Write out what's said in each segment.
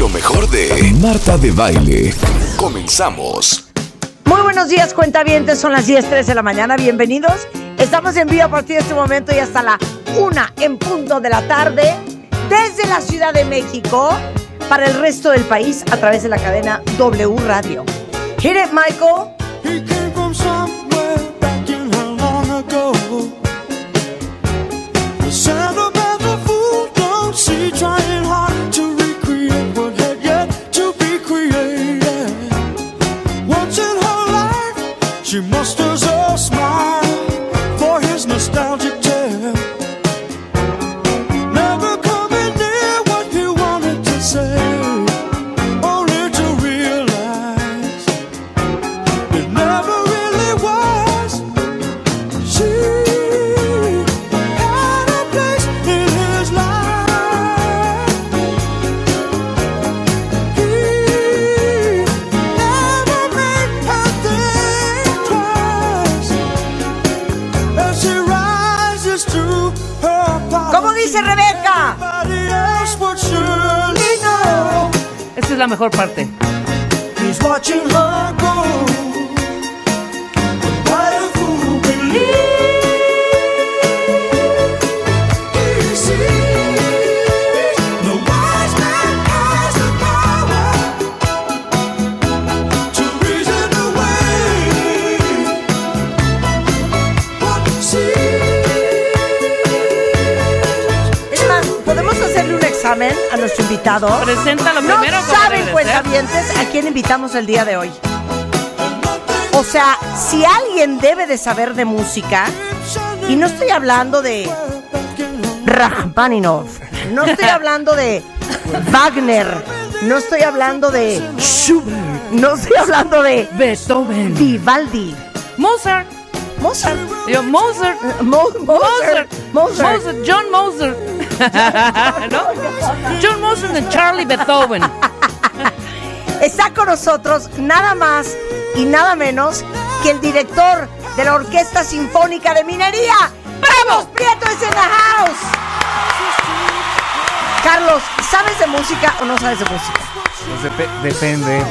Lo mejor de Marta de Baile. Comenzamos. Muy buenos días, cuentavientes. Son las 10:03 de la mañana. Bienvenidos. Estamos en vivo a partir de este momento y hasta la una en punto de la tarde desde la Ciudad de México para el resto del país a través de la cadena W Radio. Hit it, Michael. La mejor parte. A nuestro invitado? Preséntalo No primero como saben, cuentavientes, a quién invitamos el día de hoy. O sea, si alguien debe de saber de música, y no estoy hablando de Rachmaninoff, no estoy hablando de Wagner, no estoy hablando de Schubert, no estoy hablando de Beethoven. Vivaldi, Mozart. Mozart, Digo, Mozart. Mo- Mozart, Mozart. Mozart. Mozart. John Mozart. ¿No? John Mozart de Charlie Beethoven. Está con nosotros nada más y nada menos que el director de la Orquesta Sinfónica de Minería. ¡Carlos Prieto es en la house! Carlos, ¿sabes de música o no sabes de música? Pues depe- depende.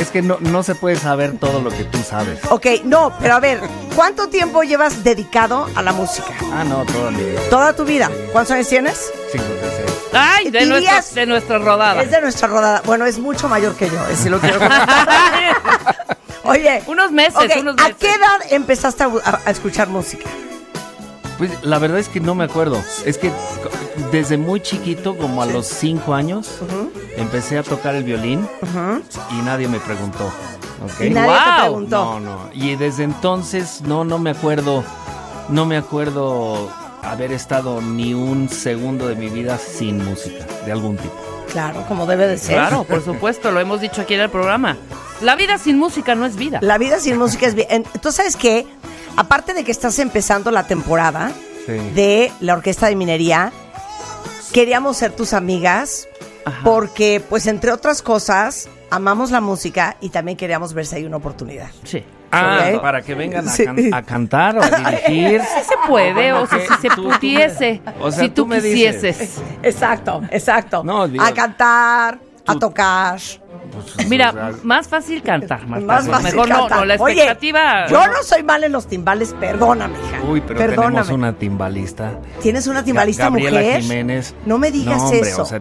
Es que no, no se puede saber todo lo que tú sabes. Ok, no, pero a ver, ¿cuánto tiempo llevas dedicado a la música? Ah, no, toda mi vida. ¿Toda tu vida? ¿Cuántos años tienes? 56. Ay, de Dirías- nuestra, de nuestra rodada. Es de nuestra rodada. Bueno, es mucho mayor que yo, si lo quiero. Oye. Unos meses, unos ¿A qué edad empezaste a, a- a escuchar música? Pues la verdad es que no me acuerdo. Es que desde muy chiquito, como a los 5 años, empecé a tocar el violín y nadie me preguntó. nadie te Wow. preguntó. No, no. Y desde entonces no, no me acuerdo, no me acuerdo haber estado ni un segundo de mi vida sin música de algún tipo. Claro, como debe de ser. Claro, por supuesto, lo hemos dicho aquí en el programa. La vida sin música no es vida. La vida sin música es bien. Entonces, ¿sabes qué? Aparte de que estás empezando la temporada Sí. de la Orquesta de Minería, queríamos ser tus amigas Ajá. porque, pues, entre otras cosas, amamos la música y también queríamos ver si hay una oportunidad. Sí. Ah, para que vengan a, Sí. can- a cantar o a dirigir. Sí se puede, o si se pudiese, o sea, si tú, tú me dices. quisieses. Exacto, exacto. No, digo- a cantar, a tocar. Pues, Mira, o sea, más fácil cantar, Marta. Más fácil Mejor cantar. no, no, la Oye, expectativa. yo no soy mal en los timbales, perdóname, hija. Uy, pero perdóname. tenemos una timbalista. ¿Tienes una timbalista Gabriela mujer? Jiménez. No me digas No, hombre, eso. O sea,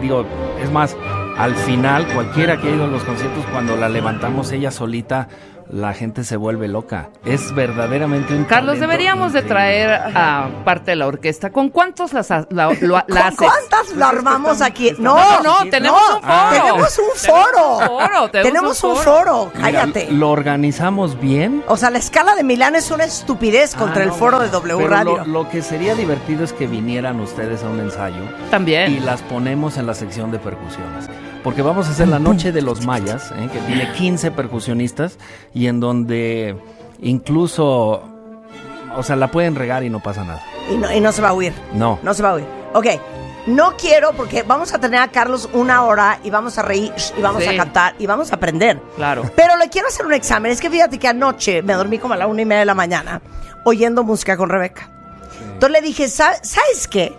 digo, es más, al final, cualquiera que ha ido a los conciertos, cuando la levantamos ella solita, la gente se vuelve loca. Es verdaderamente un Carlos, deberíamos de traer a parte de la orquesta. ¿Con cuántos las la, la ¿Con haces? cuántas lo armamos aquí? No, No, no, no, tenemos un foro. Tenemos un Tenemos foro. un foro, tenemos Tenemos un foro. Mira, Cállate. lo organizamos bien. O sea, la escala de Milán es una estupidez contra Ah, el no, foro de W pero Radio. Lo, lo que sería divertido es que vinieran ustedes a un ensayo También. y las ponemos en la sección de percusiones. Porque vamos a hacer la noche de los mayas, ¿eh? que tiene 15 percusionistas y en donde incluso, o sea, la pueden regar y no pasa nada. Y no, y no se va a huir. No. No se va a huir. Ok. No quiero porque vamos a tener a Carlos una hora y vamos a reír y vamos Sí. a cantar y vamos a aprender. Claro. Pero le quiero hacer un examen. Es que fíjate que anoche me dormí como a la una y media de la mañana oyendo música con Rebeca. Entonces le dije, "¿Sa- ¿sabes qué?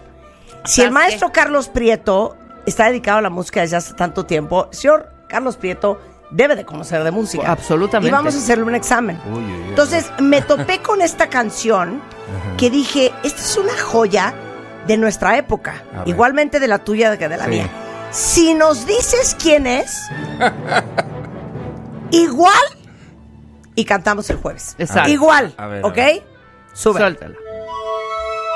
Si el ¿Sabes maestro Carlos Prieto está dedicado a la música desde hace tanto tiempo. Señor Carlos Prieto debe de conocer de música. Absolutamente. Y vamos a hacerle un examen. Uy, uy, uy. Entonces me topé con esta canción que dije, esta es una joya de nuestra época, A igualmente de la tuya que de la Sí. mía. Si nos dices quién es, igual y cantamos el jueves. Exacto. Igual, A ver, a ¿ok? ver. Sube. Suéltala.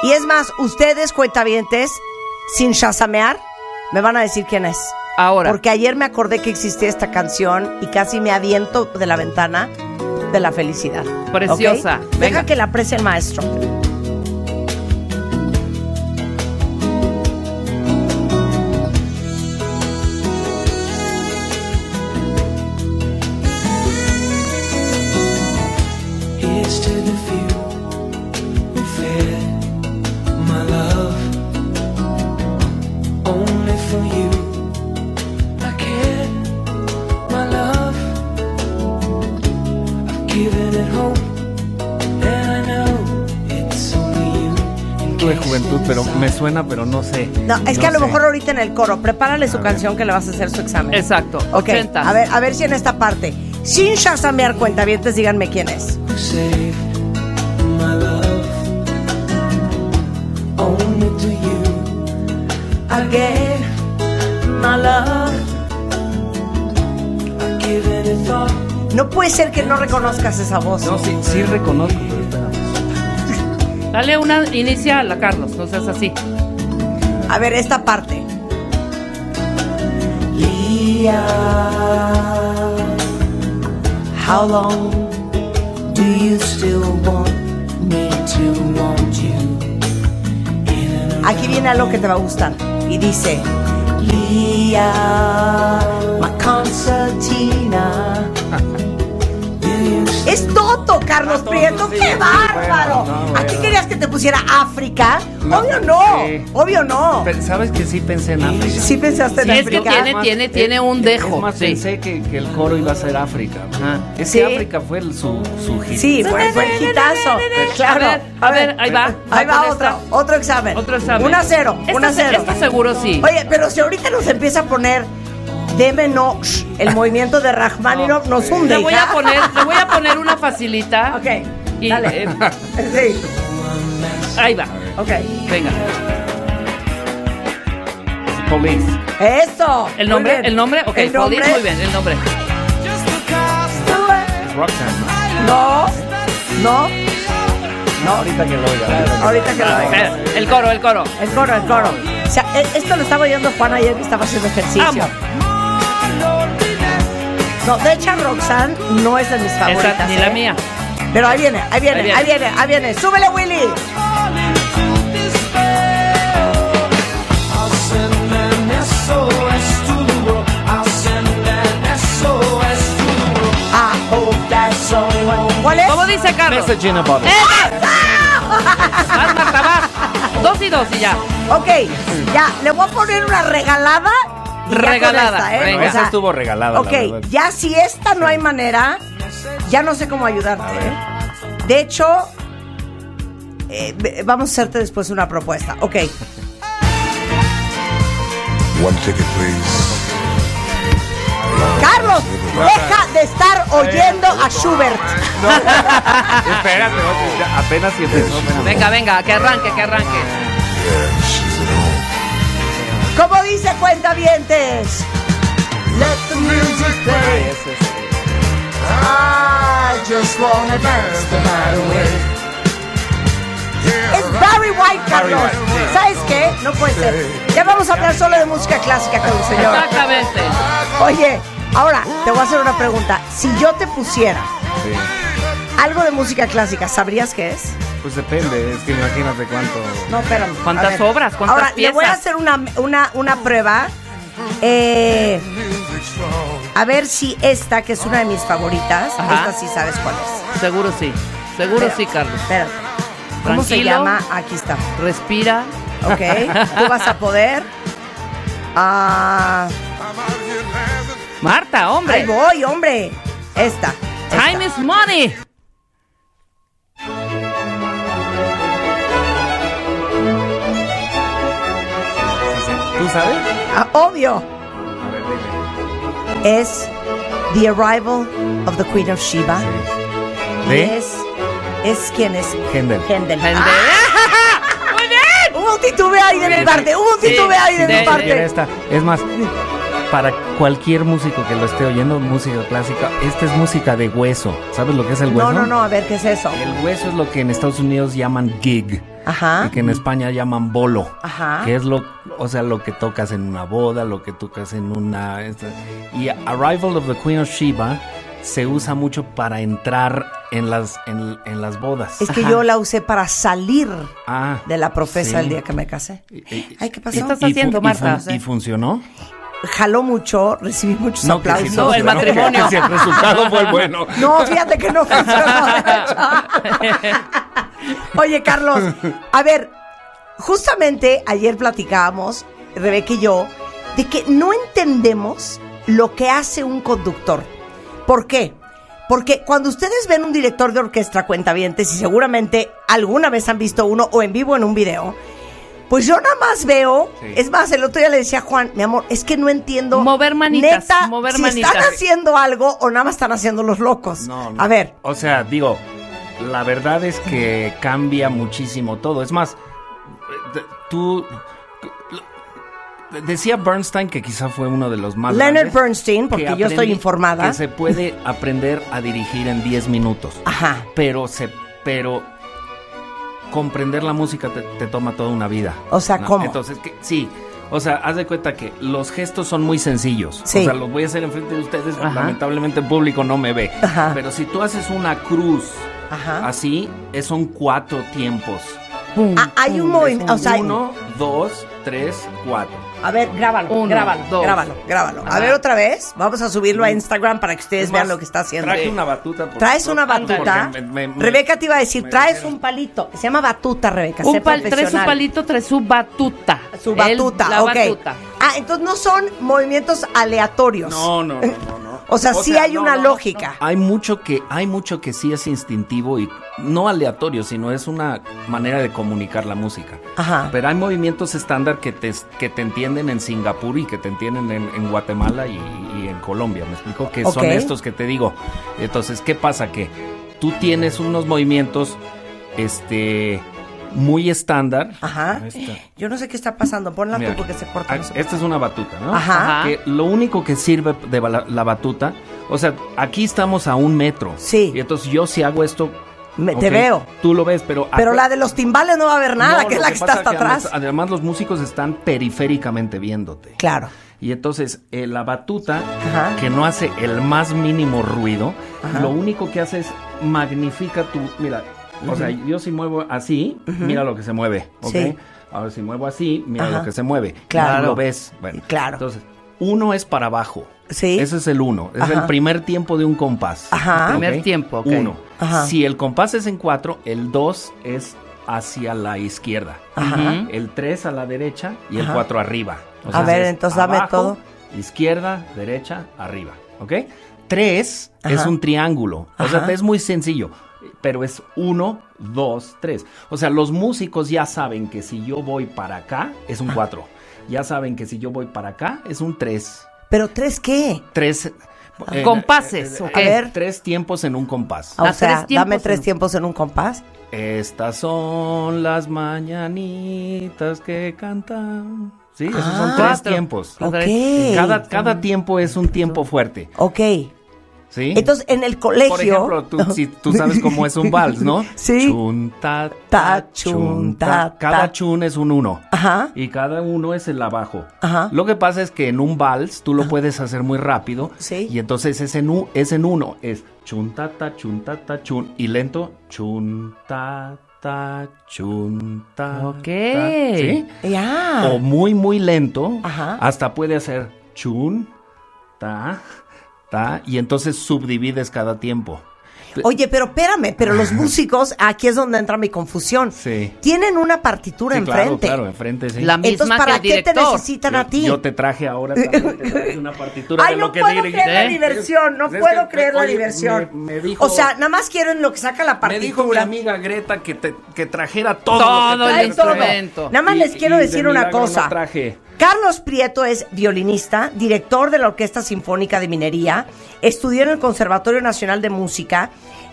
Y es más, ustedes cuentavientes, sin shazamear, me van a decir quién es. Ahora. Porque ayer me acordé que existía esta canción y casi me aviento de la ventana de la felicidad. Preciosa. ¿ok? Deja Venga. que la aprecie el maestro. Suena, pero no sé. No, es que a lo sé. mejor ahorita en el coro, prepárale su A ver. canción que le vas a hacer su examen. Exacto. Ok, 80. a ver, a ver si en esta parte, sin shazamear cuentavientes, díganme quién es. No puede ser que no reconozcas esa voz. No, sí, sí reconozco. Dale una inicial a Carlos, no seas así. A ver, esta parte. Leah, how long do you still want me to want you? Aquí viene algo que te va a gustar. Y dice, Leah, my concertina. Es Toto, Carlos Ah, Toto, Prieto, sí, qué sí, bárbaro. bueno, no, Aquí bueno. querías que te pusiera África. No, obvio no, sí. obvio no. Pero, ¿Sabes que sí pensé en África? Sí pensaste en Sí, es que África. tiene- tiene- tiene un dejo, Es más, sí. pensé que, que el coro iba a ser África. Ah. Es Sí. que África fue el- su, su hit. Sí, fue, fue el hitazo. Claro. A ver, a ver, ahí va. Ahí va otro, esta. otro examen. Otro examen. 1 a 0, Esta 1 a 0. esta seguro sí. Oye, pero si ahorita nos empieza a poner deme no, shh, el movimiento de Rachmaninoff nos hunde. Le voy a poner, le voy a poner una facilita. Ok, Y, dale. eh, Sí, ahí va. ok. Venga. Police. Eso. El nombre, el nombre, ok, El nombre. Police, muy bien, el nombre. Roxanne, No, no, ¿no? Ahorita que lo oiga. ahorita que lo oiga. Espera, El coro, el coro. El coro, el coro. O sea, e- esto lo estaba oyendo Juan ayer que estaba haciendo ejercicio. No, de hecho Roxanne no es de mis favoritas. Esa, ni ¿eh? la mía. Pero ahí viene, ahí viene, Ahí ahí viene. viene, ahí viene. ¡Súbele, Willy! ¿Cuál es? ¿Cómo dice Carlos? Message in a bottle. Vas, Marta, vas. Dos y dos y ya. Ok, ya, le voy a poner una regalada. Regalada, esta, ¿eh? venga. O Esa estuvo regalada. Ok, la ya si esta no hay manera, ya no sé cómo ayudarte. ¿eh? De hecho, eh, vamos a hacerte después una propuesta. Ok, One ticket, please. Carlos, deja de estar oyendo a Schubert. Espérate, oye, ya apenas si empezó. espérame. Venga, venga, que arranque, que arranque. ¿Cómo dice Cuentavientes? let the music play. Es- I just wanna dance the night away. Es Barry White, Carlos. ¿Sabes qué? No puede ser. Ya vamos a hablar solo de música clásica con el señor. Exactamente. Oye, ahora te voy a hacer una pregunta. Si yo te pusiera sí. Algo de música clásica, ¿sabrías qué es? Pues depende, es que imagínate cuánto. No, espérame. ¿Cuántas A ver. obras? ¿Cuántas Ahora, le voy a hacer una, una, una prueba. Eh, a ver si esta, que es una de mis favoritas, Ajá. esta sí sabes cuál es. Seguro sí. Seguro sí, Carlos. Espérate. ¿Cómo se llama? Aquí está. Respira. Ok. Tú vas a poder. Ah, Marta, ahí hombre. voy, hombre. Esta. esta. Time is money. Tú sabe? Ah, obvio. A ver, dime. Es The Arrival of the Queen of Sheba. Y ¿De? es. ¿Es quién es? Händel. Händel. Händel. ¡Ah! Muy bien. Hubo un titubeo ahí de mi Sí, parte. Hubo un sí, titubeo ahí de sí, mi sí, parte. Esta. Es más, para cualquier músico que lo esté oyendo, música clásica, esta es música de hueso. ¿Sabes lo que es el hueso? No, no, no, a ver, ¿qué es eso? El hueso es lo que en Estados Unidos llaman gig. Ajá. Y que en España llaman bolo. Ajá. Que es lo, o sea, lo que tocas en una boda, lo que tocas en una. esta- y Arrival of the Queen of Sheba se usa mucho para entrar en las, en, en las bodas. Es que Ajá. yo la usé para salir Ah, de la profesa sí. el día que me casé. Y- y- Ay, ¿qué pasó? ¿Qué estás y haciendo, y Marta? fun- ¿Y funcionó? Jaló mucho, recibí muchos No, aplausos. No, el matrimonio. si el resultado fue bueno. No, fíjate que no funcionó. Oye, Carlos, a ver, justamente ayer platicábamos, Rebeca y yo, de que no entendemos lo que hace un conductor. ¿Por qué? Porque cuando ustedes ven un director de orquesta cuentavientes, y seguramente alguna vez han visto uno o en vivo en un video, pues yo nada más veo, Sí. es más, el otro día le decía a Juan, mi amor, es que no entiendo. Mover manitas, neta, mover si manitas. están haciendo algo o nada más están haciendo los locos. No, no. A ver, O sea, digo, la verdad es que cambia muchísimo todo. Es más, eh, tú. Decía Bernstein que quizá fue uno de los más Leonard grandes, Bernstein, porque que yo estoy informada. Que se puede aprender a dirigir en 10 minutos. Ajá. Pero se. Pero. Comprender la música te, te toma toda una vida. O sea, ¿cómo? Entonces, que, sí. O sea, haz de cuenta que los gestos son muy sencillos. Sí. O sea, los voy a hacer enfrente de ustedes. Ajá. Lamentablemente el público no me ve. Ajá. Pero si tú haces una cruz Ajá. así, son cuatro tiempos. Pum, Ah, hay un movimiento, o sea, Uno, dos, tres, cuatro. A ver, grábalo, Uno, grábalo, dos. grábalo, grábalo. A ver otra vez, vamos a subirlo a Instagram para que ustedes Es vean lo que está haciendo. Traje una batuta. por- Traes una batuta. me- Rebeca te iba a decir, traes un palito. Se llama batuta, Rebeca. Un pal- trae su palito, trae su batuta. Su batuta, la ok. batuta. Ah, entonces no son movimientos aleatorios. No, no, no. O sea, sí hay una lógica. Hay mucho que hay mucho que sí es instintivo y no aleatorio, sino es una manera de comunicar la música. Ajá. Pero hay movimientos estándar que te, que te entienden en Singapur y que te entienden en, en Guatemala y, y en Colombia. Me explico que son estos que te digo. Entonces, ¿qué pasa? Que tú tienes unos movimientos este muy estándar. Ajá. Yo no sé qué está pasando. Ponla Mira, tú porque se corta. ah, no. Esta es una batuta, ¿no? Ajá. Ajá. Que lo único que sirve de la, la batuta, o sea, aquí estamos a un metro. Sí. Y entonces yo si hago esto. Me- te veo. Tú lo ves, pero. Pero la de los timbales no va a haber nada, No, que es la que, está hasta que atrás. Además, además los músicos están periféricamente viéndote. Claro. Y entonces eh, la batuta, Ajá. que no hace el más mínimo ruido, Ajá. lo único que hace es magnifica tu... Mira, o sea, yo si muevo así, mira lo que se mueve, ¿ok? Sí. Ahora si muevo así, mira Ajá. lo que se mueve. Claro. Lo ves. Bueno, Claro. Entonces, uno es para abajo. Sí. Ese es el uno. Es Ajá. el primer tiempo de un compás. Ajá. Primer tiempo, ok. Uno. Ajá. Si el compás es en cuatro, el dos es hacia la izquierda. Ajá. El 3 a la derecha y el. 4 arriba. A ver, es entonces dame todo. Izquierda, derecha, arriba. ¿Ok? 3 es un triángulo. O Ajá. sea, es muy sencillo. Pero es 1, 2, 3. O sea, los músicos ya saben que si yo voy para acá, es un 4. Ya saben que si yo voy para acá, es un 3. ¿Pero tres qué? 3. Compases, ¿ok? A ver. Tres tiempos en un compás. O Ah, sea, tres tiempos dame tres en- tiempos en un compás. Estas son las mañanitas que cantan. Sí, esos Ah. son tres Cuatro. tiempos. Ok. Cada, cada tiempo es un tiempo fuerte. Ok. ¿Sí? Entonces, en el colegio. Por ejemplo, tú, si tú sabes cómo es un vals, ¿no? Sí. Chun, ta, Ta, chun, ta, ta. Cada chun es un uno. Ajá. Y cada uno es el abajo. Ajá. Lo que pasa es que en un vals tú lo puedes hacer muy rápido. Sí. Y entonces es en, es en uno. Es chun ta ta chun ta ta chun. Y lento chun ta ta chun ta. Ok. ta. ¿Sí? Ya. O muy muy lento. Ajá. Hasta puede hacer chun ta Y entonces subdivides cada tiempo. Oye, pero espérame, pero los músicos, aquí es donde entra mi confusión. Sí. Tienen una partitura Sí, claro, enfrente. claro, enfrente, sí. La misma Entonces, que ¿para el qué te necesitan yo, a ti? yo te traje ahora también, te traje una partitura Ay, de no lo que puedo dirigí. creer la ¿Eh? diversión, no Es que, puedo creer la diversión. me- me dijo- o sea, nada más quiero en lo que saca la Me dijo mi partitura. amiga Greta que, te, que trajera todo, Todo lo que el todo. Nada más Y- les quiero de decir una cosa. No traje. Carlos Prieto es violinista, director de la Orquesta Sinfónica de Minería, estudió en el Conservatorio Nacional de Música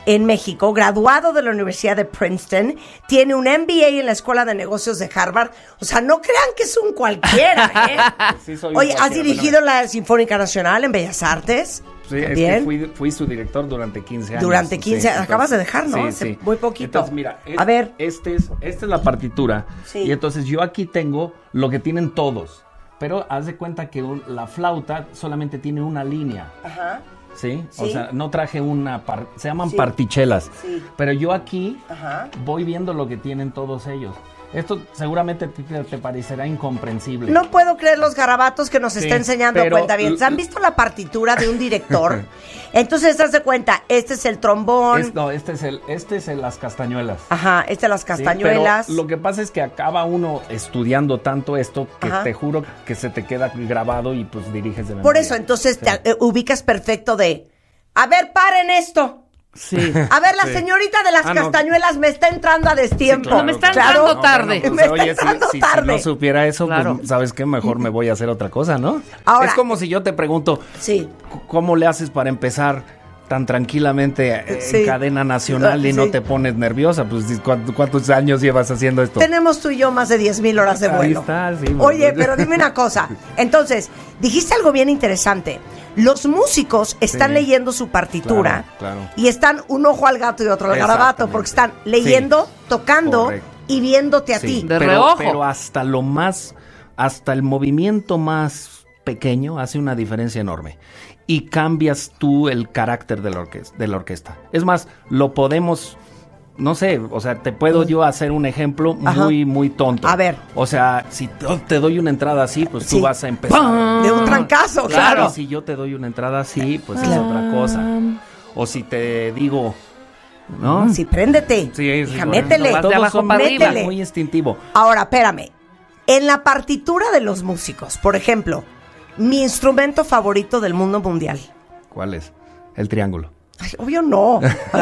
en México, graduado de la Universidad de Princeton, tiene un MBA en la Escuela de Negocios de Harvard. O sea, no crean que es un cualquiera, ¿eh? Sí, soy un Oye, ¿has cualquiera, dirigido la Sinfónica Nacional en Bellas Artes? Sí, es que fui, fui su director durante 15 años. Durante 15 Sí, años. Acabas de dejar, ¿no? Sí, muy poquito. Entonces, mira, es- A ver. Este es, esta es la partitura. Sí. Y entonces yo aquí tengo lo que tienen todos. Pero haz de cuenta que un- la flauta solamente tiene una línea. Ajá. ¿Sí? O sea, no traje una... par- se llaman partichelas. Sí. Pero yo aquí Ajá. voy viendo lo que tienen todos ellos. Esto seguramente te, te- parecerá incomprensible. No puedo creer los garabatos que nos Sí, está enseñando pero- cuenta bien. ¿Han visto la partitura de un director? Entonces, haz de cuenta, este es el trombón. Es- no, este es el, este es el las castañuelas. Ajá, este las Sí, castañuelas. pero lo que pasa es que acaba uno estudiando tanto esto que Ajá. te juro que se te queda grabado y pues diriges de memoria. Por eso, entonces Sí. te eh, ubicas perfecto de. A ver, paren esto. Sí. A ver, la señorita de las Ah, no. castañuelas me está entrando a destiempo. claro, me está entrando tarde. pues, Me está oye, si- entrando si, si tarde. no supiera eso, Claro. pues sabes qué, mejor me voy a hacer otra cosa, ¿no? Ahora- es como si yo te pregunto, Sí. ¿cómo le haces para empezar tan tranquilamente eh, Sí. en cadena nacional y Sí. no te pones nerviosa? Pues ¿cuántos, cuántos años llevas haciendo esto? Tenemos tú y yo más de 10 mil horas de Ahí vuelo. está, sí, Oye, pero dime una cosa. Entonces, dijiste algo bien interesante. Los músicos están Sí. leyendo su partitura Claro, claro. y están un ojo al gato y otro al garabato porque están leyendo, Sí. tocando Correcto. y viéndote a Sí, ti. De pero, reojo. pero hasta lo más, hasta el movimiento más pequeño hace una diferencia enorme. Y cambias tú el carácter de la, orques- de la orquesta. Es más, lo podemos, no sé, o sea, te puedo yo hacer un ejemplo Ajá. muy, muy tonto. A ver. O sea, si te doy una entrada así, pues Sí. tú vas a empezar. De un trancazo, Claro, claro. y si yo te doy una entrada así, pues es otra cosa. O si te digo, ¿no? Sí, préndete. Sí, sí, Hija, métele. vas de Todos abajo son arriba. muy instintivo. Ahora, espérame. En la partitura de los músicos, por ejemplo, mi instrumento favorito del mundo mundial. ¿Cuál es? El triángulo. Ay, obvio no.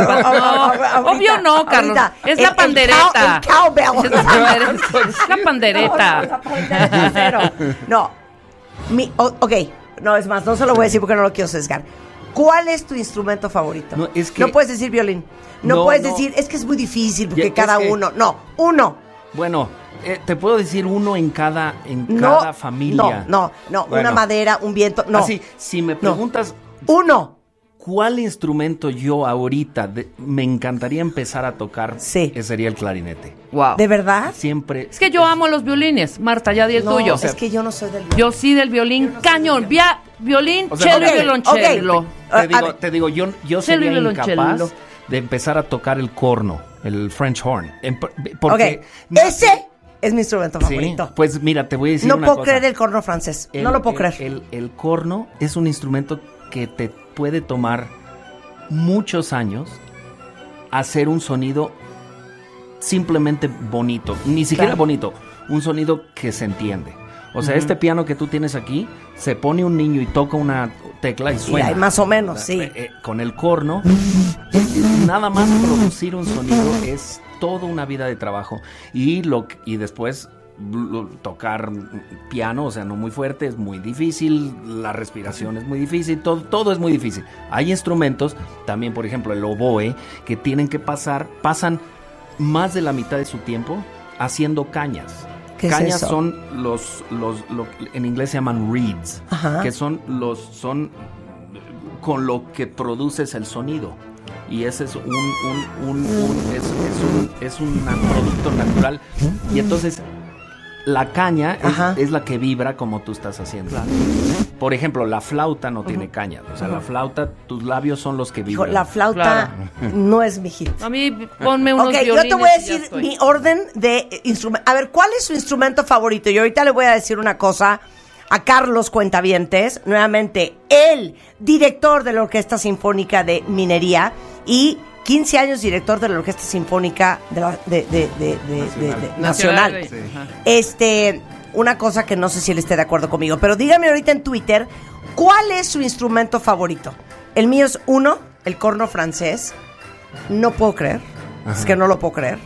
obvio no, Carlos. Es la pandereta. El, cow- el cowbell. Es la pandereta. Es la pandereta. No, no, la pandereta, cero. No. Mi, o- ok, no, es más, no se lo voy a decir porque no lo quiero sesgar. ¿Cuál es tu instrumento favorito? No, es que- No puedes decir violín. No, No, puedes no. decir, es que es muy difícil porque Ya, cada que- uno. No, uno. Bueno, eh, te puedo decir uno en cada, en No. cada familia. No, no, no. Una madera, un viento. No. Así, si me preguntas Uno. cuál instrumento yo ahorita de- me encantaría empezar a tocar, Sí. sería el clarinete. Wow. ¿De verdad? Siempre. Es que yo amo los violines. Marta, ya di el No, tuyo. es que yo no soy del Yo sí del violín cañón. Via- violín, O sea, cello y violoncello. ok. Te A digo, te digo, yo, yo sería incapaz de empezar a tocar el corno, el French horn. Porque Ese es mi instrumento Sí, favorito. pues mira, te voy a decir no una puedo cosa. creer el corno francés. El- no lo puedo el- creer. El, el corno es un instrumento que te puede tomar muchos años hacer un sonido simplemente bonito. Ni siquiera Claro. bonito, un sonido que se entiende. O sea, este piano que tú tienes aquí, se pone un niño y toca una tecla y Sí, suena. hay más o menos, sí. Eh, eh, con el corno, nada más producir un sonido es toda una vida de trabajo. Y, lo, y después tocar piano, o sea, no muy fuerte, es muy difícil, la respiración es muy difícil, todo, todo es muy difícil. Hay instrumentos, también por ejemplo el oboe, que tienen que pasar, pasan más de la mitad de su tiempo haciendo cañas. ¿Qué es cañas eso? son los, los, lo- en inglés se llaman reeds, Ajá. que son los, son con lo que produces el sonido. Y ese es un, un- un- un- es, es un, es un producto natural. Y entonces la caña es, es la que vibra como tú estás haciendo. Por ejemplo, la flauta no tiene caña. O sea, la flauta, tus labios son los que Hijo, vibran. la flauta no es mi hit. A mí, ponme unos Ok, yo te voy a decir mi orden de instrumento. A ver, ¿cuál es su instrumento favorito? Y ahorita le voy a decir una cosa a Carlos Cuentavientes, nuevamente el director de la Orquesta Sinfónica de Minería y 15 años director de la Orquesta Sinfónica de la- de- de- de- de- de- de- Nacional. Sí. Este, una cosa que no sé si él esté de acuerdo conmigo, pero dígame ahorita en Twitter, ¿cuál es su instrumento favorito? El mío es uno, el corno francés. No puedo creer, es que no lo puedo creer,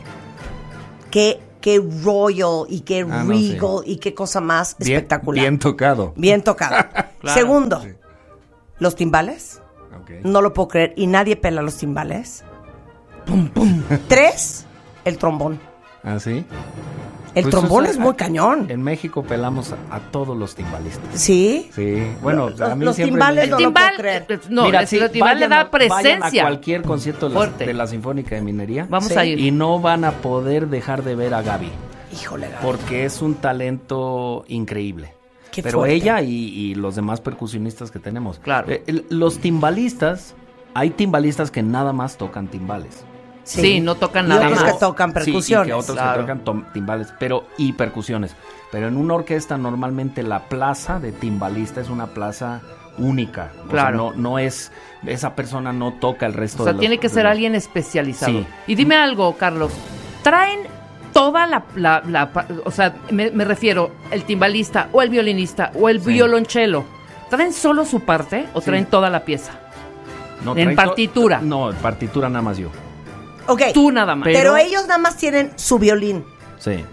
que qué royal y qué Ah, no, sí. regal y qué cosa más Bien- espectacular. bien tocado. Bien tocado. Claro. Segundo, los timbales. No lo puedo creer. Y nadie pela los timbales. Pum, pum. Tres, el trombón. ¿Ah, sí? El Pues, trombón es muy cañón. En México pelamos a, a todos los timbalistas. ¿Sí? Sí, bueno, Los- a mí los siempre timbales me- no el lo timbal, puedo creer. no, Mira, el, sí, el timbal le da presencia. a cualquier concierto de la, Fuerte. de la Sinfónica de Minería. Vamos Sí. a ir. Y no van a poder dejar de ver a Gaby. Híjole, Gaby. Porque es un talento increíble. Qué Pero fuerte. ella y, y los demás percusionistas que tenemos. Claro. Eh, el- los timbalistas, hay timbalistas que nada más tocan timbales. Sí, no tocan Y nada otros más. que tocan Sí, y percusiones. que otros Claro. que tocan timbales, pero y percusiones. Pero en una orquesta normalmente la plaza de timbalista es una plaza única. O sea, Claro. no, no es, esa persona no toca el resto O sea, de los- tiene que ser los- alguien especializado. Sí. Y dime algo, Carlos. ¿Traen toda la... la- la pa- o sea, me, me refiero, el timbalista o el violinista o el Sí. violonchelo. ¿Traen solo su parte o Sí. traen toda la pieza? No, en partitura. No, en partitura nada más yo. Ok. Tú nada más. pero, Pero- ellos nada más tienen su violín. Sí.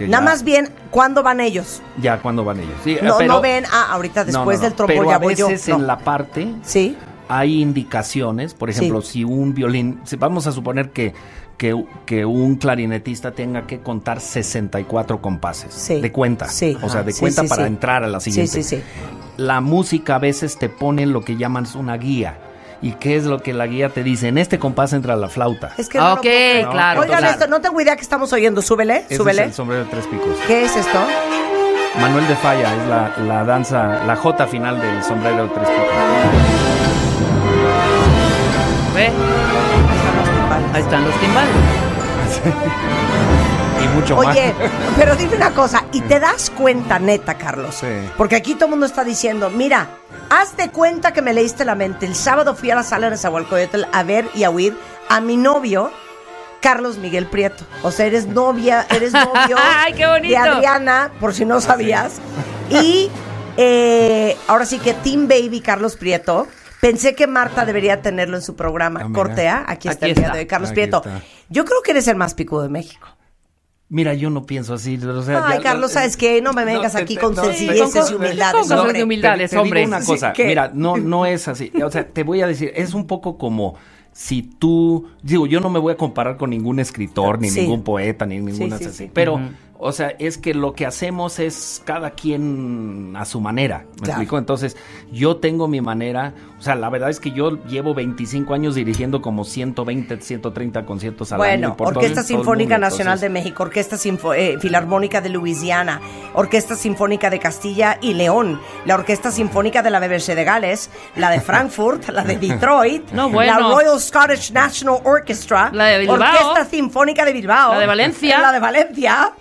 Nada ya- más bien, ¿cuándo van ellos? Ya cuando van ellos. Sí, No, pero- no ven, ah, ahorita después no, no. del trombón Pero ya a voy yo. veces No. en la parte Sí. hay indicaciones, por ejemplo, si un violín, si vamos a suponer que, que, que un clarinetista tenga que contar 64 compases Sí. de cuenta, Sí. o sea, de Sí, cuenta sí, para sí. entrar a la Sí, siguiente. sí, sí. La música a veces te pone lo que llaman una guía. ¿Y qué es lo que la guía te dice? En este compás entra la flauta. Es que no Ok, claro, Oigan claro. esto, no tengo idea que estamos oyendo. Súbele, Ese súbele. es el sombrero de tres picos. ¿Qué es esto? Manuel de Falla es la, la danza, la jota final del sombrero de tres picos. ¿Ve? Ahí están los timbales. Y mucho Oye, más. pero dime una cosa, y te das cuenta, neta, Carlos, Sí. porque aquí todo el mundo está diciendo, mira, hazte cuenta que me leíste la mente. El sábado fui a la sala de Zahualcoyotl a ver y a oír a mi novio, Carlos Miguel Prieto. O sea, eres novia, eres novio ¡Ay, qué bonito! de Adriana, por si no sabías. Y eh, ahora sí que Team Baby Carlos Prieto. Pensé que Marta debería tenerlo en su programa. Ah. Cortea, aquí está Aquí el día está. de hoy, Carlos Aquí Prieto. está. Yo creo que eres el más picudo de México. Mira, yo no pienso así. o sea, Ay, ya- Carlos, ¿sabes qué? No me vengas aquí te- con no, sencilleces y humildades, con cosas hombre. de humildades, te, te hombre. digo una cosa, ¿qué? mira, no, no es así. O sea, te voy a decir, es un poco como si tú, digo, yo no me voy a comparar con ningún escritor, ni Sí. ningún poeta, ni ninguna sí, así. sí. Pero. O sea, es que lo que hacemos es cada quien a su manera. ¿Me Claro. explico? Entonces, yo tengo mi manera. O sea, la verdad es que yo llevo 25 años dirigiendo como 120, 130 conciertos al año. Bueno, por todo- Orquesta todo Sinfónica mundo, Nacional entonces- de México, Orquesta Sinfo- eh, Filarmónica de Luisiana, Orquesta Sinfónica de Castilla y León, la Orquesta Sinfónica de la BBC de Gales, la de Frankfurt, la de Detroit, No, bueno. la Royal Scottish National Orchestra, La de Bilbao. Orquesta Sinfónica de Bilbao, La de Valencia. la de Valencia.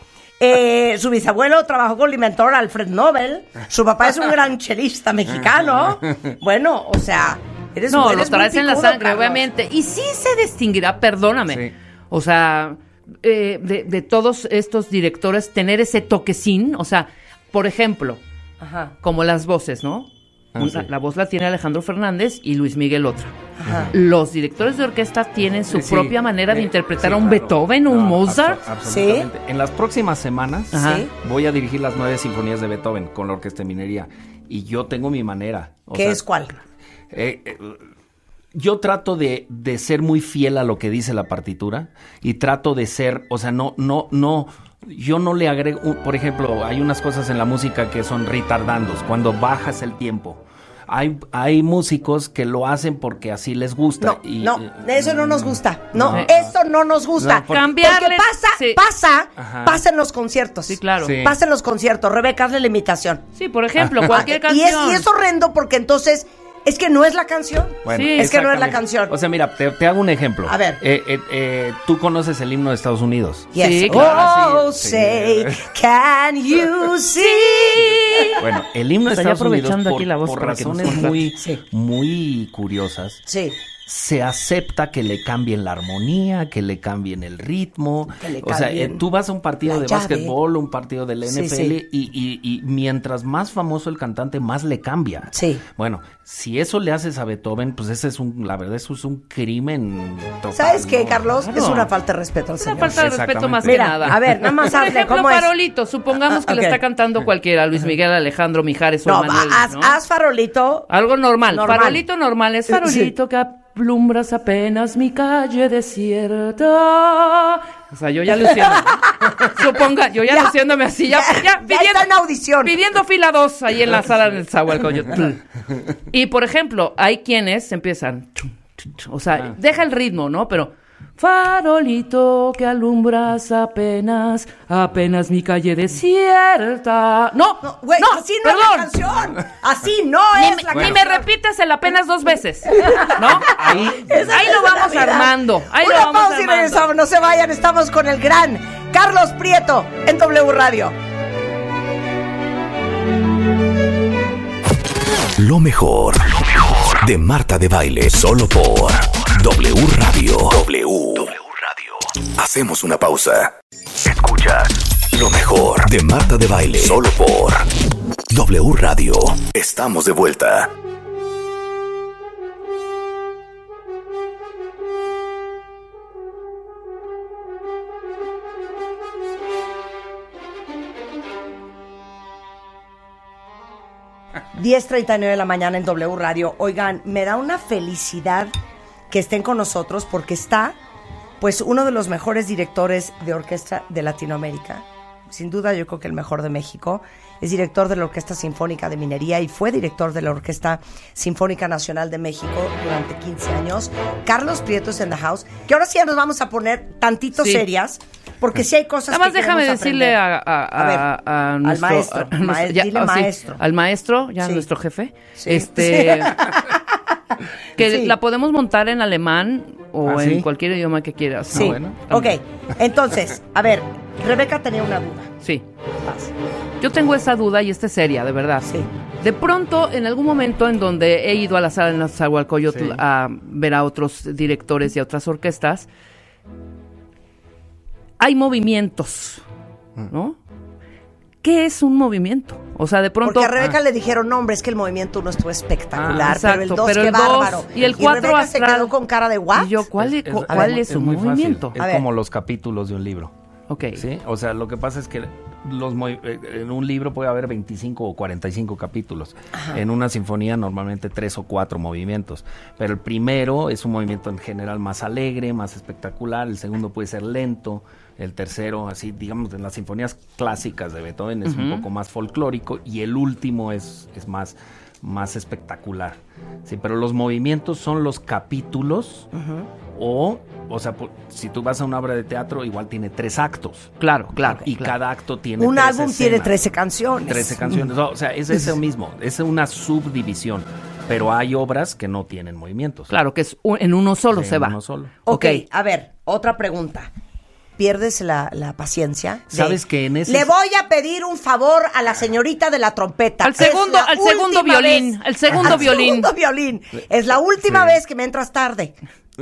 Eh, su bisabuelo trabajó con el inventor Alfred Nobel. Su papá es un gran chelista mexicano. Bueno, o sea, eres No, lo traes en la sangre, Carlos. obviamente. Y sí se distinguirá, perdóname. Sí. O sea, eh, de, de todos estos directores, tener ese toquecín. O sea, por ejemplo, Ajá, como las voces, ¿no? Ah, Una- sí. La voz la tiene Alejandro Fernández y Luis Miguel otra. ajá. Los directores de orquesta tienen su Sí, sí. propia manera de Eh, interpretar sí, a un claro. Beethoven o un No, Mozart. abso- absolutamente. En las próximas semanas. Sí. voy a dirigir las nueve sinfonías de Beethoven con la Orquesta de Minería. Y yo tengo mi manera. O ¿Qué sea, es cuál? eh, eh, yo trato de, de ser muy fiel a lo que dice la partitura y trato de ser, o sea, no, no, no, yo no le agrego, por ejemplo, hay unas cosas en la música que son retardandos, cuando bajas el tiempo. Hay, hay músicos que lo hacen porque así les gusta. No, y, no, eh, eso no nos gusta. No, no. eso no nos gusta. No, porque- Cambiarle- Porque pasa, sí. pasa, Ajá. pasa en los conciertos. Sí, claro. Sí. Pasa en los conciertos. Rebeca, hazle la imitación. Sí, por ejemplo, cualquier Y es, canción. y es horrendo porque entonces es que no es la canción. Bueno, Sí. Es que no es la canción. O sea, mira, te, te hago un ejemplo. A ver. Eh, eh, eh, Tú conoces el himno de Estados Unidos. Yes. Sí, claro. Oh, Sí. say, can you see? Bueno, el himno de Estados Unidos, aprovechando por, aquí la voz por razones muy, Sí. muy curiosas, Sí. Se acepta que le cambien la armonía, que le cambien el ritmo. Que le o sea, eh, cambien tú vas a un partido de llave. básquetbol, un partido del Sí, NFL sí. Y, y- y mientras más famoso el cantante, más le cambia. Sí. Bueno, si eso le haces a Beethoven, pues ese es un, la verdad, eso es un crimen total. ¿Sabes qué, ¿no? Carlos? Claro. Es una falta de respeto al Una señor. falta de respeto más que nada. a ver, nada más Por hazle, ejemplo, ¿cómo es? Farolito. Supongamos que Ok. le está cantando cualquiera, Luis Miguel, Alejandro, Mijares o No, Manuel. haz, ¿no? haz farolito. Algo normal. Normal. Farolito normal es farolito que alumbras apenas mi calle desierta. O sea, yo ya luciendo. Suponga, yo ya, Ya. luciéndome así, ya, Ya- ya, ya está en audición. Pidiendo fila 2 ahí en la sala del Zahualcoyotl. Y por ejemplo, hay quienes empiezan. O sea, Ah. deja el ritmo, ¿no? Pero. Farolito que alumbras apenas, apenas mi calle desierta. No, No, güey, no, así no perdón. es la canción. Así no Ni, es me- la ni canción. me repites el apenas dos veces. ¿No? Ahí, Esa Ahí es lo vamos Navidad. armando. Ahí lo vamos pausa y armando. regresamos. No se vayan. Estamos con el gran Carlos Prieto en W Radio. Lo mejor, lo mejor de Marta de Baile, solo por W Radio. W. Hacemos una pausa. Escuchas lo mejor de Marta de Baile, solo por W Radio. Estamos de vuelta. nueve 10.39 de la mañana en W Radio. Oigan, me da una felicidad que estén con nosotros porque está, pues, uno de los mejores directores de orquesta de Latinoamérica. Sin duda, yo creo que el mejor de México. Es director de la Orquesta Sinfónica de Minería y fue director de la Orquesta Sinfónica Nacional de México durante 15 años. Carlos Prieto es en the house. Que ahora sí ya nos vamos a poner tantito Sí. serias, porque sí hay cosas Nada más que déjame decirle a, a- a- ver, a al nuestro, maestro, a mae- nuestro- ya, dile oh, sí, maestro. al maestro, ya Sí. nuestro jefe, este, que la podemos montar en alemán o ¿Ah, en sí? cualquier idioma que quieras. Sí. bueno. Ok, entonces, a ver, Rebeca tenía una duda. Sí. Vas. Yo tengo esa duda y esta es seria, de verdad. Sí. De pronto, en algún momento en donde he ido a la sala de Nazahualcoyotl Sí. a ver a otros directores y a otras orquestas, hay movimientos, ¿no? ¿Qué es un movimiento? O sea, de pronto... Porque a Rebeca le dijeron, no, hombre, es que el movimiento uno estuvo espectacular, Ah, pero el exacto, dos, pero qué el dos bárbaro. y el cuatro Rebeca se astral. quedó con cara de, ¿what? Y yo, ¿cuál es, Es- cu- es- cuál es es un muy fácil. movimiento? Es A ver. como los capítulos de un libro. Ok. ¿Sí? O sea, lo que pasa es que los eh, en un libro puede haber 25 o 45 capítulos. En una sinfonía normalmente tres o cuatro movimientos. Pero el primero es un movimiento en general más alegre, más espectacular. El segundo puede ser lento. El tercero, así, digamos, en las sinfonías clásicas de Beethoven es un poco más folclórico. Y el último es, es más, más espectacular. Sí, pero los movimientos son los capítulos o, o sea, por- si tú vas a una obra de teatro, igual tiene tres actos. Claro, claro. Y claro. cada acto tiene Un tres álbum tiene escenas, 13 canciones. 13 canciones. O sea, es eso mismo. Es una subdivisión. Pero hay obras que no tienen movimientos. Claro, que es un- en uno solo se en va. uno solo. Ok, Ok. a ver, otra pregunta. ¿Pierdes la, la paciencia? de, Sabes que en ese- Le voy a pedir un favor a la señorita de la trompeta. Al segundo- al segundo violín, vez- al segundo violín. segundo violín. Es la última Sí. vez que me entras tarde.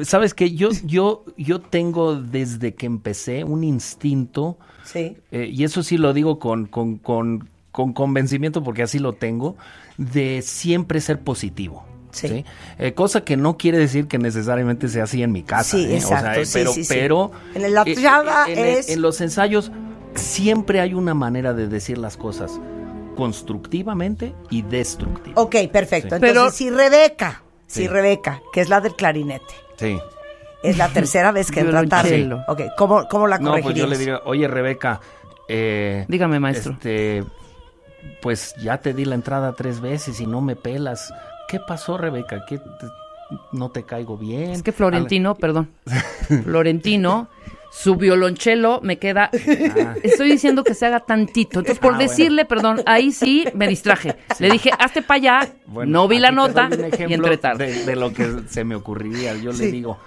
Sabes que yo, yo, yo tengo desde que empecé un instinto, Sí. eh, y eso sí lo digo con, con, con, con convencimiento porque así lo tengo, de siempre ser positivo. Sí. ¿sí? Eh, cosa que no quiere decir que necesariamente sea así en mi casa. Sí, ¿eh? O sea, exacto, eh, sí, pero, sí, sí. pero En la eh, llama en, el- es- en los ensayos siempre hay una manera de decir las cosas constructivamente y destructivamente. Ok, perfecto. Sí. Entonces, Pero- si Rebeca, si. Rebeca, que es la del clarinete, Sí. es la tercera vez que entra tarde. Ok, ¿cómo, cómo la No, corregirías? pues yo le diría, oye Rebeca, eh, Dígame, maestro. Este, pues ya te di la entrada tres veces y no me pelas. ¿Qué pasó, Rebeca? ¿Qué te- no te caigo bien? Es que Florentino, perdón. Florentino, su violonchelo me queda. Estoy diciendo que se haga tantito. Entonces, por Ah, bueno. decirle, perdón, ahí sí me distraje. Le dije, hazte para allá. Bueno, no vi la nota y entré tarde. De, de lo que se me ocurriría. Yo Sí. le digo,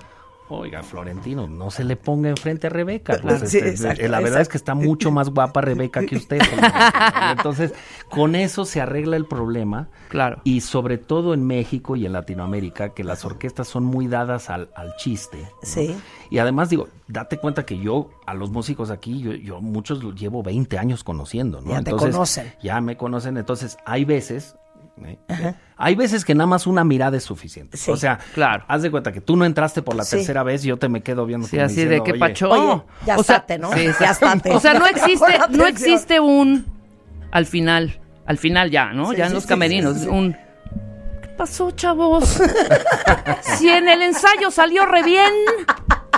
Oiga, Florentino, no se le ponga enfrente a Rebeca. Pues, Sí, este, exacto, la verdad es que está mucho más guapa Rebeca que usted. Entonces, con eso se arregla el problema. Claro. Y sobre todo en México y en Latinoamérica, que las orquestas son muy dadas al, al chiste. ¿no? Sí. Y además digo, date cuenta que yo a los músicos aquí, yo, yo muchos los llevo 20 años conociendo, ¿no? Ya te conocen. Ya me conocen, entonces hay veces... ¿eh? Hay veces que nada más una mirada es suficiente. Sí. O sea, Claro. haz de cuenta que tú no entraste por la Sí. tercera vez y yo te me quedo viendo Sí, así de diciendo, que "Oye, pacho. Oye, ya o sea, estate, ¿no? sí, ya estate. O sea, no existe, no existe un al final, al final ya, ¿no? Sí, ya en los sí, camerinos, sí, sí. un ¿Qué pasó, chavos? si en el ensayo salió re bien,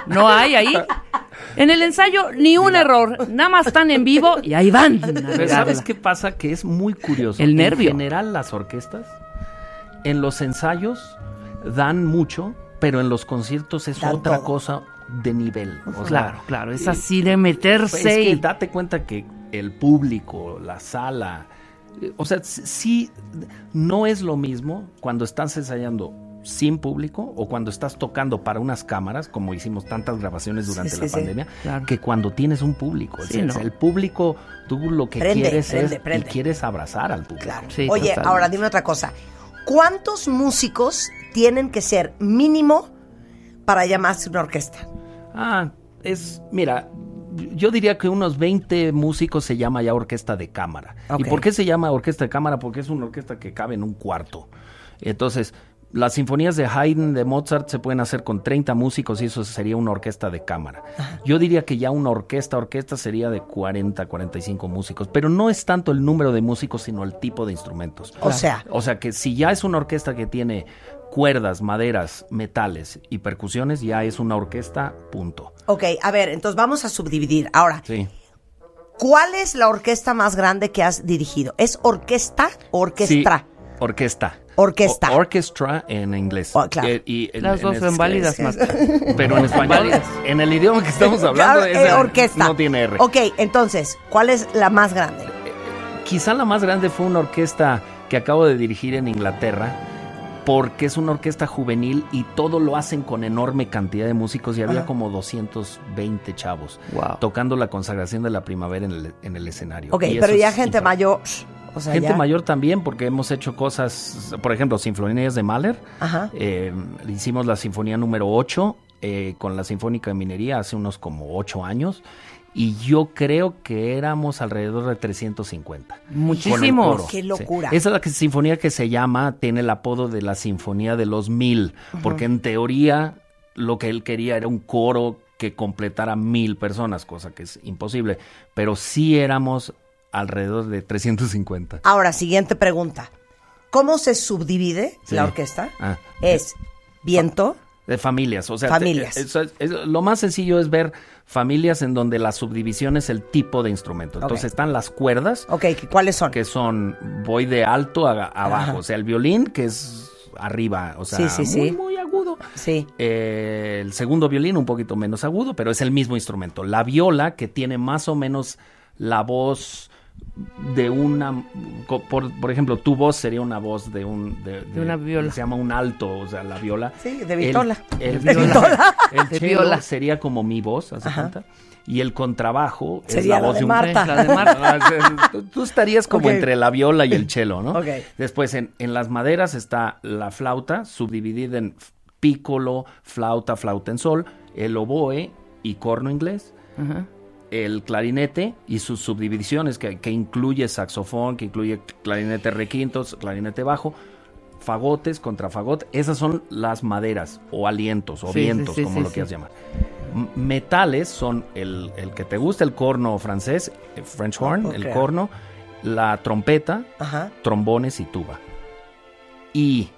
no hay ahí. En el ensayo ni un error, nada más están en vivo y ahí van. Pero. ¿sabes qué pasa? Que es muy curioso. El nervio. En general, las orquestas, en los ensayos, dan mucho, pero en los conciertos es Dan otra todo. cosa de nivel. O sea, Claro, claro, es así de meterse. Es que y- date cuenta que el público, la sala, eh, o sea, sí, no es lo mismo cuando estás ensayando sin público o cuando estás tocando para unas cámaras, como hicimos tantas grabaciones durante sí, la sí. pandemia, Claro. que cuando tienes un público. Sí, el, ¿no? el público, tú lo que Prende, quieres prende, es prende. y quieres abrazar al público. Claro. Sí, Oye, totalmente. ahora dime otra cosa. ¿Cuántos músicos tienen que ser mínimo para llamarse una orquesta? Ah, es, mira, yo diría que unos 20 músicos se llama ya orquesta de cámara. ¿Y por qué se llama orquesta de cámara? Porque es una orquesta que cabe en un cuarto. Entonces, las sinfonías de Haydn, de Mozart, se pueden hacer con 30 músicos y eso sería una orquesta de cámara. Yo diría que ya una orquesta, orquesta sería de 40, 45 músicos, pero no es tanto el número de músicos, sino el tipo de instrumentos. O sea, O sea que si ya es una orquesta que tiene cuerdas, maderas, metales y percusiones, ya es una orquesta, punto. ok, a ver, entonces vamos a subdividir. Ahora, Sí. ¿cuál es la orquesta más grande que has dirigido? ¿Es orquesta o orquestra? Sí, orquesta. Orquesta. O- orchestra en inglés. Oh, claro. Eh, y en- Las en dos son es- válidas, Marta. Pero en español, en el idioma que estamos hablando, Claro, eh, orquesta. no tiene R. Ok, entonces, ¿cuál es la más grande? Quizá la más grande fue una orquesta que acabo de dirigir en Inglaterra, porque es una orquesta juvenil y todo lo hacen con enorme cantidad de músicos y había Ajá. como 220 chavos Wow. tocando la consagración de la primavera en el, en el escenario. Ok, Y pero ya es gente mayor. O sea, Gente ya- mayor también, porque hemos hecho cosas, por ejemplo, sinfonías de Mahler. Ajá. Eh, hicimos la sinfonía número 8 eh, con la Sinfónica de Minería hace unos como 8 años. Y yo creo que éramos alrededor de 350. Con el Muchísimos. Qué locura. Sí. Esa es la que- sinfonía que se llama, tiene el apodo de la Sinfonía de los Mil, porque en teoría lo que él quería era un coro que completara mil personas, cosa que es imposible. Pero sí éramos alrededor de 350. Ahora, siguiente pregunta. ¿Cómo se subdivide Sí. la orquesta? Ah. Es viento. De familias, o sea, Familias. te- eso es- es- lo más sencillo es ver familias en donde la subdivisión es el tipo de instrumento. Entonces están las cuerdas, Ok, ¿cuáles son? que son, voy de alto a, a abajo, o sea, el violín que es arriba, o sea, Sí, sí, muy, sí. muy agudo. Sí. Eh, el segundo violín un poquito menos agudo, pero es el mismo instrumento. La viola, que tiene más o menos la voz de una, por, por ejemplo, tu voz sería una voz de un... De, de- una viola. Se llama un alto, o sea, la viola. Sí, de vitola. El, De viola- vitola. el cello viola. sería como mi voz, ¿hace cuenta? Y el contrabajo es Sería la la voz de de un... Marta. La de Marta. Ah, tú- Tú estarías como entre la viola y el cello, ¿no? Ok. Después en, en las maderas está la flauta, subdividida en pícolo, flauta, flauta en sol, el oboe y corno inglés, Ajá. El clarinete y sus subdivisiones, que, que incluye saxofón, que incluye clarinete requintos, clarinete bajo, fagotes, contrafagot, esas son las maderas o alientos o Sí, vientos, sí, como lo quieras llamar. M- Metales son el, el que te gusta, el corno francés, el French horn, el corno, la trompeta, Ajá. trombones y tuba. Y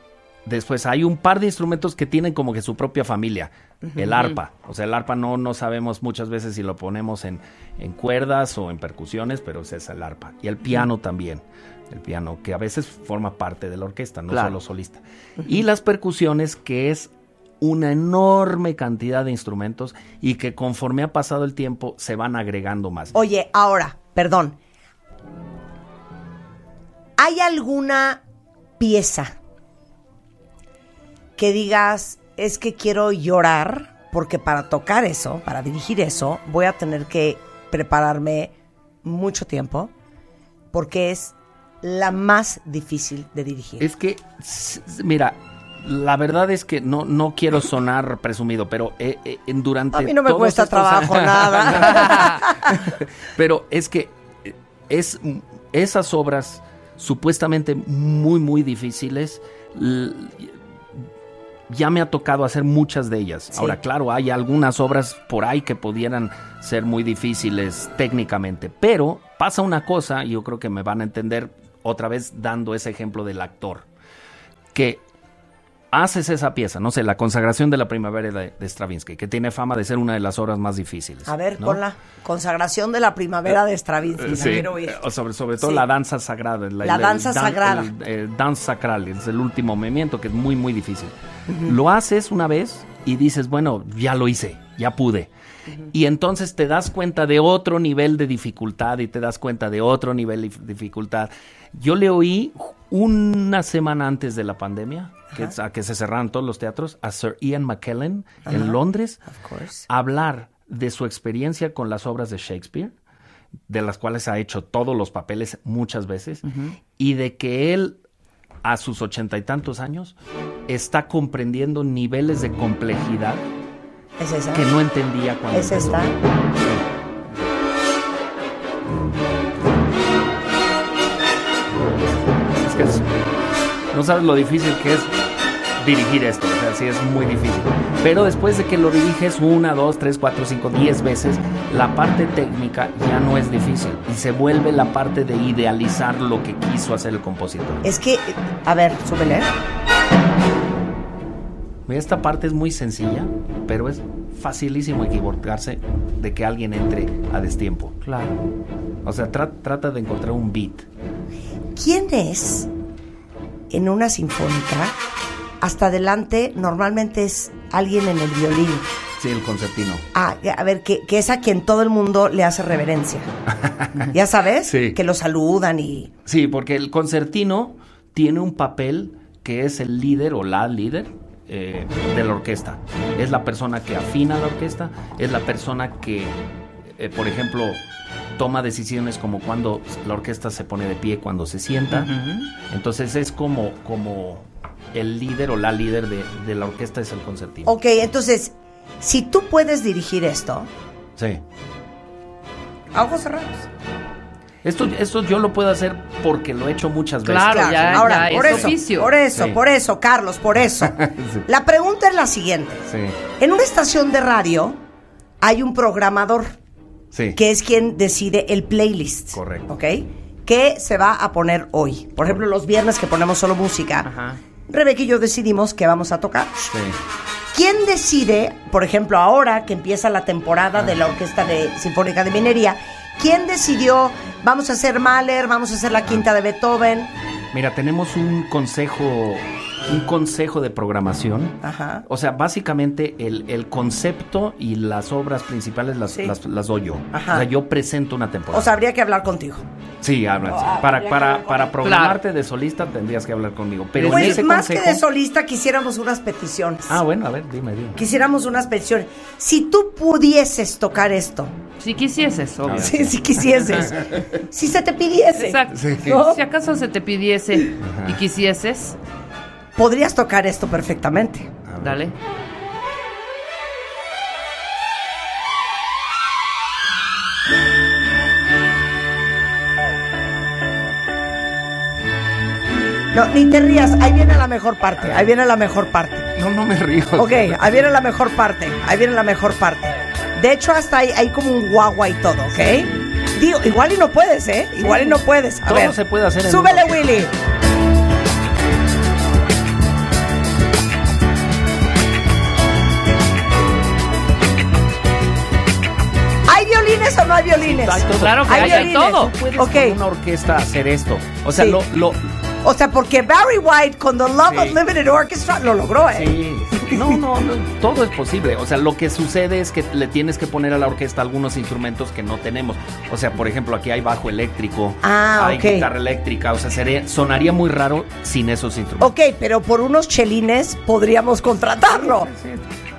después hay un par de instrumentos que tienen como que su propia familia. El arpa. O sea, el arpa no, no sabemos muchas veces si lo ponemos en, en cuerdas o en percusiones, pero ese es el arpa. Y el piano también. El piano, que a veces forma parte de la orquesta, no Claro. solo solista. Y las percusiones, que es una enorme cantidad de instrumentos y que conforme ha pasado el tiempo se van agregando más. Oye, ahora, perdón. ¿Hay alguna pieza que digas, es que quiero llorar porque para tocar eso, para dirigir eso, voy a tener que prepararme mucho tiempo, porque es la más difícil de dirigir. Es que, mira, la verdad es que no, no quiero sonar presumido, pero eh, eh, en- durante A mí no me cuesta estos trabajo nada. pero es que eh, es esas obras supuestamente muy muy difíciles ya me ha tocado hacer muchas de ellas. Sí. Ahora, claro, hay algunas obras por ahí que pudieran ser muy difíciles técnicamente, pero pasa una cosa, y yo creo que me van a entender otra vez dando ese ejemplo del actor, que haces esa pieza, no sé, la consagración de la primavera de, de Stravinsky, que tiene fama de ser una de las obras más difíciles. A ver, ¿no? con la consagración de la primavera de Stravinsky. la Sí, quiero oír. sobre, sobre todo Sí. la danza sagrada. La danza sagrada. El, eh, danza sacral, es el último movimiento que es muy, muy difícil. Lo haces una vez y dices, bueno, ya lo hice, ya pude. Y entonces te das cuenta de otro nivel de dificultad y te das cuenta de otro nivel de dif- dificultad. Yo le oí una semana antes de la pandemia, que, es- a que se cerraron todos los teatros, a Sir Ian McKellen en Londres hablar de su experiencia con las obras de Shakespeare, de las cuales ha hecho todos los papeles muchas veces, y de que él, a sus ochenta y tantos años, está comprendiendo niveles de complejidad ¿Es esa? que no entendía cuando ¿Es empezó. esta? Es que es- no sabes lo difícil que es dirigir esto, o sea, sí es muy difícil. Pero después de que lo diriges una, dos, tres, cuatro, cinco, diez veces, la parte técnica ya no es difícil y se vuelve la parte de idealizar lo que quiso hacer el compositor. Es que, a ver, súbele. Esta parte es muy sencilla, pero es facilísimo equivocarse de que alguien entre a destiempo. Claro. O sea, tra- trata de encontrar un beat. ¿Quién es en una sinfónica? Hasta adelante normalmente es alguien en el violín. Sí, el concertino. Ah, a ver, que, que es a quien todo el mundo le hace reverencia. ¿Ya sabes? Sí. Que lo saludan y... Sí, porque el concertino tiene un papel que es el líder o la líder eh, de la orquesta. Es la persona que afina la orquesta, es la persona que, eh, por ejemplo, toma decisiones como cuando la orquesta se pone de pie, cuando se sienta. Entonces es como, como el líder o la líder de, de la orquesta es el concertino. Ok, entonces, si tú puedes dirigir esto, Sí. a ojos cerrados. Esto, esto yo lo puedo hacer porque lo he hecho muchas veces. Claro, ya, Ahora, ya por es eso, oficio. por eso, Sí. por eso, Carlos, por eso. Sí. La pregunta es la siguiente. Sí, En una estación de radio hay un programador sí. que es quien decide el playlist. Correcto. ¿Ok? ¿Qué se va a poner hoy? Por ejemplo, los viernes que ponemos solo música. Ajá. Rebeca y yo decidimos qué vamos a tocar. Sí. ¿Quién decide, por ejemplo, ahora que empieza la temporada de la Orquesta de Sinfónica de Minería, quién decidió, vamos a hacer Mahler, vamos a hacer la quinta de Beethoven? Mira, tenemos un consejo, un consejo de programación. Ajá. O sea, básicamente el, el concepto y las obras principales las, Sí. las, las doy yo. Ajá. O sea, yo presento una temporada. O sea, habría que hablar contigo. sí, habla. sí. Ah, Para, para, para programarte de solista tendrías que hablar conmigo. Pero en pues ese más consejo... que de solista quisiéramos unas peticiones. Ah, bueno, a ver, dime, dime. Quisiéramos unas peticiones. Si tú pudieses tocar esto, Si quisieses, obvio. si, si quisieses, si se te pidiese, Exacto. ¿no? Si acaso se te pidiese y quisieses, podrías tocar esto perfectamente. Dale. No, ni te rías, ahí viene la mejor parte, ahí viene la mejor parte. No, no me río. Ok, ahí viene la mejor parte, ahí viene la mejor parte. De hecho, hasta hay, hay como un guagua y todo, ¿ok? Digo, igual y no puedes, ¿eh? Igual y no puedes. A Todo ver, se puede hacer en Súbele. Willy. Violines o no hay violines? Hay todo. Claro que Hay hay, violines. todo. Puedes Ok. con una orquesta hacer esto. O sea, Sí. lo, lo, O sea, porque Barry White con The Love Sí. of Limited Orchestra lo logró, ¿eh? Sí, no, no, no, todo es posible. O sea, lo que sucede es que le tienes que poner a la orquesta algunos instrumentos que no tenemos. O sea, por ejemplo, aquí hay bajo eléctrico, Ah, hay ok. guitarra eléctrica. O sea, sería, sonaría muy raro sin esos instrumentos. Ok, pero por unos chelines podríamos contratarlo.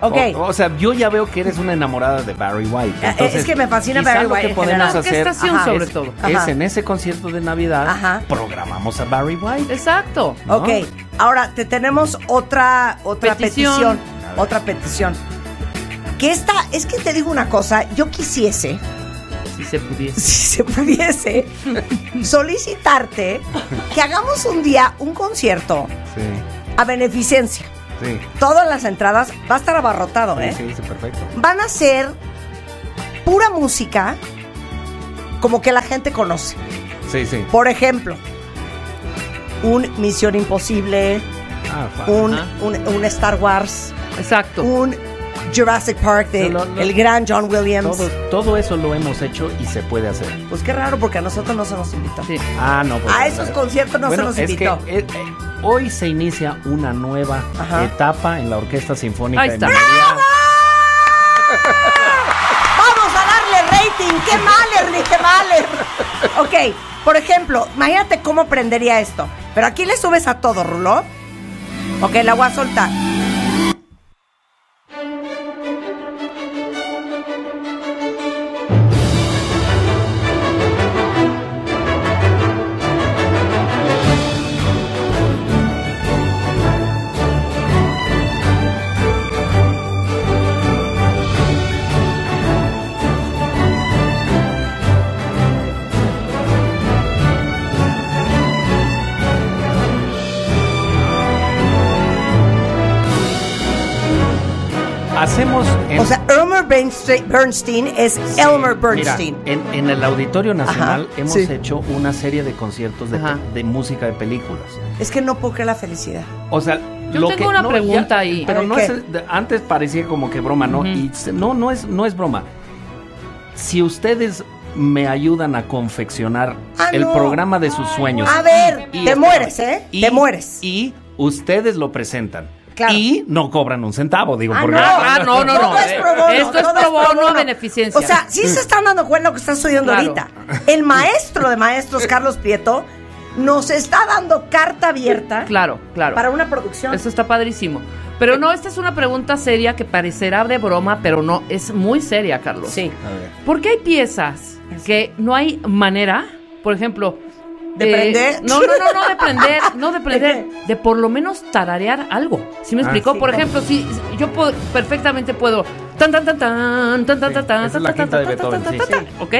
Ok. O, o sea, yo ya veo que eres una enamorada de Barry White. Eh, Entonces, es que me fascina Barry lo White que en podemos general. Hacer Ajá. sobre es, todo. es en ese concierto de Navidad Ajá. programamos a Barry White. Exacto. ¿no? Ok, ahora te tenemos otra, otra petición. Petición. Otra petición. Que esta, es que te digo una cosa, yo quisiese, Si se pudiese. si se pudiese, solicitarte que hagamos un día un concierto Sí, a beneficencia. Sí. Todas las entradas va a estar abarrotado, ¿eh? Sí, sí, perfecto. Van a ser pura música como que la gente conoce. Sí, sí. Por ejemplo, un Misión Imposible, Ah, un, un, un Star Wars, Exacto. un Jurassic Park de el gran John Williams. todo, todo eso lo hemos hecho y se puede hacer. Pues qué raro porque a nosotros no se nos invitó. Sí. Ah, no. pues, A esos conciertos no Bueno, se nos es invitó. que, eh, eh, hoy se inicia una nueva Ajá. etapa en la Orquesta Sinfónica Ahí de está. Minería. Vamos a darle rating. ¡Qué mal, Ernie! ¡Qué mal! Ernie! Ok, por ejemplo, imagínate cómo prendería esto. Pero aquí le subes a todo, Rulo. Ok, la voy a soltar. Bernstein, Bernstein es Sí, Elmer mira, Bernstein. en, en el Auditorio Nacional Ajá, hemos sí. hecho una serie de conciertos de, música de películas. Es que no puedo creer la felicidad. O sea, Yo lo tengo que- una no, pregunta ya- ahí. Pero no es, antes parecía como que broma, ¿no? Y no, no es, no es broma. Si ustedes me ayudan a confeccionar Ah, el no. programa de sus sueños. A ver, y- te mueres, ¿eh? y- te mueres. Y ustedes lo presentan. Claro. Y no cobran un centavo, digo, Ah, porque no. Ah, no, no, no. Es pro bono, Esto es pro bono, beneficencia. O sea, sí se están dando cuenta lo que estás oyendo Claro. ahorita. El maestro de maestros, Carlos Prieto, nos está dando carta abierta Claro, claro. para una producción. Eso está padrísimo. Pero no, esta es una pregunta seria que parecerá de broma, pero no, es muy seria, Carlos. Sí. A ver. ¿Por qué hay piezas que no hay manera, por ejemplo, ¿De prender? No, no, no, no de prender, no de prender, qué? de por lo menos tararear algo. ¿Sí me Ah, explicó? sí, por ejemplo, si yo puedo, perfectamente puedo tan tan tan tan tan tan tan tan tan, tan, tan, Beethoven, tan, sí. tan, tan, ¿ok?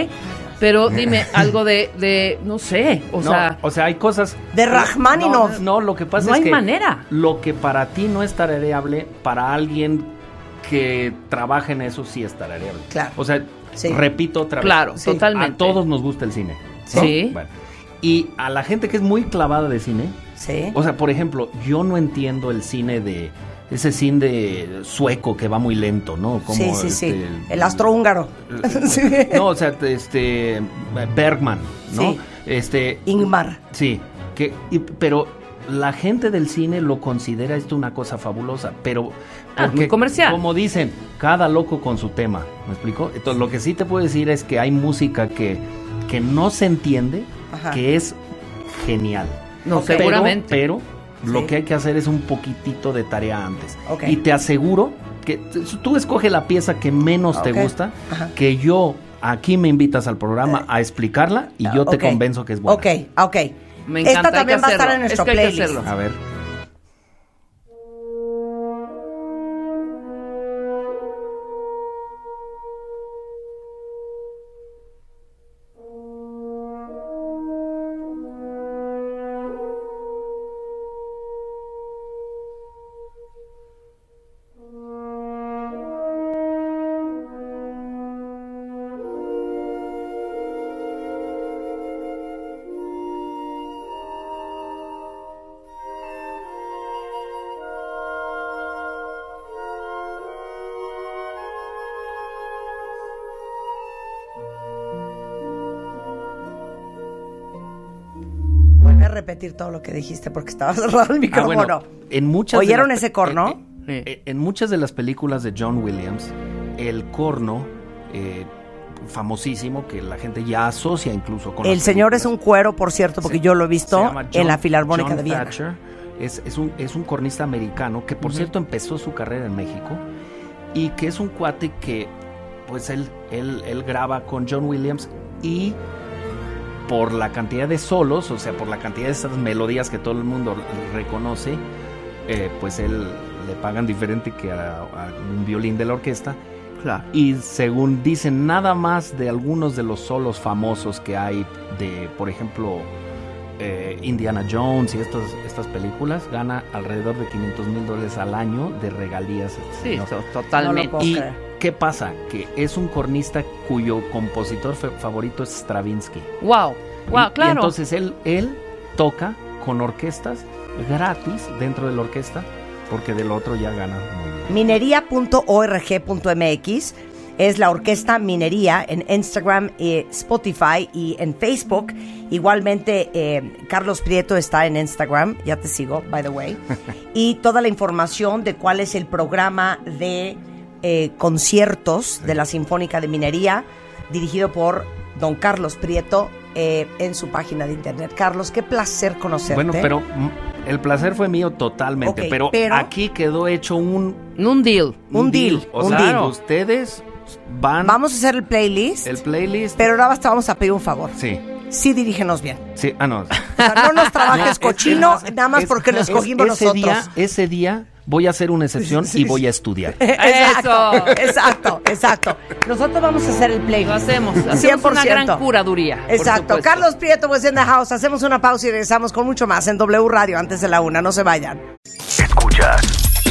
Pero dime algo de, de no sé, o no, sea, o sea, hay cosas. De Rachmaninoff. No, no, lo que pasa No es hay que. manera. Lo que para ti no es tarareable, para alguien que trabaja en eso sí es tarareable. Claro. O sea, Sí. repito otra vez. Claro, Sí. totalmente. A todos nos gusta el cine. ¿no? Sí. Bueno, y a la gente que es muy clavada de cine, Sí. o sea, por ejemplo, yo no entiendo el cine de. Ese cine de sueco que va muy lento, ¿no? Como, sí, sí, sí. este, El astrohúngaro. Sí. No, o sea, este. Bergman, ¿no? Sí. Este. Ingmar. Sí, que, y- pero la gente del cine lo considera esto una cosa fabulosa, pero Ah, muy comercial. como dicen, cada loco con su tema, ¿me explico? Entonces lo que sí te puedo decir es que hay música que, que no se entiende, Ajá. que es genial. no, Ok. Pero- seguramente. Pero, lo Sí. que hay que hacer es un poquitito de tarea antes. Ok. Y te aseguro que tú escoge la pieza que menos Ok. te gusta, Ajá. que yo aquí me invitas al programa a explicarla y yo te convenzo que es buena. Ok, ok. Me encanta, Esta también va a estar en nuestro Es que hay que playlist. hacerlo. A ver. Repetir todo lo que dijiste porque estaba cerrado el Ah, micrófono. bueno, en muchas ¿Oyeron ese corno? eh, eh, en muchas de las películas de John Williams, el corno eh, famosísimo que la gente ya asocia incluso con el señor es un cuero, por cierto, porque Se- yo lo he visto en la Filarmónica John de Viena. Thatcher. Es, es un, es un cornista americano que, por cierto, empezó su carrera en México y que es un cuate que pues él, él, él graba con John Williams y por la cantidad de solos, o sea, por la cantidad de esas melodías que todo el mundo reconoce, eh, pues él le pagan diferente que a, a un violín de la orquesta. Claro. Y según dicen, nada más de algunos de los solos famosos que hay de, por ejemplo, eh, Indiana Jones y estas, estas películas, gana alrededor de 500 mil dólares al año de regalías. este Sí, señor. No totalmente. puedo ¿Y creer. qué pasa? Que es un cornista cuyo compositor favorito es Stravinsky. Wow, Y- wow, y claro. entonces él, él toca con orquestas gratis dentro de la orquesta, porque del otro ya gana muy bien. Minería.org.mx es la orquesta Minería en Instagram, y Spotify y en Facebook. Igualmente, eh, Carlos Prieto está en Instagram, ya te sigo, by the way. y toda la información de cuál es el programa de eh, conciertos de la Sinfónica de Minería, dirigido por don Carlos Prieto eh, en su página de internet. Carlos, qué placer conocerte. Bueno, pero mm, el placer fue mío totalmente, pero, pero- aquí quedó hecho un, Un deal. Un deal, O un sea, deal. ustedes van Vamos a hacer el playlist, el playlist. pero ahora basta, vamos a pedir un favor. Sí, Sí, dirígenos bien. sí, ah, no. O sea, no nos trabajes No, es- cochino, es nada más es- porque lo es- escogimos ese nosotros. Día, ese día voy a hacer una excepción y voy a estudiar. Exacto, Eso. exacto, exacto. Nosotros vamos a hacer el playlist. Lo hacemos. Hacemos una 100%. gran curaduría. Exacto. Carlos Prieto was in the house. Hacemos una pausa y regresamos con mucho más en W Radio antes de la una. No se vayan. Escuchas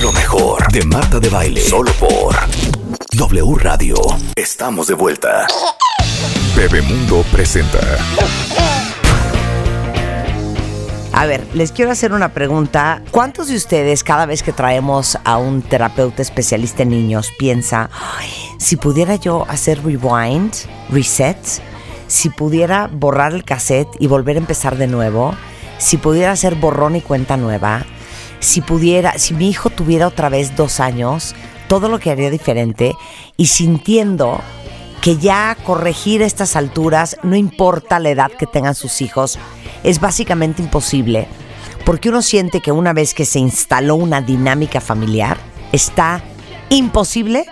lo mejor de Marta de Baile. Solo por W Radio. Estamos de vuelta. Bebemundo presenta. A ver, les quiero hacer una pregunta. ¿Cuántos de ustedes cada vez que traemos a un terapeuta especialista en niños piensa, "Ay, si pudiera yo hacer rewind, reset, si pudiera borrar el cassette y volver a empezar de nuevo, si pudiera hacer borrón y cuenta nueva, si pudiera, si mi hijo tuviera otra vez dos años, todo lo que haría diferente y sintiendo que ya corregir estas alturas, no importa la edad que tengan sus hijos, es básicamente imposible, porque uno siente que una vez que se instaló una dinámica familiar, está imposible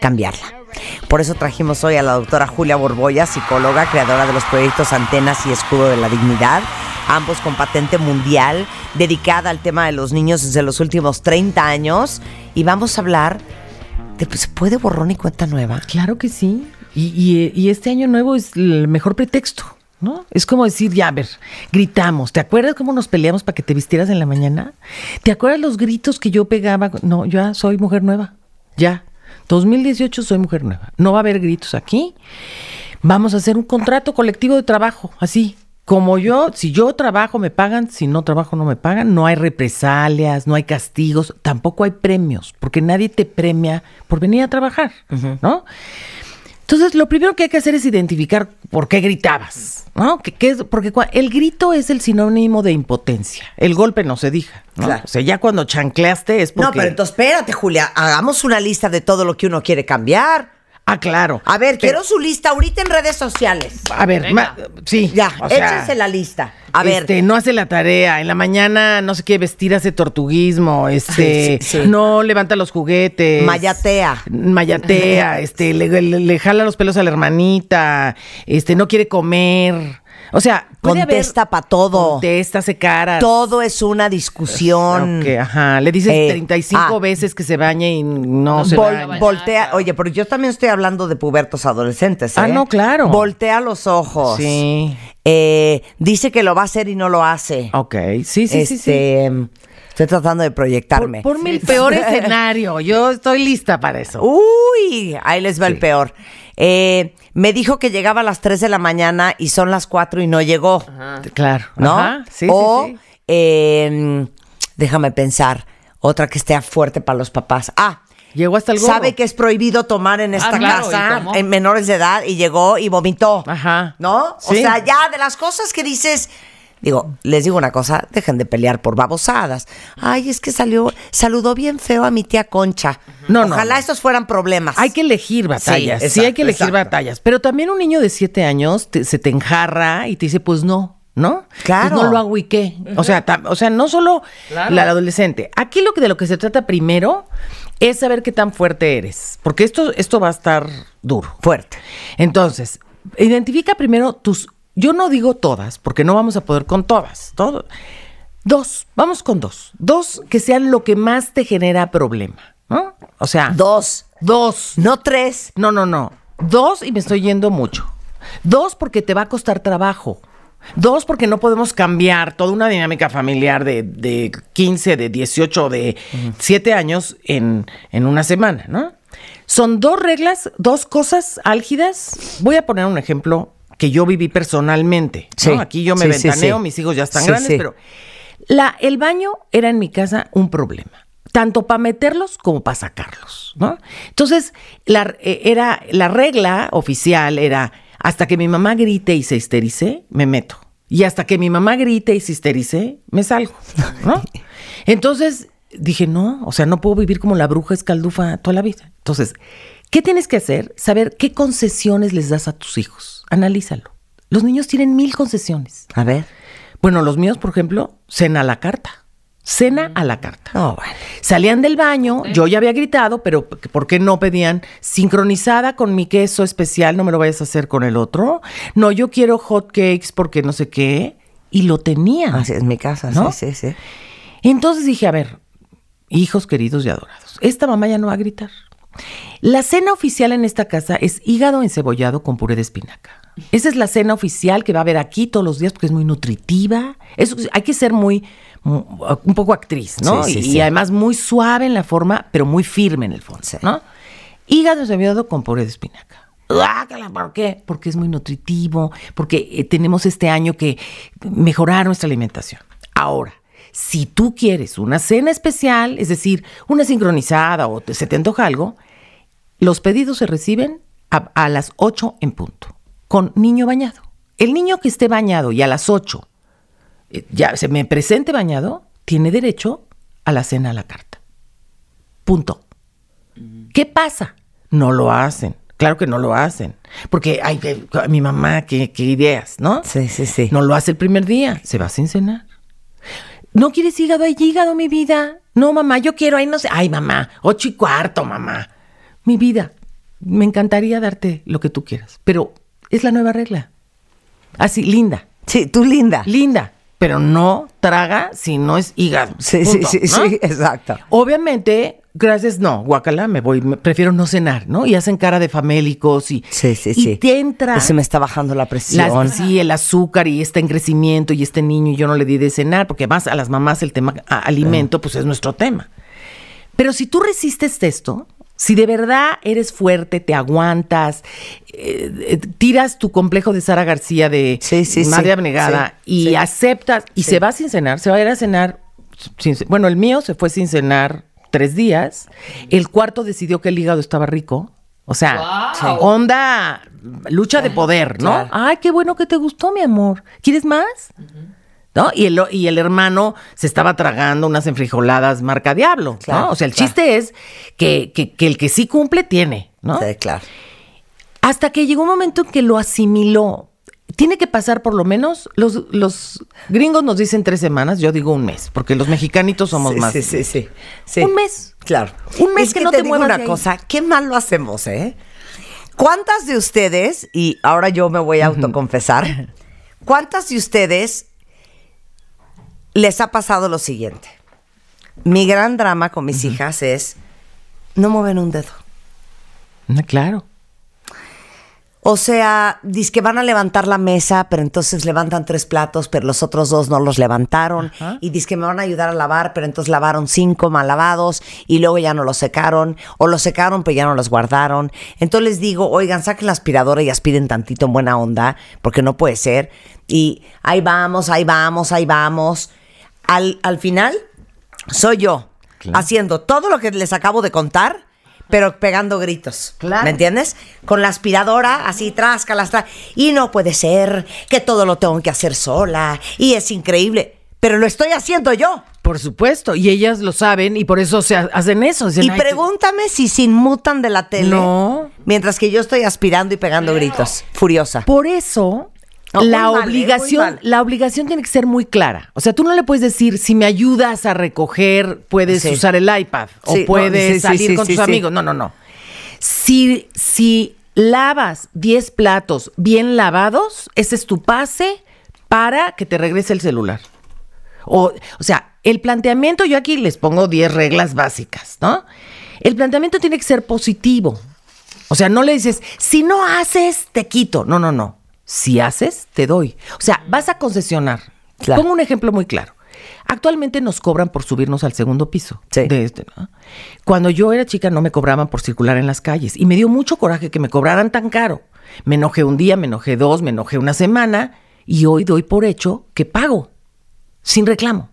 cambiarla. Por eso trajimos hoy a la doctora Julia Borboya, psicóloga, creadora de los proyectos Antenas y Escudo de la Dignidad, ambos con patente mundial, dedicada al tema de los niños desde los últimos 30 años, y vamos a hablar pues, ¿se puede borrón y cuenta nueva? Claro que sí. Y, y- y este año nuevo es el mejor pretexto, ¿no? Es como decir, ya, a ver, gritamos. ¿Te acuerdas cómo nos peleamos para que te vistieras en la mañana? ¿Te acuerdas los gritos que yo pegaba? No, ya soy mujer nueva. Ya. 2018 soy mujer nueva. No va a haber gritos aquí. Vamos a hacer un contrato colectivo de trabajo, así. Como yo, si yo trabajo me pagan, si no trabajo no me pagan, no hay represalias, no hay castigos, tampoco hay premios, porque nadie te premia por venir a trabajar, ¿no? Entonces, lo primero que hay que hacer es identificar por qué gritabas, ¿no? Que, que es, porque el grito es el sinónimo de impotencia. El golpe no se diga, ¿no? Claro. O sea, ya cuando chancleaste es porque... No, pero entonces espérate, Julia, hagamos una lista de todo lo que uno quiere cambiar. Ah, claro. A ver, Pero- quiero su lista ahorita en redes sociales. A ver, ma- sí. Ya, o sea, échense la lista. A ver, Este, no hace la tarea, en la mañana no sé qué vestir, hace tortuguismo, este, Sí, sí, sí. no levanta los juguetes. Mayatea. Mayatea, este, le, le- le jala los pelos a la hermanita, este, no quiere comer. O sea, puede contesta para todo. Contesta, hace caras. Todo es una discusión. Ok, ajá. Le dices Eh, 35 ah. veces que se bañe y no, se Vol- baña. voltea, oye, pero yo también estoy hablando de pubertos adolescentes. Ah, ¿eh? no, claro. Voltea los ojos. Sí. Eh, dice que lo va a hacer y no lo hace. Ok, sí, sí, sí, sí. Este, Estoy tratando de Por, proyectarme. ponme el peor escenario. Yo estoy lista para eso. Uy, ahí les va el peor. Eh, me dijo que llegaba a las 3 de la mañana y son las 4 y no llegó. Claro. ¿No? Ajá, sí, o, sí, sí. eh, déjame pensar, otra que esté fuerte para los papás. Ah, Llegó hasta el gorro. sabe que es prohibido tomar en esta Ah, claro, ¿y casa en menores de edad y llegó y vomitó. Ajá. ¿No? O sea, ya de las cosas que dices. Digo, les digo una cosa, dejen de pelear por babosadas. Ay, es que salió, saludó bien feo a mi tía Concha. No, no, Ojalá no. estos fueran problemas. Hay que elegir batallas. Sí, exacto, hay que elegir exacto. batallas. Pero también un niño de siete años te- se te enjarra y te dice, pues no. ¿no? Claro. Pues no lo hago y qué. O sea, o sea, no solo la adolescente. Aquí lo que de lo que se trata primero es saber qué tan fuerte eres, porque esto esto va a estar duro. Fuerte. Entonces, identifica primero tus yo no digo todas, porque no vamos a poder con todas. Todo. Dos, vamos con dos. Dos que sean lo que más te genera problema, ¿no? O sea, Dos. dos. No tres. No, no, no. Dos y me estoy yendo mucho. Dos porque te va a costar trabajo. Dos porque no podemos cambiar toda una dinámica familiar de, de 15, de 18, de 7 años en, en una semana, ¿no? Son dos reglas, dos cosas álgidas. Voy a poner un ejemplo que yo viví personalmente. Aquí yo me sí, ventaneo, sí. mis hijos ya están grandes, pero la, el baño era en mi casa un problema, tanto para meterlos como para sacarlos, ¿no? Entonces, la, eh, era, la regla oficial era, hasta que mi mamá grite y se histerice, me meto. Y hasta que mi mamá grite y se histerice, me salgo, ¿no? Entonces, dije, no, o sea, no puedo vivir como la bruja escaldufa toda la vida. Entonces, ¿qué tienes que hacer? Saber qué concesiones les das a tus hijos. Analízalo. Los niños tienen mil concesiones. A ver. Bueno, los míos, por ejemplo, cena a la carta. Cena a la carta. No, bueno. Salían del baño, yo ya había gritado, pero ¿por qué no pedían sincronizada con mi queso especial? No me lo vayas a hacer con el otro. No, yo quiero hot cakes porque no sé qué. Y lo tenían. Así es mi casa, ¿No? sí, sí, sí. Entonces dije, a ver, hijos queridos y adorados, esta mamá ya no va a gritar. La cena oficial en esta casa es hígado encebollado con puré de espinaca. Esa es la cena oficial que va a haber aquí todos los días porque es muy nutritiva. Eso, hay que ser muy, mu- un poco actriz, ¿no? Sí, sí, y, sí. y además muy suave en la forma, pero muy firme en el fondo. ¿no? Hígado encebollado con puré de espinaca. Guácala, ¿Por qué? Porque es muy nutritivo, porque eh, tenemos este año que mejorar nuestra alimentación. Ahora, si tú quieres una cena especial, es decir, una sincronizada o te- se te antoja algo, los pedidos se reciben a, a las 8 en punto, con niño bañado. El niño que esté bañado y a las 8 eh, ya se me presente bañado, tiene derecho a la cena a la carta. Punto. ¿Qué pasa? No lo hacen. Claro que no lo hacen. Porque, ay, mi mamá, qué, qué ideas, ¿no? Sí, sí, sí. No lo hace el primer día, se va sin cenar. ¿No quieres hígado? Hay hígado, mi vida. No, mamá, yo quiero, ahí no sé. Ay, mamá, ocho y cuarto, mamá. Mi vida, me encantaría darte lo que tú quieras, pero es la nueva regla. Así, linda, Sí, tú linda. linda, pero no traga si no es hígado. Sí, Punto, sí, sí, ¿no? sí, exacto. Obviamente, gracias, no, guacala, me voy, me- prefiero no cenar, ¿no? Y hacen cara de famélicos y, Sí, sí, y sí. te entra Se me está bajando la presión. las- sí, el azúcar y está en crecimiento y este niño y yo no le di de cenar, porque además a las mamás el tema a- alimento, pues es nuestro tema. Pero si tú resistes esto, si de verdad eres fuerte, te aguantas, eh, eh, tiras tu complejo de Sara García de Sí, sí, madre sí, abnegada sí, y sí. aceptas y se va sin cenar, se va a ir a cenar. sin bueno, el mío se fue sin cenar tres días. El cuarto decidió que el hígado estaba rico. O sea, onda, lucha de poder, ¿no? Claro. Ay, qué bueno que te gustó, mi amor. ¿Quieres más? ¿No? Y el, y el hermano se estaba tragando unas enfrijoladas marca Diablo, Claro, ¿no? O sea, el claro. chiste es que, que- que el que sí cumple tiene, ¿no? Sí, claro. Hasta que llegó un momento en que lo asimiló. Tiene que pasar por lo menos, los, los gringos nos dicen tres semanas, yo digo un mes, porque los mexicanitos somos sí, más. Sí, sí, sí, sí. Un mes. Claro. Un mes Es que no te digo muevas una cosa, qué mal lo hacemos, ¿eh? ¿Cuántas de ustedes, y ahora yo me voy a autoconfesar, cuántas de ustedes les ha pasado lo siguiente? Mi gran drama con mis hijas es, no mueven un dedo. Ah, Claro. O sea, dice que van a levantar la mesa, pero entonces levantan tres platos, pero los otros dos no los levantaron. Y dice que me van a ayudar a lavar, pero entonces lavaron cinco mal lavados y luego ya no los secaron. O los secaron, pero ya no los guardaron. Entonces les digo, oigan, saquen la aspiradora y aspiren tantito en buena onda, porque no puede ser. Y ahí vamos, ahí vamos, ahí vamos. Al, al final, soy yo haciendo todo lo que les acabo de contar, pero pegando gritos. Claro. ¿Me entiendes? Con la aspiradora, así, tráscalas, tra- Y no puede ser que todo lo tengo que hacer sola. Y es increíble. Pero lo estoy haciendo yo. Por supuesto, y ellas lo saben y por eso se ha- hacen eso. dicen, Y "Ay, pregúntame si se inmutan de la tele. No. Mientras que yo estoy aspirando y pegando gritos. Furiosa. Por eso No, la mal, ¿eh? Obligación, la obligación tiene que ser muy clara. O sea, tú no le puedes decir, si me ayudas a recoger, puedes Sí. usar el iPad o Sí, no, puedes sí, salir con tus amigos. No, no, no. Si, si lavas 10 platos bien lavados, ese es tu pase para que te regrese el celular. O, o sea, el planteamiento, yo aquí les pongo 10 reglas básicas, ¿no? El planteamiento tiene que ser positivo. O sea, no le dices, si no haces, te quito. No, no, no. Si haces, te doy. O sea, vas a concesionar. Claro. Pongo un ejemplo muy claro. Actualmente nos cobran por subirnos al segundo piso. Sí. De este, ¿no? Cuando yo era chica no me cobraban por circular en las calles. Y me dio mucho coraje que me cobraran tan caro. Me enojé un día, me enojé dos, me enojé una semana. Y hoy doy por hecho que pago. Sin reclamo.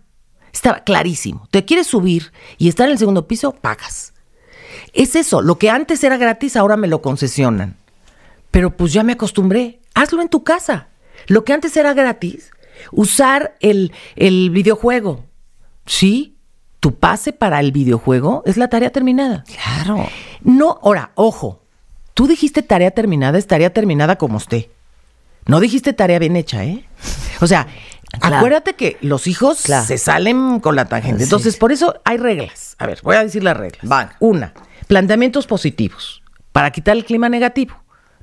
Estaba clarísimo. Te quieres subir y estar en el segundo piso, pagas. Es eso, lo que antes era gratis, ahora me lo concesionan. Pero pues ya me acostumbré. Hazlo en tu casa. Lo que antes era gratis, usar el, el videojuego. Sí, tu pase para el videojuego es la tarea terminada. Claro. No, ahora, ojo. Tú dijiste tarea terminada, es tarea terminada como usted. No dijiste tarea bien hecha, ¿eh? O sea, Claro. acuérdate que los hijos Claro. se salen con la tangente. Entonces, sí. por eso hay reglas. A ver, voy a decir las reglas. Van. Una, planteamientos positivos para quitar el clima negativo.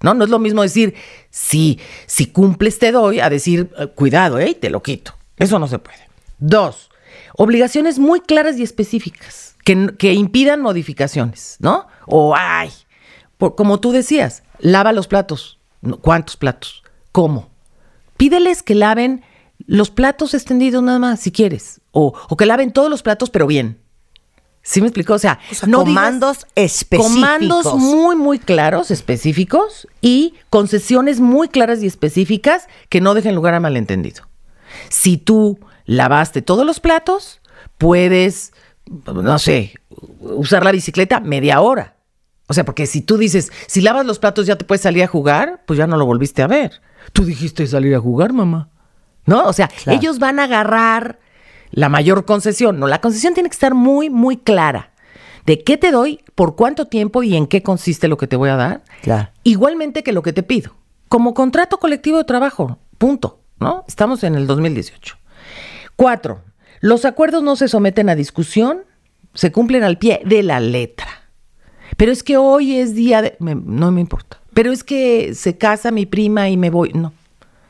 No, no es lo mismo decir, si, si cumples te doy, a decir, eh, cuidado, ¿eh? Te lo quito. Eso no se puede. Dos, obligaciones muy claras y específicas que, que impidan modificaciones, ¿no? O, ay, por- como tú decías, lava los platos. ¿Cuántos platos? ¿Cómo? Pídeles que laven los platos extendidos nada más, si quieres. O, o que laven todos los platos, pero bien. ¿Sí me explicó? O sea, O sea, no digas- comandos específicos. Comandos muy, muy claros, específicos y concesiones muy claras y específicas que no dejen lugar a malentendido. Si tú lavaste todos los platos, puedes, no sé, usar la bicicleta media hora. O sea, porque si tú dices, si lavas los platos ya te puedes salir a jugar, pues ya no lo volviste a ver. Tú dijiste salir a jugar, mamá. ¿No? O sea, Claro. ellos van a agarrar la mayor concesión. No, la concesión tiene que estar muy, muy clara. De qué te doy, por cuánto tiempo y en qué consiste lo que te voy a dar. Claro. Igualmente que lo que te pido. Como contrato colectivo de trabajo. Punto. ¿No? Estamos en el 2018. Cuatro. Los acuerdos no se someten a discusión, se cumplen al pie de la letra. Pero es que hoy es día de... me- no me importa. Pero es que se casa mi prima y me voy. No.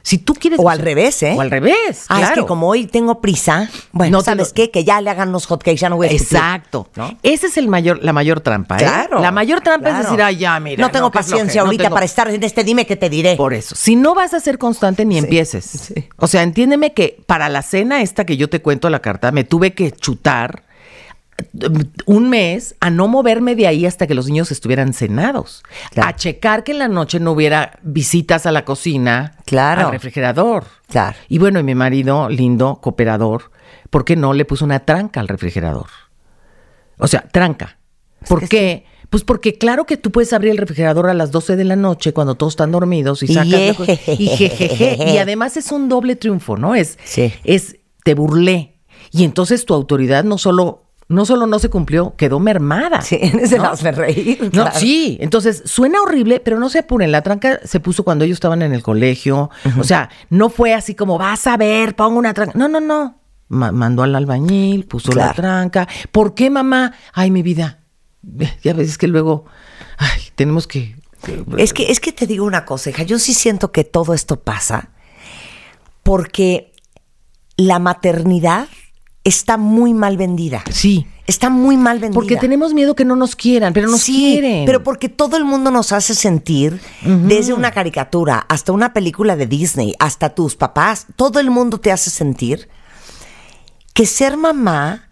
Si tú quieres... O al revés, ¿eh? O al revés. Ah, es claro. que como hoy tengo prisa, bueno, No ¿sabes lo- qué? Que ya le hagan los hotcakes, ya no voy a. Exacto. ¿No? Esa es el mayor, la mayor trampa. ¿eh? Claro. La mayor trampa claro. es decir, ay, ya, mira. No tengo paciencia ahorita tengo- para estar en este dime que te diré. Por eso. Si no vas a ser constante, ni empieces. O sea, entiéndeme que para la cena esta que yo te cuento la carta, me tuve que chutar un mes a no moverme de ahí hasta que los niños estuvieran cenados. Claro. A checar que en la noche no hubiera visitas a la cocina, Claro. al refrigerador. Claro. Y bueno, y mi marido, lindo, cooperador, ¿por qué no le puso una tranca al refrigerador? O sea, tranca. ¿Por que qué? Pues porque claro que tú puedes abrir el refrigerador a las 12 de la noche cuando todos están dormidos y sacas la y jejeje. Y además es un doble triunfo, ¿no? Es, Sí. es te burlé. Y entonces tu autoridad no solo no solo no se cumplió, quedó mermada. Sí, se ¿no? las hace reír. No, claro. sí, entonces suena horrible, pero no se apuren. La tranca se puso cuando ellos estaban en el colegio. O sea, no fue así como vas a ver, pongo una tranca. No, no, no. Ma- mandó al albañil, puso la tranca. ¿Por qué, mamá? Ay, mi vida. Ya ves que luego, ay, tenemos que. Es que, es que te digo una cosa, hija, yo sí siento que todo esto pasa porque la maternidad está muy mal vendida. Sí. Está muy mal vendida. Porque tenemos miedo que no nos quieran, pero nos sí, quieren. pero porque todo el mundo nos hace sentir, desde una caricatura hasta una película de Disney, hasta tus papás, todo el mundo te hace sentir que ser mamá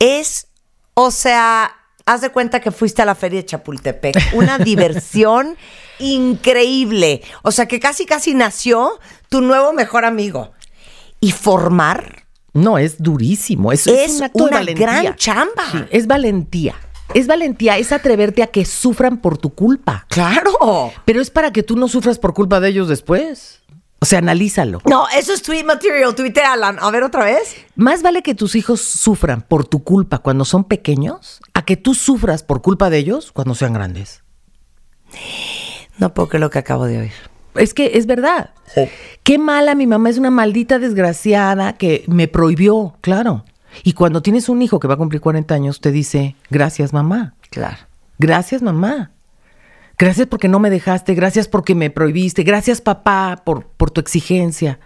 es, o sea, haz de cuenta que fuiste a la feria de Chapultepec, una diversión increíble, o sea, que casi casi nació tu nuevo mejor amigo. Y formar No, es durísimo. Es, Es un de una gran chamba. Sí, es valentía. Es valentía, es atreverte a que sufran por tu culpa. Claro. Pero es para que tú no sufras por culpa de ellos después. O sea, analízalo. No, eso es tweet material, tuitealan. A ver otra vez. Más vale que tus hijos sufran por tu culpa cuando son pequeños a que tú sufras por culpa de ellos cuando sean grandes. No puedo creer lo que acabo de oír. Es que es verdad. Qué mala mi mamá es una maldita desgraciada que me prohibió, claro. Y cuando tienes un hijo que va a cumplir 40 años, te dice, gracias mamá. Claro. Gracias mamá. Gracias porque no me dejaste, gracias porque me prohibiste, gracias papá por, por tu exigencia.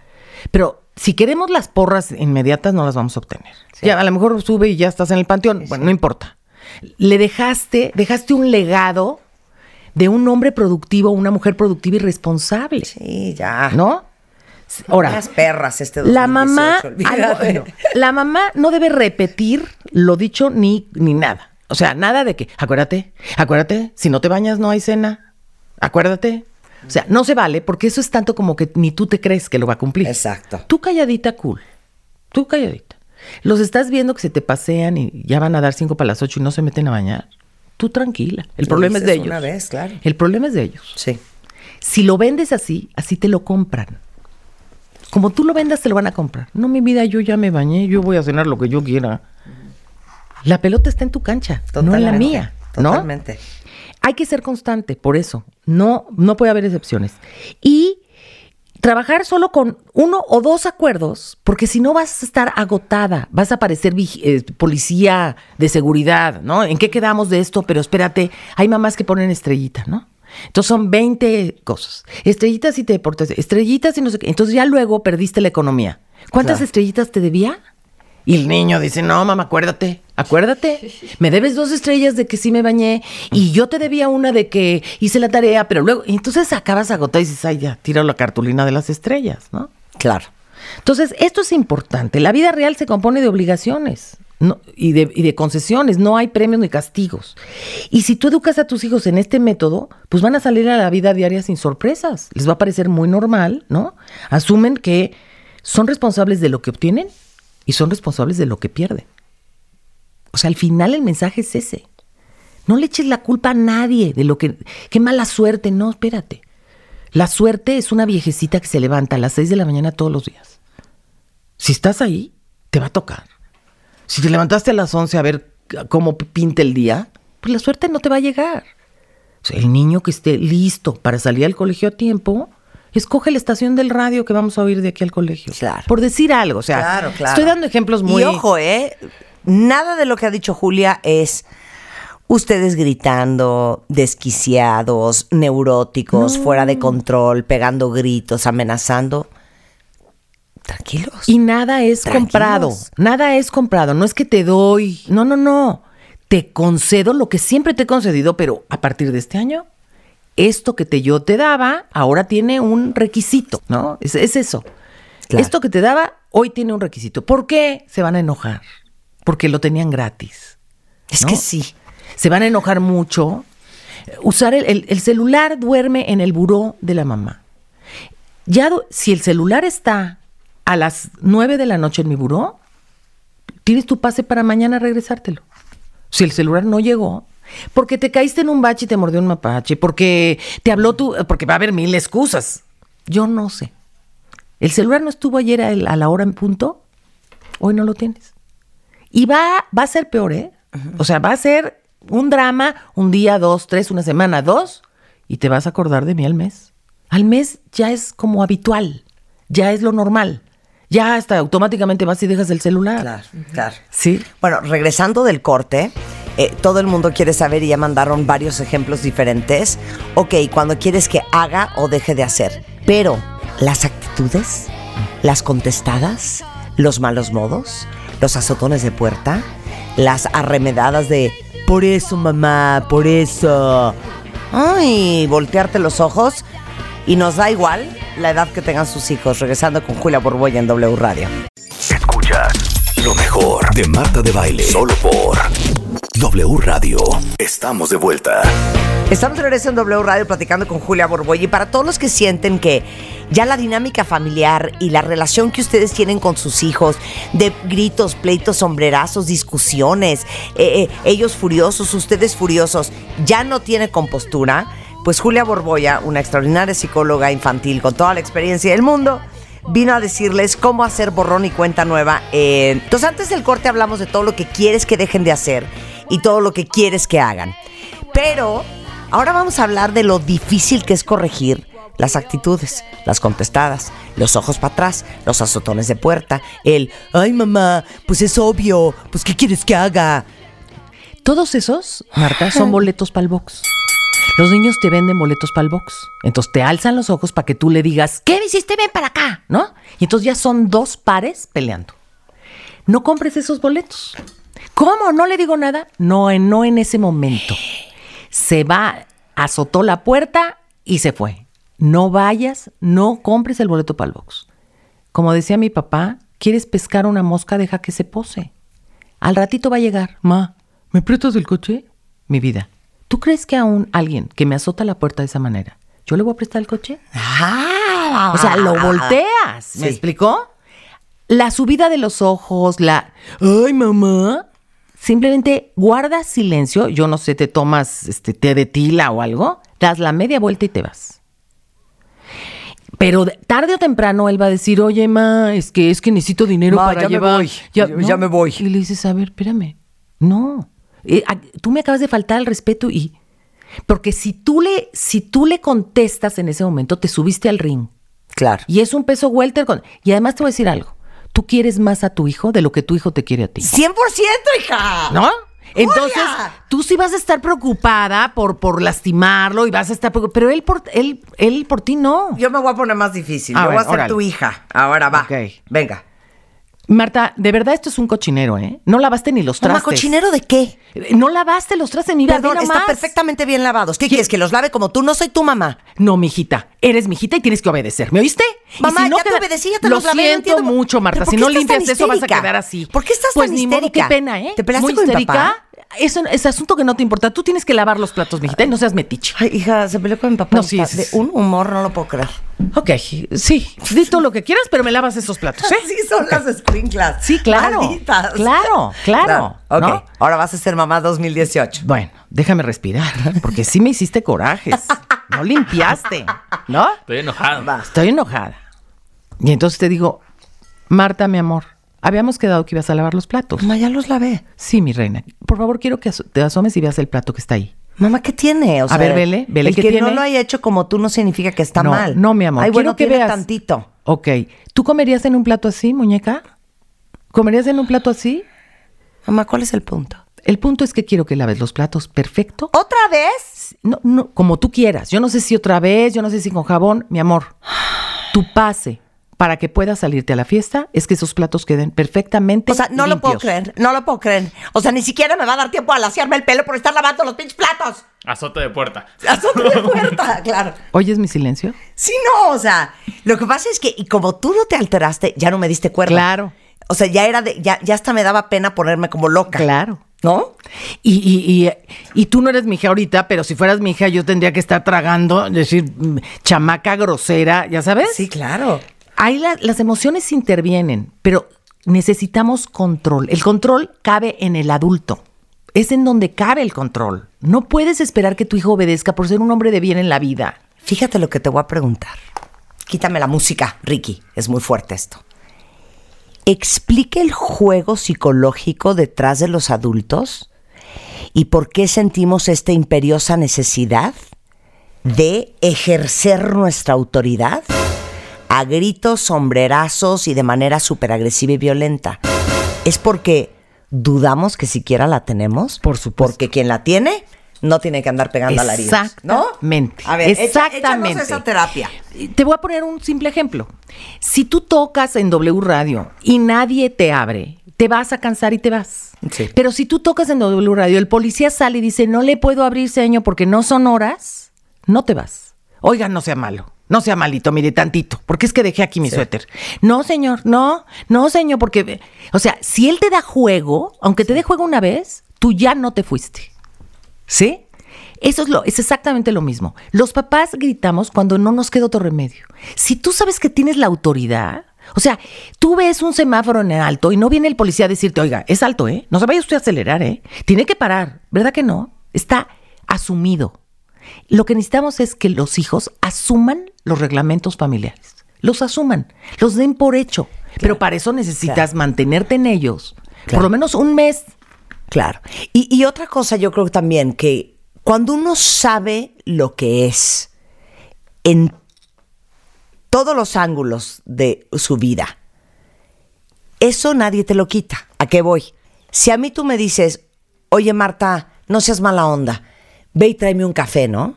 Pero si queremos las porras inmediatas, no las vamos a obtener. Ya a lo mejor sube y ya estás en el panteón. Bueno, no importa. Le dejaste, dejaste un legado de un hombre productivo, una mujer productiva y responsable. Sí, ya. ¿No? Ahora, Unas perras este la mamá, 2018, algo- bueno, la mamá no debe repetir lo dicho ni, ni nada. O sea, nada de que, acuérdate, acuérdate, si no te bañas no hay cena. Acuérdate. O sea, no se vale porque eso es tanto como que ni tú te crees que lo va a cumplir. Exacto. Tú calladita, cool. Tú calladita. Los estás viendo que se te pasean y ya van a dar cinco para las ocho y no se meten a bañar. Tú tranquila. El Lo problema es de ellos. una vez, claro. El problema es de ellos. Sí. Si lo vendes así, así te lo compran. Como tú lo vendas, te lo van a comprar. No, mi vida, yo ya me bañé, yo voy a cenar lo que yo quiera. La pelota está en tu cancha, no en la Totalmente, mía. ¿no? Totalmente. Hay que ser constante, por eso. No, no puede haber excepciones. Y trabajar solo con uno o dos acuerdos, porque si no vas a estar agotada, vas a parecer eh, policía de seguridad, ¿no? ¿En qué quedamos de esto? Pero espérate, hay mamás que ponen estrellita, ¿no? Entonces son 20 cosas. Estrellitas si te deportas, estrellitas y no sé qué. Entonces ya luego perdiste la economía. ¿Cuántas Claro. estrellitas te debía? Y el niño dice, no, mamá, acuérdate, acuérdate. Me debes dos estrellas de que sí me bañé y yo te debía una de que hice la tarea, pero luego, y entonces acabas agotado y dices, ay, ya, tira la cartulina de las estrellas, ¿no? Claro. Entonces, esto es importante. La vida real se compone de obligaciones no- y, de, y de concesiones. No hay premios ni castigos. Y si tú educas a tus hijos en este método, pues van a salir a la vida diaria sin sorpresas. Les va a parecer muy normal, ¿no? Asumen que son responsables de lo que obtienen y son responsables de lo que pierden. O sea, al final el mensaje es ese. No le eches la culpa a nadie de lo que... Qué mala suerte. No, espérate. La suerte es una viejecita que se levanta a las 6 de la mañana todos los días. Si estás ahí, te va a tocar. Si te levantaste a las 11 a ver cómo pinta el día, pues la suerte no te va a llegar. O sea, el niño que esté listo para salir al colegio a tiempo, escoge la estación del radio que vamos a oír de aquí al colegio. Claro. Por decir algo, o sea, Claro, claro. estoy dando ejemplos muy... Y ojo, ¿eh? Nada de lo que ha dicho Julia es ustedes gritando, desquiciados, neuróticos, fuera de control, pegando gritos, amenazando. Tranquilos. Y nada es Tranquilos. comprado. Nada es comprado. No es que te doy. No, no, no. Te concedo lo que siempre te he concedido, pero a partir de este año, esto que te yo te daba, ahora tiene un requisito, ¿no? Es, es eso. Claro. Esto que te daba, hoy tiene un requisito. ¿Por qué se van a enojar? Porque lo tenían gratis. es ¿no? que sí. Se van a enojar mucho. Usar el, el- el celular duerme en el buró de la mamá. Ya si el celular está a las 9 de la noche en mi buró, tienes tu pase para mañana regresártelo. Si el celular no llegó, porque te caíste en un bache y te mordió un mapache, porque te habló tú, porque va a haber mil excusas. Yo no sé. El celular no estuvo ayer a la hora en punto, hoy no lo tienes. Y va, va a ser peor, ¿eh? O sea, va a ser un drama, un día, dos, tres, una semana, dos, y te vas a acordar de mí al mes. Al mes ya es como habitual, ya es lo normal. Ya hasta automáticamente vas y dejas el celular. Claro, claro. Sí. Bueno, regresando del corte, eh, todo el mundo quiere saber y ya mandaron varios ejemplos diferentes. Ok, cuando quieres que haga o deje de hacer. Pero las actitudes, las contestadas, los malos modos, los azotones de puerta, las arremedadas de por eso mamá, por eso. Ay, voltearte los ojos y nos da igual la edad que tengan sus hijos. Regresando con Julia Borboya en W Radio. Escuchas lo mejor de Marta de Baile. Solo por W Radio. Estamos de vuelta. Estamos de regreso en W Radio platicando con Julia Borboy y para todos los que sienten que ya la dinámica familiar y la relación que ustedes tienen con sus hijos, de gritos, pleitos, sombrerazos, discusiones, eh, eh, ellos furiosos, ustedes furiosos, ya no tiene compostura, pues Julia Borboya, una extraordinaria psicóloga infantil con toda la experiencia del mundo, vino a decirles cómo hacer borrón y cuenta nueva. Eh, entonces antes del corte hablamos de todo lo que quieres que dejen de hacer y todo lo que quieres que hagan. Pero ahora vamos a hablar de lo difícil que es corregir las actitudes, las contestadas, los ojos para atrás, los azotones de puerta, el, ay mamá, pues es obvio, pues ¿qué quieres que haga? Todos esos, Marta, son boletos para el box. Los niños te venden boletos para el box. Entonces te alzan los ojos para que tú le digas, ¿qué me hiciste? Ven para acá, ¿no? Y entonces ya son dos pares peleando. No compres esos boletos. ¿Cómo? ¿No le digo nada? No, no en ese momento. Se va, azotó la puerta y se fue. No vayas, no compres el boleto para el box. Como decía mi papá, ¿quieres pescar una mosca? Deja que se pose. Al ratito va a llegar. Ma, ¿me prestas el coche? Mi vida, ¿tú crees que a un alguien que me azota la puerta de esa manera, yo le voy a prestar el coche? Ah, O sea, lo volteas. ¿Me explicó? La subida de los ojos, la. ¡Ay, mamá! Simplemente guardas silencio. Yo no sé, te tomas este té de tila o algo, das la media vuelta y te vas. Pero de- tarde o temprano él va a decir, oye, ma, es que es que necesito dinero Ma, para ya me llevar. voy, ya- ya me voy. Y le dices, a ver, espérame. No. Eh, a- tú me acabas de faltar al respeto y. Porque si tú le, si tú le contestas en ese momento, te subiste al ring. Claro. Y es un peso welter. Con... Y además te voy a decir algo. Tú quieres más a tu hijo de lo que tu hijo te quiere a ti. 100%, hija. ¿No? Entonces, Julia. tú sí vas a estar preocupada por, por lastimarlo y vas a estar preocupada. Pero él por, él, él por ti no. Yo me voy a poner más difícil. A Yo voy a ser órale. tu hija. Ahora va. Ok. Venga. Marta, de verdad esto es un cochinero, ¿eh? No lavaste ni los Mamá, trastes. ¿cochinero de qué? Eh, No lavaste los trastes ni Perdón, ve está nomás. perfectamente bien lavados. ¿Qué quieres? ¿Que los lave como tú? No soy tu mamá. No, mijita, eres mijita y tienes que obedecer. ¿Me oíste? Mamá, si no ya te obedecí, ya te Lo los lavé, no siento entiendo. mucho, Marta. ¿Pero por Si no limpias eso, vas a quedar así. ¿Por qué estás pues tan ni modo, qué pena, ¿eh? ¿Te peleaste Muy con mi histérica. papá? Eso es asunto que no te importa. Tú tienes que lavar los platos, mijita, y no seas metiche. Ay, hija, se peleó con mi papá. No, sí, De un humor, no lo puedo creer. Ok, sí. Di todo lo que quieras, pero me lavas esos platos, ¿eh? Sí, son las sprinklas. Sí, claro. Malditas. Claro, claro, Ok, ¿no? ahora vas a ser mamá 2018. Bueno, déjame respirar, porque sí me hiciste corajes. No limpiaste, ¿no? Estoy enojado. Va. Estoy enojada. Y entonces te digo, Marta, mi amor, habíamos quedado que ibas a lavar los platos. Mamá, ya los lavé. Sí, mi reina. Por favor, quiero que te asomes y veas el plato que está ahí. Mamá, ¿qué tiene? O A ver, vele, vele el qué que no tiene. lo haya hecho como tú no significa que está no, mal. No, mi amor. Ay, bueno, quiero que tiene veas. tantito. Ok. ¿Tú comerías en un plato así, muñeca? ¿Comerías en un plato así? Mamá, ¿cuál es el punto? El punto es que quiero que laves los platos perfecto. ¿Otra vez? No, no, como tú quieras. Yo no sé si otra vez, yo no sé si con jabón. Mi amor, tu pase para que puedas salirte a la fiesta es que esos platos queden perfectamente O sea, no lo puedo creer, no lo puedo creer. O sea, ni siquiera me va a dar tiempo a laciarme el pelo por estar lavando los pinches platos. Azote de puerta. Azote de puerta, claro. ¿Oyes mi silencio? Sí, no, o sea, lo que pasa es que, y como tú no te alteraste, ya no me diste cuerda. Claro. O sea, ya era de, ya, ya hasta me daba pena ponerme como loca. Claro. ¿No? Y, y, y, y tú no eres mi hija ahorita, pero si fueras mi hija yo tendría que estar tragando, decir, mm, chamaca grosera, ¿ya sabes? Sí, claro. Ahí la- las emociones intervienen, pero necesitamos control. El control cabe en el adulto. Es en donde cabe el control. No puedes esperar que tu hijo obedezca por ser un hombre de bien en la vida. Fíjate lo que te voy a preguntar. Quítame la música, Ricky. Es muy fuerte esto. Explique el juego psicológico detrás de los adultos y por qué sentimos esta imperiosa necesidad de ejercer nuestra autoridad a gritos, sombrerazos y de manera súper agresiva y violenta. ¿Es porque dudamos que siquiera la tenemos? Por supuesto. Porque quien la tiene no tiene que andar pegando alaridos, ¿no? Exactamente. A ver, exactamente. esa terapia. Te voy a poner un simple ejemplo. Si tú tocas en W Radio y nadie te abre, te vas a cansar y te vas. Sí. Pero si tú tocas en W Radio, el policía sale y dice, no le puedo abrir seño porque no son horas, no te vas. Oiga, no sea malo. No sea malito, mire, tantito, porque es que dejé aquí mi suéter. No, señor, no, no, señor, porque, o sea, si él te da juego, aunque te dé juego una vez, tú ya no te fuiste. ¿Sí? Eso es, lo, es exactamente lo mismo. Los papás gritamos cuando no nos queda otro remedio. Si tú sabes que tienes la autoridad, o sea, tú ves un semáforo en alto y no viene el policía a decirte, oiga, es alto, ¿eh? No se vaya usted a acelerar, ¿eh? Tiene que parar, ¿verdad que no? Está asumido. Lo que necesitamos es que los hijos asuman los reglamentos familiares. Los asuman, los den por hecho. Pero para eso necesitas mantenerte en ellos por lo menos un mes. Claro. Y, y otra cosa yo creo también que cuando uno sabe lo que es en todos los ángulos de su vida. Eso nadie te lo quita. ¿A qué voy? Si a mí tú me dices, oye Marta, no seas mala onda, ve y tráeme un café, ¿no?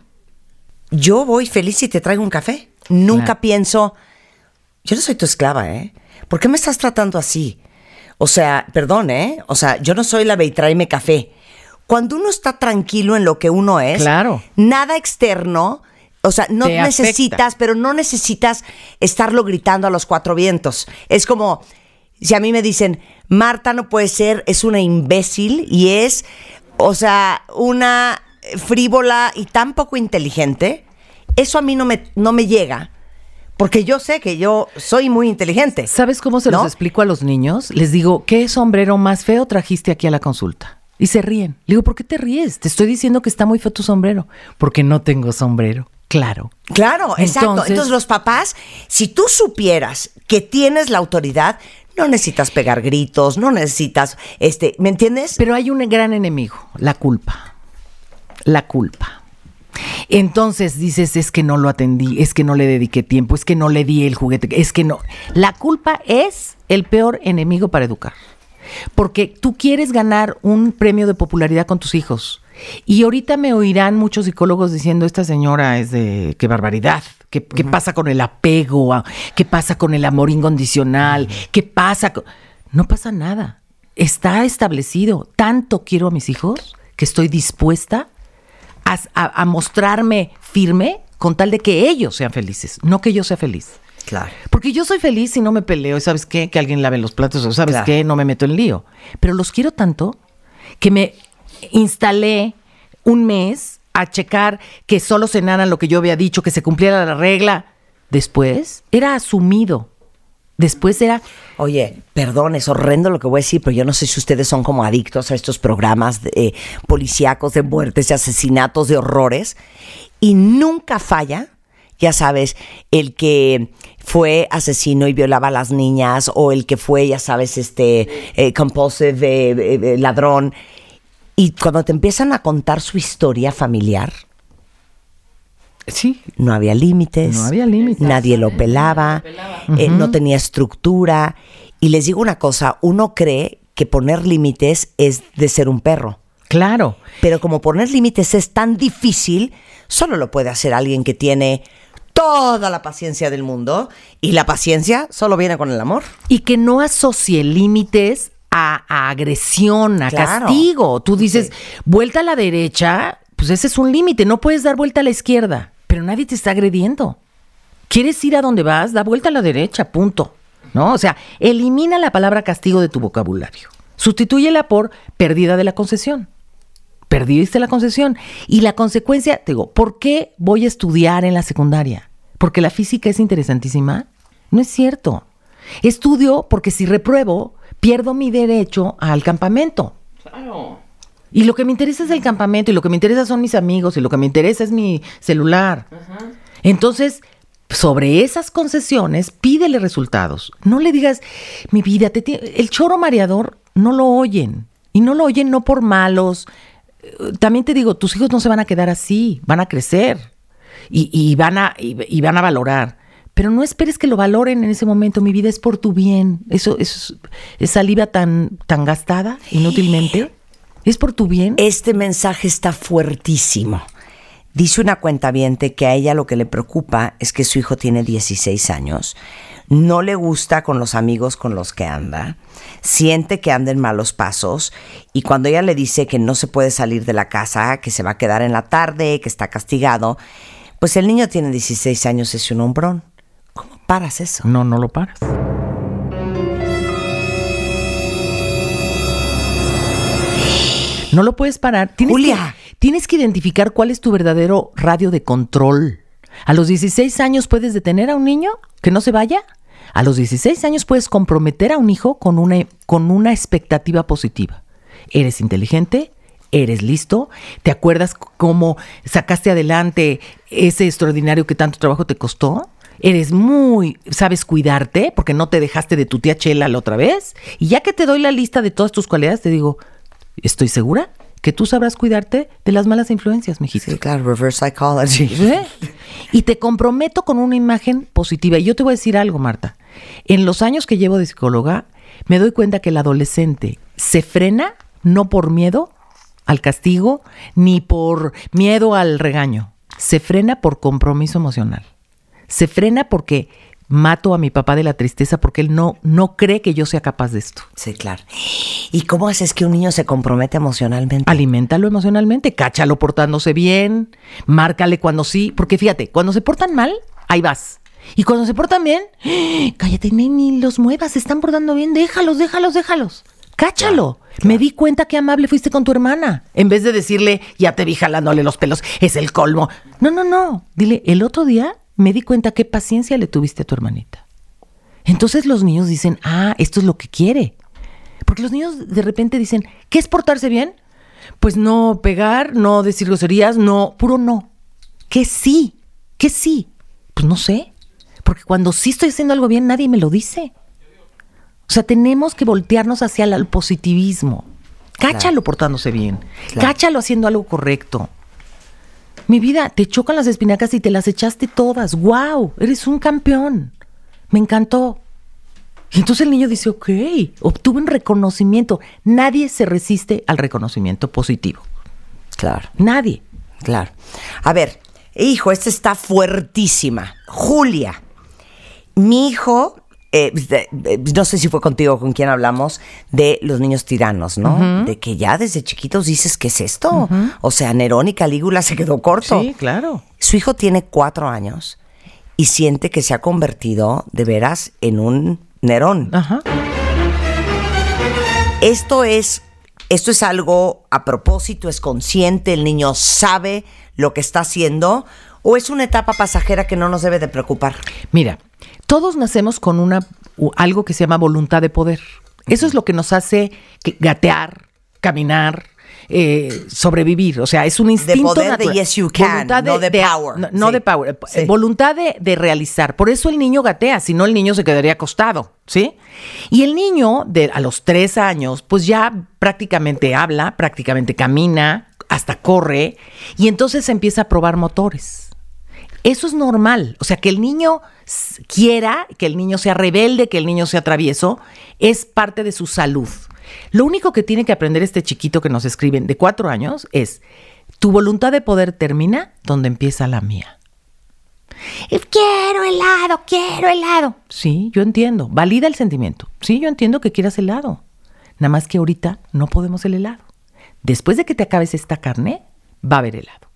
Yo voy feliz y te traigo un café. Nunca Claro. pienso, yo no soy tu esclava, ¿eh? ¿Por qué me estás tratando así? O sea, perdón, ¿eh? O sea, yo no soy la ve y tráeme café. Cuando uno está tranquilo en lo que uno es, Claro. nada externo, o sea, no afecta. necesitas, pero no necesitas estarlo gritando a los cuatro vientos. Es como si a mí me dicen, Marta no puede ser, es una imbécil y es, o sea, una frívola y tan poco inteligente, eso a mí no me, no me llega. Porque yo sé que yo soy muy inteligente. ¿Sabes cómo se los explico a los niños? Les digo, ¿qué sombrero más feo trajiste aquí a la consulta? Y se ríen. Le digo, ¿por qué te ríes? Te estoy diciendo que está muy feo tu sombrero. Porque no tengo sombrero. Claro. Claro, exacto. Entonces- Entonces los papás, si tú supieras que tienes la autoridad, no necesitas pegar gritos, no necesitas, este, ¿me entiendes? Pero hay un gran enemigo, la culpa. La culpa. Entonces dices, es que no lo atendí, es que no le dediqué tiempo, es que no le di el juguete, es que no. La culpa es el peor enemigo para educar. Porque tú quieres ganar un premio de popularidad con tus hijos. Y ahorita me oirán muchos psicólogos diciendo, esta señora es de, qué barbaridad, ¿qué, qué pasa con el apego? ¿Qué pasa con el amor incondicional? ¿Qué pasa? con-?" No pasa nada. Está establecido. Tanto quiero a mis hijos que estoy dispuesta a, a- a mostrarme firme con tal de que ellos sean felices, no que yo sea feliz. Claro. Porque yo soy feliz si no me peleo, y sabes qué, que alguien lave los platos, o sabes Claro. qué, no me meto en lío. Pero los quiero tanto que me instalé un mes a checar que solo cenaran lo que yo había dicho, que se cumpliera la regla. Después era asumido. Después era, Oye, perdón, es horrendo lo que voy a decir, pero yo no sé si ustedes son como adictos a estos programas de, eh, policíacos de muertes, de asesinatos, de horrores, y nunca falla, ya sabes, el que fue asesino y violaba a las niñas, o el que fue, ya sabes, este eh, compulsive eh, eh, ladrón, y cuando te empiezan a contar su historia familiar, sí, no había límites. No había límites. Nadie lo pelaba. eh, no tenía estructura. Y les digo una cosa, uno cree que poner límites es de ser un perro. claro. Pero como poner límites es tan difícil, solo lo puede hacer alguien que tiene toda la paciencia del mundo. Y la paciencia solo viene con el amor. Y que no asocie límites a, a agresión, a Claro. castigo. Tú dices, vuelta a la derecha, pues ese es un límite. No puedes dar vuelta a la izquierda, pero nadie te está agrediendo. ¿Quieres ir a donde vas? Da vuelta a la derecha, punto. ¿No? O sea, elimina la palabra castigo de tu vocabulario. Sustitúyela por pérdida de la concesión. Perdiste la concesión. Y la consecuencia, te digo, ¿por qué voy a estudiar en la secundaria? ¿Porque la física es interesantísima? No es cierto. Estudio porque si repruebo, pierdo mi derecho al campamento. Y lo que me interesa es el campamento, y lo que me interesa son mis amigos, y lo que me interesa es mi celular. Entonces, sobre esas concesiones, pídele resultados. No le digas, mi vida, te el choro mareador no lo oyen. Y no lo oyen no por malos. También te digo, tus hijos no se van a quedar así, van a crecer. Y, y van, a, y, y van a valorar. Pero no esperes que lo valoren en ese momento. Mi vida es por tu bien. Eso, eso es, es saliva tan, tan gastada inútilmente. Es por tu bien. Este mensaje está fuertísimo. Dice una cuentaviente que a ella lo que le preocupa es que su hijo tiene 16 años, no le gusta con los amigos con los que anda, siente que anda en malos pasos y cuando ella le dice que no se puede salir de la casa, que se va a quedar en la tarde, que está castigado, pues el niño tiene 16 años, es un hombrón. ¿Cómo paras eso? No, no lo paras. No lo puedes parar. Tienes Julia. Que, tienes que identificar cuál es tu verdadero radio de control. A los 16 años puedes detener a un niño que no se vaya. A los 16 años puedes comprometer a un hijo con una, con una expectativa positiva. Eres inteligente, eres listo, te acuerdas cómo sacaste adelante ese extraordinario que tanto trabajo te costó. Eres muy, sabes cuidarte porque no te dejaste de tu tía Chela la otra vez. Y ya que te doy la lista de todas tus cualidades, te digo, estoy segura que tú sabrás cuidarte de las malas influencias, mijito. Sí, claro, reverse psychology. ¿Eh? Y te comprometo con una imagen positiva. Y yo te voy a decir algo, Marta. En los años que llevo de psicóloga, me doy cuenta que el adolescente se frena no por miedo al castigo, ni por miedo al regaño. Se frena por compromiso emocional. Se frena porque mato a mi papá de la tristeza porque él no, no cree que yo sea capaz de esto. Sí, claro. ¿Y cómo haces que un niño se compromete emocionalmente? Aliméntalo emocionalmente, cáchalo portándose bien, márcale cuando sí, porque fíjate, cuando se portan mal, ahí vas. Y cuando se portan bien, cállate, ni, ni los muevas, se están portando bien, déjalos, déjalos, déjalos. Cáchalo. Me di cuenta qué amable fuiste con tu hermana. En vez de decirle, ya te vi jalándole los pelos, es el colmo. No, no, no. Dile, el otro día me di cuenta qué paciencia le tuviste a tu hermanita. Entonces los niños dicen, ah, esto es lo que quiere. Porque los niños de repente dicen, ¿qué es portarse bien? Pues no pegar, no decir groserías, no, puro no. ¿Qué sí? ¿Qué sí? Pues no sé. Porque cuando sí estoy haciendo algo bien, nadie me lo dice. O sea, tenemos que voltearnos hacia el positivismo. Cáchalo portándose bien. Claro. Cáchalo haciendo algo correcto. Mi vida, te chocan las espinacas y te las echaste todas. ¡Wow! Eres un campeón. Me encantó. Y entonces el niño dice, ok, obtuve un reconocimiento. Nadie se resiste al reconocimiento positivo. Claro, Nadie. claro. A ver, hijo, esta está fuertísima. Julia, mi hijo, eh, de- de- no sé si fue contigo con quien hablamos, de los niños tiranos, ¿no? De que ya desde chiquitos dices, ¿qué es esto? O sea, Nerón y Calígula se quedó corto. Sí, claro. Su hijo tiene cuatro años y siente que se ha convertido de veras en un Nerón. Ajá. Esto es, esto es algo a propósito, es consciente, el niño sabe lo que está haciendo, o es una etapa pasajera que no nos debe de preocupar. Mira, todos nacemos con una algo que se llama voluntad de poder. Eso es lo que nos hace gatear, caminar, eh, sobrevivir. O sea, es un instinto poder de yes you can, no de power. No, no Sí. de power. eh, Sí. Voluntad de, de realizar. Por eso el niño gatea, si no el niño se quedaría acostado, ¿sí? Y el niño de a los tres años, pues ya prácticamente habla, prácticamente camina, hasta corre, y entonces empieza a probar motores. Eso es normal. O sea, que el niño quiera, que el niño sea rebelde, que el niño sea travieso, es parte de su salud. Lo único que tiene que aprender este chiquito que nos escriben de cuatro años es, tu voluntad de poder termina donde empieza la mía. Y Quiero helado, quiero helado. Sí, yo entiendo. Valida el sentimiento. Sí, yo entiendo que quieras helado. Nada más que ahorita no podemos el helado. Después de que te acabes esta carne, va a haber helado.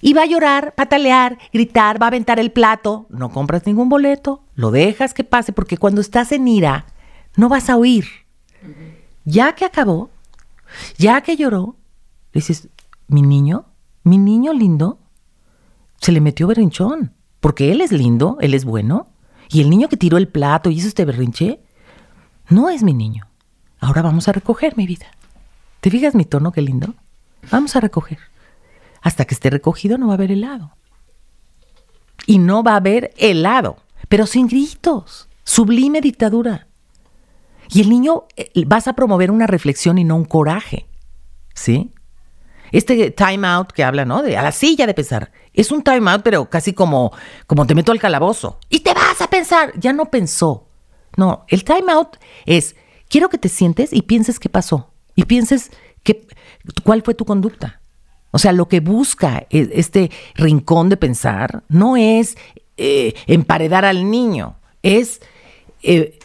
Y va a llorar, patalear, gritar, va a aventar el plato. No compras ningún boleto, lo dejas que pase, porque cuando estás en ira, no vas a oír. Ya que acabó, ya que lloró, dices, mi niño, mi niño lindo, se le metió berrinchón, porque él es lindo, él es bueno, y el niño que tiró el plato y hizo este berrinche, no es mi niño. Ahora vamos a recoger mi vida. ¿Te fijas mi tono, qué lindo? Vamos a recoger. Hasta que esté recogido no va a haber helado. Y no va a haber helado, pero sin gritos. Sublime dictadura. Y el niño eh, vas a promover una reflexión y no un coraje. ¿Sí? Este time out que habla, ¿no? De a la silla de pensar. Es un time out, pero casi como, como te meto al calabozo. Y te vas a pensar. Ya no pensó. No, el time out es, quiero que te sientes y pienses qué pasó. Y pienses qué, cuál fue tu conducta. O sea, lo que busca e- este rincón de pensar no es eh, emparedar al niño, es eh,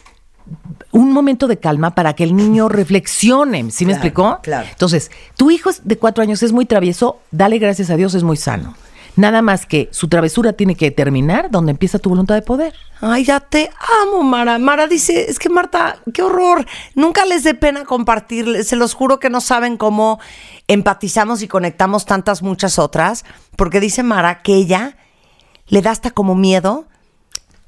un momento de calma para que el niño reflexione. ¿Sí me Claro, explicó? claro. Entonces, tu hijo es de cuatro años es muy travieso, dale gracias a Dios, es muy sano. Nada más que su travesura tiene que terminar donde empieza tu voluntad de poder. Ay, ya te amo, Mara. Mara dice, es que Marta, qué horror. Nunca les dé pena compartir. Se los juro que no saben cómo empatizamos y conectamos tantas muchas otras. Porque dice Mara que ella le da hasta como miedo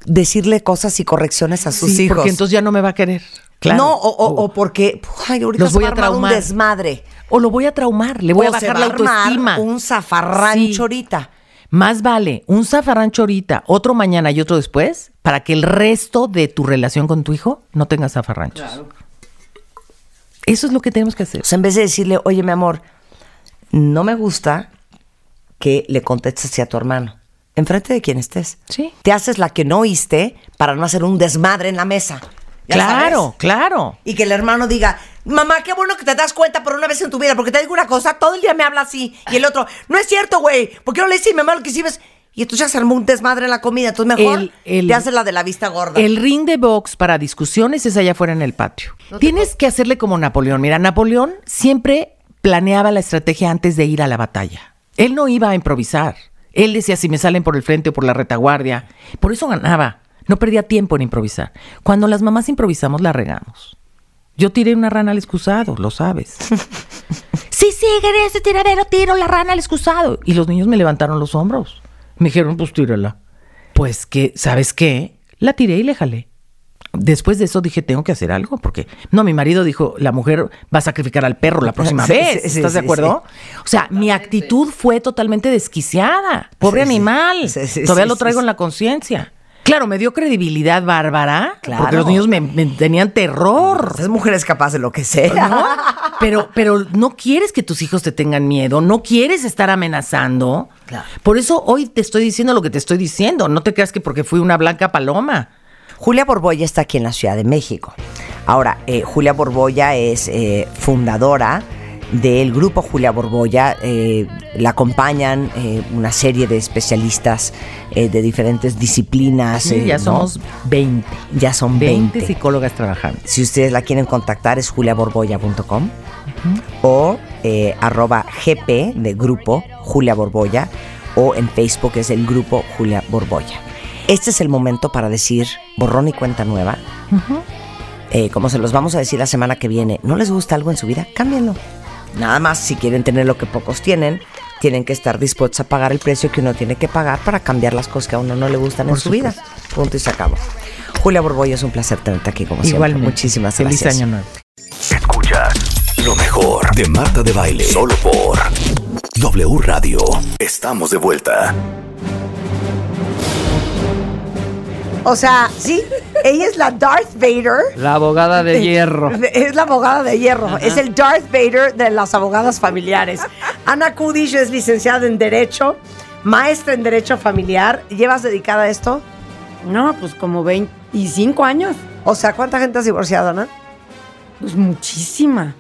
decirle cosas y correcciones a sus Sí, hijos. Porque entonces ya no me va a querer. Claro. No, o, o- o porque ay, ahorita Los se voy va a armar un traumar. desmadre. O lo voy a traumar, le voy a O se bajar va la a autoestima. un zafarrancho Sí. ahorita. Más vale un zafarrancho ahorita, otro mañana y otro después, para que el resto de tu relación con tu hijo no tenga zafarranchos. Eso es lo que tenemos que hacer. O sea, en vez de decirle, oye, mi amor, no me gusta que le contestes así a tu hermano. Enfrente de quien estés. Sí. Te haces la que no oíste para no hacer un desmadre en la mesa. ¿Ya Claro, sabes? claro. Y que el hermano diga, mamá, qué bueno que te das cuenta por una vez en tu vida, porque te digo una cosa, todo el día me habla así. Y el otro, no es cierto, güey, ¿por qué no le dices mamá lo que hiciste? Y entonces ya se armó un desmadre en la comida. Entonces mejor El- el- te haces la de la vista gorda. El ring de box para discusiones es allá afuera en el patio. Tienes que hacerle como Napoleón. Mira, Napoleón siempre planeaba la estrategia antes de ir a la batalla. Él no iba a improvisar. Él decía si me salen por el frente o por la retaguardia. Por eso ganaba. No perdía tiempo en improvisar. Cuando las mamás improvisamos, la regamos. Yo tiré una rana al excusado, lo sabes. sí, sí, ese tiradero tiro la rana al excusado. Y los niños me levantaron los hombros. Me dijeron, pues tírala. Pues que, ¿sabes qué? La tiré y le jalé. Después de eso dije, tengo que hacer algo, porque no, mi marido dijo, la mujer va a sacrificar al perro la próxima Sí, vez. sí, sí, ¿Estás de sí, acuerdo? O sea, mi actitud fue totalmente desquiciada. Pobre animal. Sí, sí, Todavía sí, lo traigo sí. en la conciencia. Claro, me dio credibilidad bárbara, Claro. porque los niños me, me tenían terror. Esas mujeres capaz de lo que sea. ¿no? Pero, pero no quieres que tus hijos te tengan miedo, no quieres estar amenazando. Claro. Por eso hoy te estoy diciendo lo que te estoy diciendo. No te creas que porque fui una blanca paloma. Julia Borboya está aquí en la Ciudad de México. Ahora, eh, Julia Borboya es eh, fundadora del grupo Julia Borboya. eh, la acompañan eh, una serie de especialistas eh, de diferentes disciplinas. Sí, ya ¿no? somos 20. Ya son 20 20. psicólogas trabajando. Si ustedes la quieren contactar es juliaborboya.com o eh, arroba gp de grupo Julia Borboya o en Facebook es el grupo Julia Borboya. Este es el momento para decir borrón y cuenta nueva. Eh, como se los vamos a decir la semana que viene, ¿no les gusta algo en su vida? Cámbienlo. Nada más, si quieren tener lo que pocos tienen, tienen que estar dispuestos a pagar el precio que uno tiene que pagar para cambiar las cosas que a uno no le gustan en su vida. Punto y se acabó. Julia Borboya, es un placer tenerte aquí como siempre. Igualmente. Muchísimas Feliz gracias. año nuevo. Escuchas lo mejor de Marta de Baile. Solo por W Radio. Estamos de vuelta. O sea, sí, ella es la Darth Vader. La abogada de hierro. Es la abogada de hierro. Es el Darth Vader de las abogadas familiares. Ana Kudish es licenciada en Derecho, maestra en Derecho Familiar. ¿Llevas dedicada a esto? No, pues como 25 años. O sea, ¿cuánta gente has divorciado, Ana? Pues muchísima.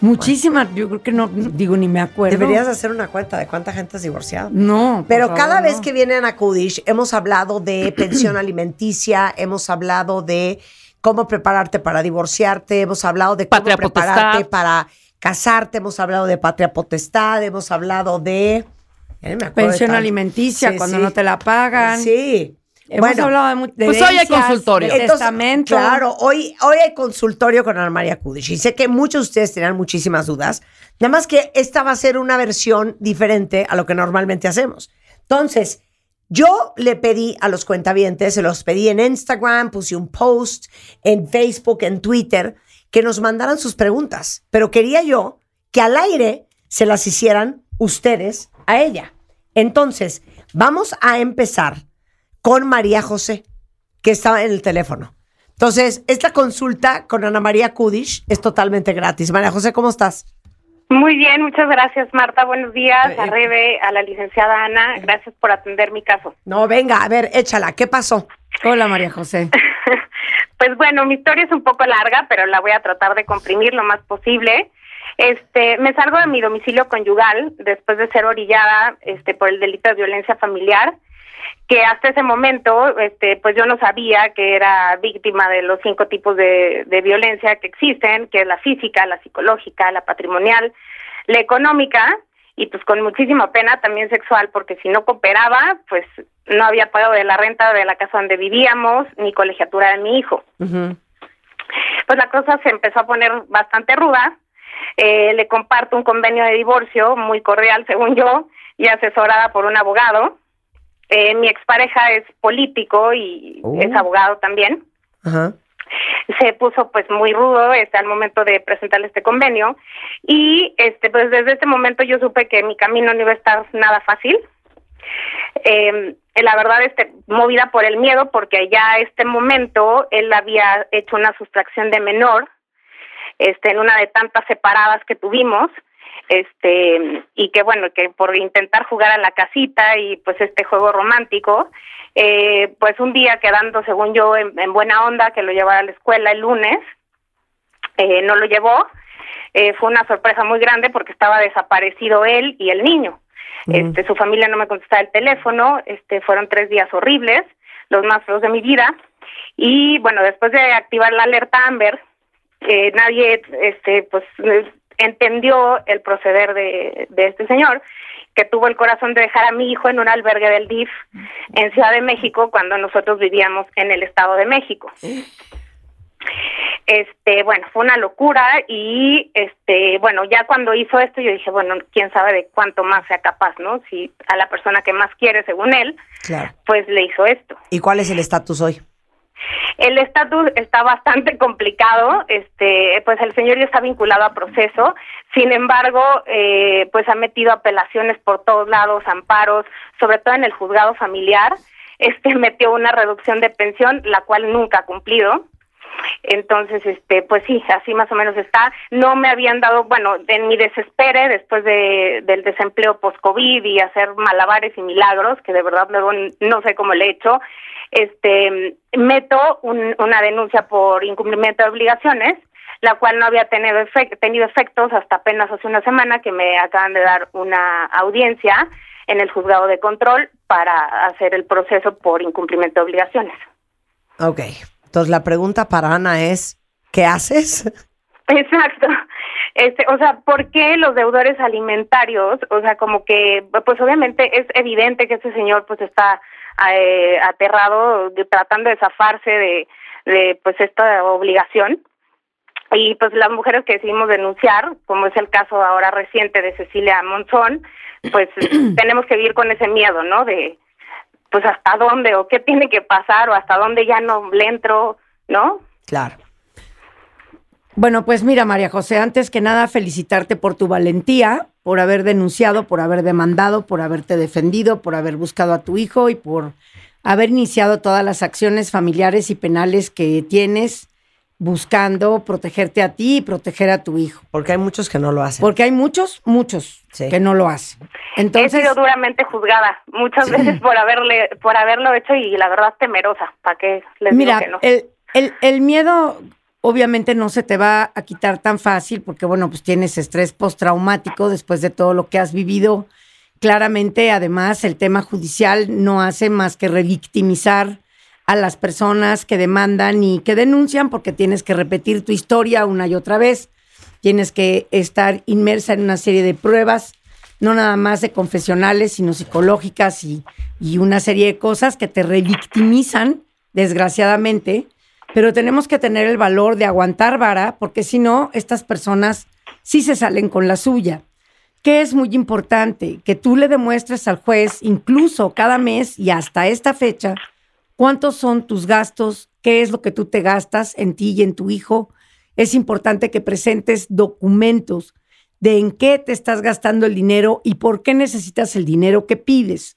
Muchísima. Yo creo que no, digo, ni me acuerdo. Deberías hacer una cuenta de cuánta gente has divorciado. No. Pero favor, cada no. vez que viene Ana Kudish, hemos hablado de pensión alimenticia, hemos hablado de cómo prepararte para divorciarte, hemos hablado de cómo Patria prepararte potestad. para casarte, hemos hablado de patria potestad, hemos hablado de... Pensión alimenticia, Sí, cuando sí. no te la pagan. Sí. Hemos hablado de, Pues hoy hay consultorio. de Entonces, testamento. Claro, hoy, hoy hay consultorio con Ana María Kudish. Y sé que muchos de ustedes tenían muchísimas dudas. Nada más que esta va a ser una versión diferente a lo que normalmente hacemos. Entonces, yo le pedí a los cuentavientes, se los pedí en Instagram, puse un post, en Facebook, en Twitter, que nos mandaran sus preguntas. Pero quería yo que al aire se las hicieran ustedes a ella. Entonces, vamos a empezar con María José, que estaba en el teléfono. Entonces, esta consulta con Ana María Kudish es totalmente gratis. María José, ¿cómo estás? Muy bien, muchas gracias Marta. Buenos días Eh, a Rebe, a la licenciada Ana. Gracias por atender mi caso. No, venga, a ver, échala. ¿Qué pasó? Hola, María José. Pues bueno, mi historia es un poco larga, pero la voy a tratar de comprimir lo más posible. Este, me salgo de mi domicilio conyugal después de ser orillada este por el delito de violencia familiar, que hasta ese momento este pues yo no sabía que era víctima de los cinco tipos de, de violencia que existen, que es la física, la psicológica, la patrimonial, la económica y pues con muchísima pena también sexual, porque si no cooperaba, pues no había pago de la renta de la casa donde vivíamos, ni colegiatura de mi hijo. Pues la cosa se empezó a poner bastante ruda. Eh, le comparto un convenio de divorcio muy cordial, según yo, y asesorada por un abogado. Eh, mi expareja es político y Oh. es abogado también Ajá. se puso pues muy rudo este al momento de presentarle este convenio y este pues desde ese momento yo supe que mi camino no iba a estar nada fácil eh, la verdad este movida por el miedo porque ya a este momento él había hecho una sustracción de menor este en una de tantas separadas que tuvimos este y que bueno que por intentar jugar a la casita y pues este juego romántico eh, pues un día quedando según yo en, en buena onda que lo llevara a la escuela el lunes eh, no lo llevó. Eh, fue una sorpresa muy grande porque estaba desaparecido él y el niño. Este su familia no me contestaba el teléfono este fueron tres días horribles los más feos de mi vida. Y bueno después de activar la alerta Amber eh, nadie este pues entendió el proceder de, de este señor que tuvo el corazón de dejar a mi hijo en un albergue del DIF en Ciudad de México cuando nosotros vivíamos en el Estado de México. Este, bueno, fue una locura y este, bueno, ya cuando hizo esto yo dije, bueno, quién sabe de cuánto más sea capaz, ¿no? Si a la persona que más quiere, según él, Claro. pues le hizo esto. ¿Y cuál es el estatus hoy? El estatus está bastante complicado, este, pues el señor ya está vinculado a proceso, sin embargo, eh, pues ha metido apelaciones por todos lados, amparos, sobre todo en el juzgado familiar, este metió una reducción de pensión, la cual nunca ha cumplido. Entonces, este, pues sí, así más o menos está. No me habían dado, bueno, en mi desespere después de, del desempleo post-COVID y hacer malabares y milagros, que de verdad luego no sé cómo le he hecho, este, meto un- una denuncia por incumplimiento de obligaciones, la cual no había tenido, efec- tenido efectos hasta apenas hace una semana que me acaban de dar una audiencia en el juzgado de control para hacer el proceso por incumplimiento de obligaciones. Ok. Entonces la pregunta para Ana es, ¿qué haces? Exacto. Este, o sea, ¿por qué los deudores alimentarios? O sea, como que, pues obviamente es evidente que este señor pues está eh, aterrado, tratando de zafarse de, de pues esta obligación. Y pues las mujeres que decidimos denunciar, como es el caso ahora reciente de Cecilia Monzón, pues tenemos que vivir con ese miedo, ¿no? De, pues hasta dónde o qué tiene que pasar o hasta dónde ya no le entro, ¿no? Claro. Bueno, pues mira, María José, antes que nada felicitarte por tu valentía, por haber denunciado, por haber demandado, por haberte defendido, por haber buscado a tu hijo y por haber iniciado todas las acciones familiares y penales que tienes buscando protegerte a ti y proteger a tu hijo. Porque hay muchos que no lo hacen. Porque hay muchos, muchos Sí. que no lo hacen. he Entonces, sido duramente juzgada muchas veces por haberle por haberlo hecho y la verdad temerosa para qué les Mira, digo que no el, el, el miedo obviamente no se te va a quitar tan fácil porque, bueno, pues tienes estrés postraumático después de todo lo que has vivido. Claramente, además, el tema judicial no hace más que revictimizar a las personas que demandan y que denuncian porque tienes que repetir tu historia una y otra vez. Tienes que estar inmersa en una serie de pruebas, no nada más de confesionales, sino psicológicas y, y una serie de cosas que te revictimizan, desgraciadamente. Pero tenemos que tener el valor de aguantar vara, porque si no, estas personas sí se salen con la suya. Que es muy importante que tú le demuestres al juez, incluso cada mes y hasta esta fecha, cuántos son tus gastos, qué es lo que tú te gastas en ti y en tu hijo. Es importante que presentes documentos de en qué te estás gastando el dinero y por qué necesitas el dinero que pides.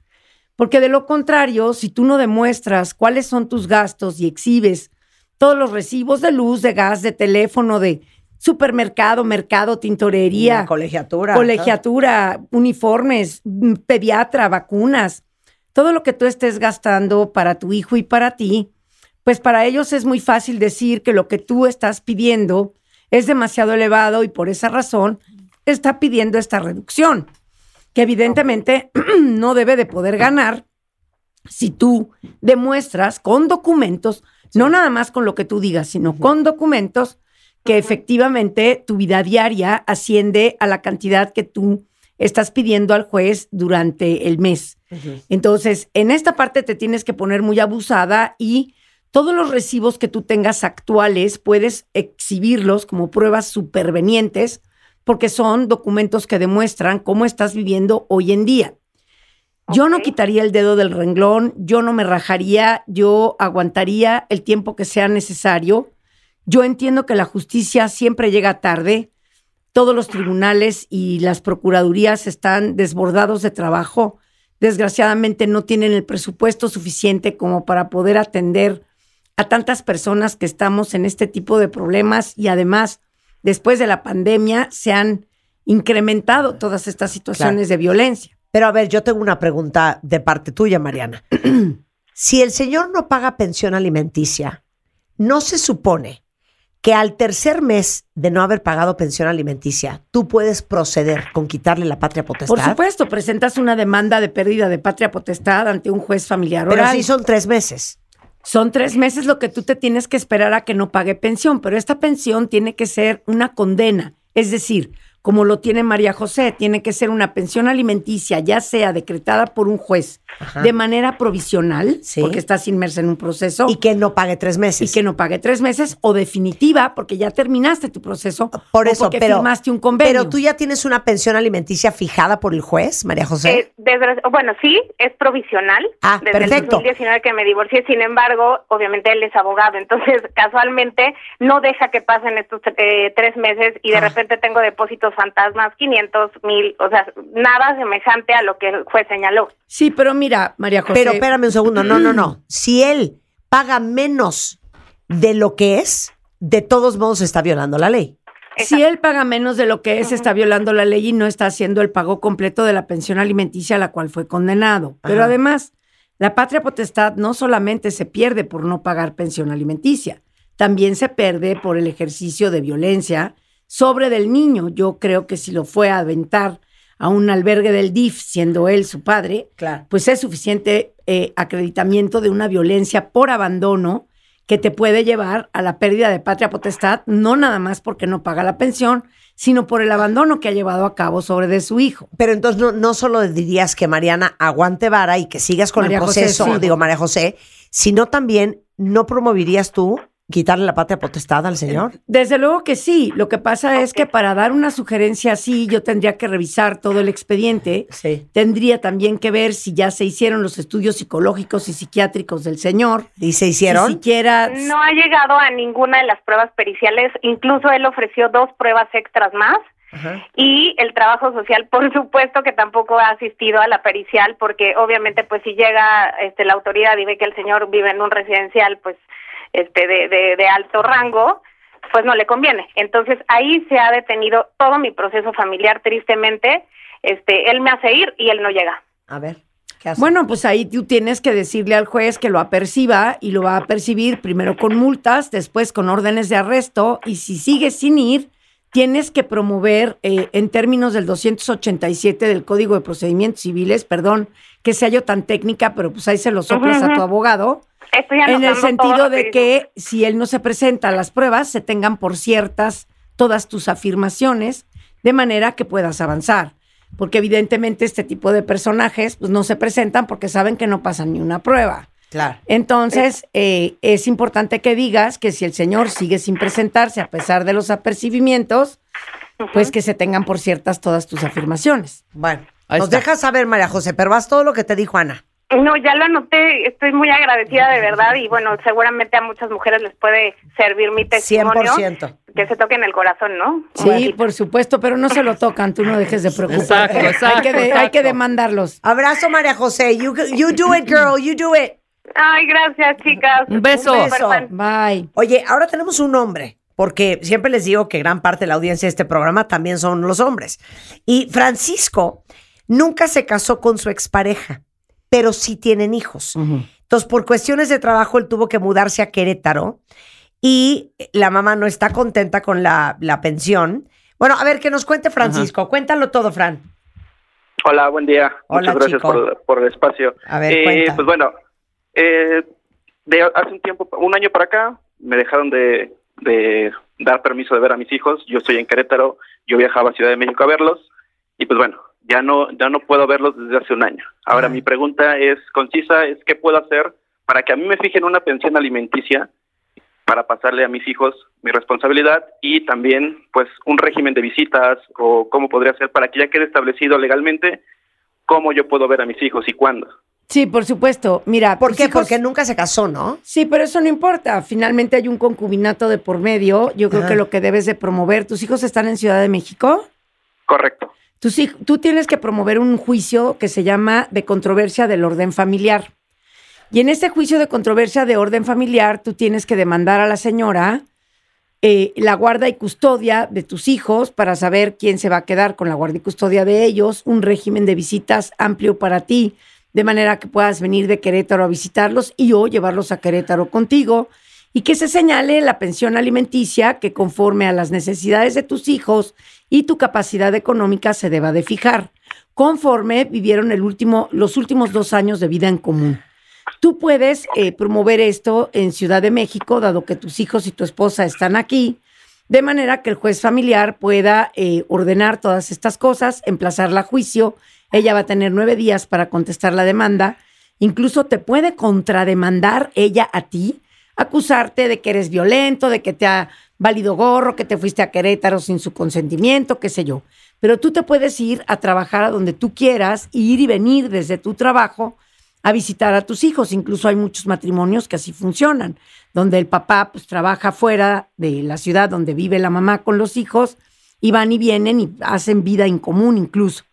Porque de lo contrario, si tú no demuestras cuáles son tus gastos y exhibes todos los recibos de luz, de gas, de teléfono, de supermercado, mercado, tintorería, colegiatura. colegiatura, uniformes, mm, pediatra, vacunas, todo lo que tú estés gastando para tu hijo y para ti, pues para ellos es muy fácil decir que lo que tú estás pidiendo es demasiado elevado y por esa razón está pidiendo esta reducción, que evidentemente no debe de poder ganar si tú demuestras con documentos, no nada más con lo que tú digas, sino con documentos que efectivamente tu vida diaria asciende a la cantidad que tú estás pidiendo al juez durante el mes. Entonces, en esta parte te tienes que poner muy abusada y todos los recibos que tú tengas actuales puedes exhibirlos como pruebas supervenientes porque son documentos que demuestran cómo estás viviendo hoy en día. Yo no quitaría el dedo del renglón, yo no me rajaría, yo aguantaría el tiempo que sea necesario. Yo entiendo que la justicia siempre llega tarde. Todos los tribunales y las procuradurías están desbordados de trabajo. Desgraciadamente no tienen el presupuesto suficiente como para poder atender a tantas personas que estamos en este tipo de problemas y además después de la pandemia se han incrementado todas estas situaciones de violencia. Pero a ver, yo tengo una pregunta de parte tuya, Mariana. si el señor no paga pensión alimenticia, ¿no se supone que al tercer mes de no haber pagado pensión alimenticia, tú puedes proceder con quitarle la patria potestad? Por supuesto, presentas una demanda de pérdida de patria potestad ante un juez familiar Pero oral. sí son tres meses. Son tres meses lo que tú te tienes que esperar a que no pague pensión, pero esta pensión tiene que ser una condena, es decir, como lo tiene María José, tiene que ser una pensión alimenticia, ya sea decretada por un juez de manera provisional, Sí. porque estás inmersa en un proceso, Y que no pague tres y meses. que no pague tres meses, o definitiva, porque ya terminaste tu proceso, Por o eso, porque pero, firmaste un convenio. pero tú ya tienes una pensión alimenticia fijada por el juez, María José. Eh, bueno, sí, es provisional. Ah, desde perfecto. el 2019 que me divorcié, sin embargo, obviamente él es abogado, entonces casualmente no deja que pasen estos eh, tres meses y de Ah. repente tengo depósitos fantasmas, 500, mil, o sea, nada semejante a lo que el juez señaló. Sí, pero mira, María José. Pero espérame un segundo, no, no, no. Si él paga menos de lo que es, de todos modos está violando la ley. Si él paga menos de lo que es, está violando la ley y no está haciendo el pago completo de la pensión alimenticia a la cual fue condenado. Pero Ajá. además, la patria potestad no solamente se pierde por no pagar pensión alimenticia, también se pierde por el ejercicio de violencia sobre del niño. Yo creo que si lo fue a aventar a un albergue del DIF, siendo él su padre, Claro. pues es suficiente eh, acreditamiento de una violencia por abandono que te puede llevar a la pérdida de patria potestad, no nada más porque no paga la pensión, sino por el abandono que ha llevado a cabo sobre de su hijo. Pero entonces no, no solo dirías que Mariana aguante vara y que sigas con María el José, proceso, sí. digo María José, sino también no promoverías tú quitarle la patria potestad al señor. Desde luego que sí. Lo que pasa es que para dar una sugerencia así, yo tendría que revisar todo el expediente. Sí. Tendría también que ver si ya se hicieron los estudios psicológicos y psiquiátricos del señor. ¿Y se Si hicieron? siquiera. No ha llegado a ninguna de las pruebas periciales, incluso él ofreció dos pruebas extras más. Ajá. Y el trabajo social, por supuesto que tampoco ha asistido a la pericial, porque obviamente, pues si llega este, la autoridad y ve que el señor vive en un residencial, pues este de, de, de alto rango, pues no le conviene. Entonces ahí se ha detenido todo mi proceso familiar, tristemente. Este, él me hace ir y él no llega. A ver, ¿qué haces? Bueno, pues ahí tú tienes que decirle al juez que lo aperciba y lo va a percibir primero con multas, después con órdenes de arresto y si sigue sin ir, tienes que promover eh, en términos del 287 del Código de Procedimientos Civiles, perdón que sea yo tan técnica, pero pues ahí se lo soplas a tu abogado, en el sentido de que si él no se presenta a las pruebas, se tengan por ciertas todas tus afirmaciones, de manera que puedas avanzar. Porque evidentemente este tipo de personajes pues, no se presentan porque saben que no pasan ni una prueba. claro. Entonces, eh, es importante que digas que si el señor sigue sin presentarse a pesar de los apercibimientos, pues que se tengan por ciertas todas tus afirmaciones. Bueno, Ahí nos está. dejas saber, María José, pero vas todo lo que te dijo Ana. No, ya lo anoté, estoy muy agradecida de verdad y bueno, seguramente a muchas mujeres les puede servir mi testimonio. 100%. Que se toquen el corazón, ¿no? Sí, por supuesto, pero no se lo tocan, tú no dejes de preocuparte. Exacto, exacto, hay, que de- hay exacto. que demandarlos. Abrazo, María José. You, you do it, girl. You do it. Ay, gracias, chicas. Un beso. Un beso. Superfan. Bye. Oye, ahora tenemos un hombre, porque siempre les digo que gran parte de la audiencia de este programa también son los hombres. Y Francisco nunca se casó con su expareja, pero sí tienen hijos. Entonces, por cuestiones de trabajo, él tuvo que mudarse a Querétaro y la mamá no está contenta con la, la pensión. Bueno, a ver, que nos cuente Francisco. Cuéntalo todo, Fran. Hola, buen día. Hola, Muchas gracias chico. por, por el espacio. A ver, Eh, cuenta. Pues bueno, eh, de hace un tiempo, un año para acá, me dejaron de, de dar permiso de ver a mis hijos. Yo estoy en Querétaro, yo viajaba a Ciudad de México a verlos y pues bueno, ya no ya no puedo verlos desde hace un año. Ahora Ajá. mi pregunta es concisa, es qué puedo hacer para que a mí me fijen una pensión alimenticia para pasarle a mis hijos mi responsabilidad y también pues un régimen de visitas o cómo podría ser para que ya quede establecido legalmente cómo yo puedo ver a mis hijos y cuándo. Sí, por supuesto. Mira, ¿Por qué? hijos- Porque nunca se casó, ¿no? Sí, pero eso no importa. Finalmente hay un concubinato de por medio. Yo creo Ajá. que lo que debes de promover, tus hijos están en Ciudad de México. Correcto. Tú tienes que promover un juicio que se llama de controversia del orden familiar. Y en este juicio de controversia de orden familiar, tú tienes que demandar a la señora eh, la guarda y custodia de tus hijos para saber quién se va a quedar con la guarda y custodia de ellos, un régimen de visitas amplio para ti, de manera que puedas venir de Querétaro a visitarlos y o llevarlos a Querétaro contigo, y que se señale la pensión alimenticia que conforme a las necesidades de tus hijos y tu capacidad económica se deba de fijar, conforme vivieron los últimos dos años de vida en común. Tú puedes eh, promover esto en Ciudad de México, dado que tus hijos y tu esposa están aquí, de manera que el juez familiar pueda eh, ordenar todas estas cosas, emplazarla a juicio. Ella va a tener nueve días para contestar la demanda. Incluso te puede contrademandar ella a ti, acusarte de que eres violento, de que te ha valido gorro, que te fuiste a Querétaro sin su consentimiento, qué sé yo. Pero tú te puedes ir a trabajar a donde tú quieras, ir y venir desde tu trabajo a visitar a tus hijos. Incluso hay muchos matrimonios que así funcionan, donde el papá pues trabaja fuera de la ciudad donde vive la mamá con los hijos y van y vienen y hacen vida en común incluso.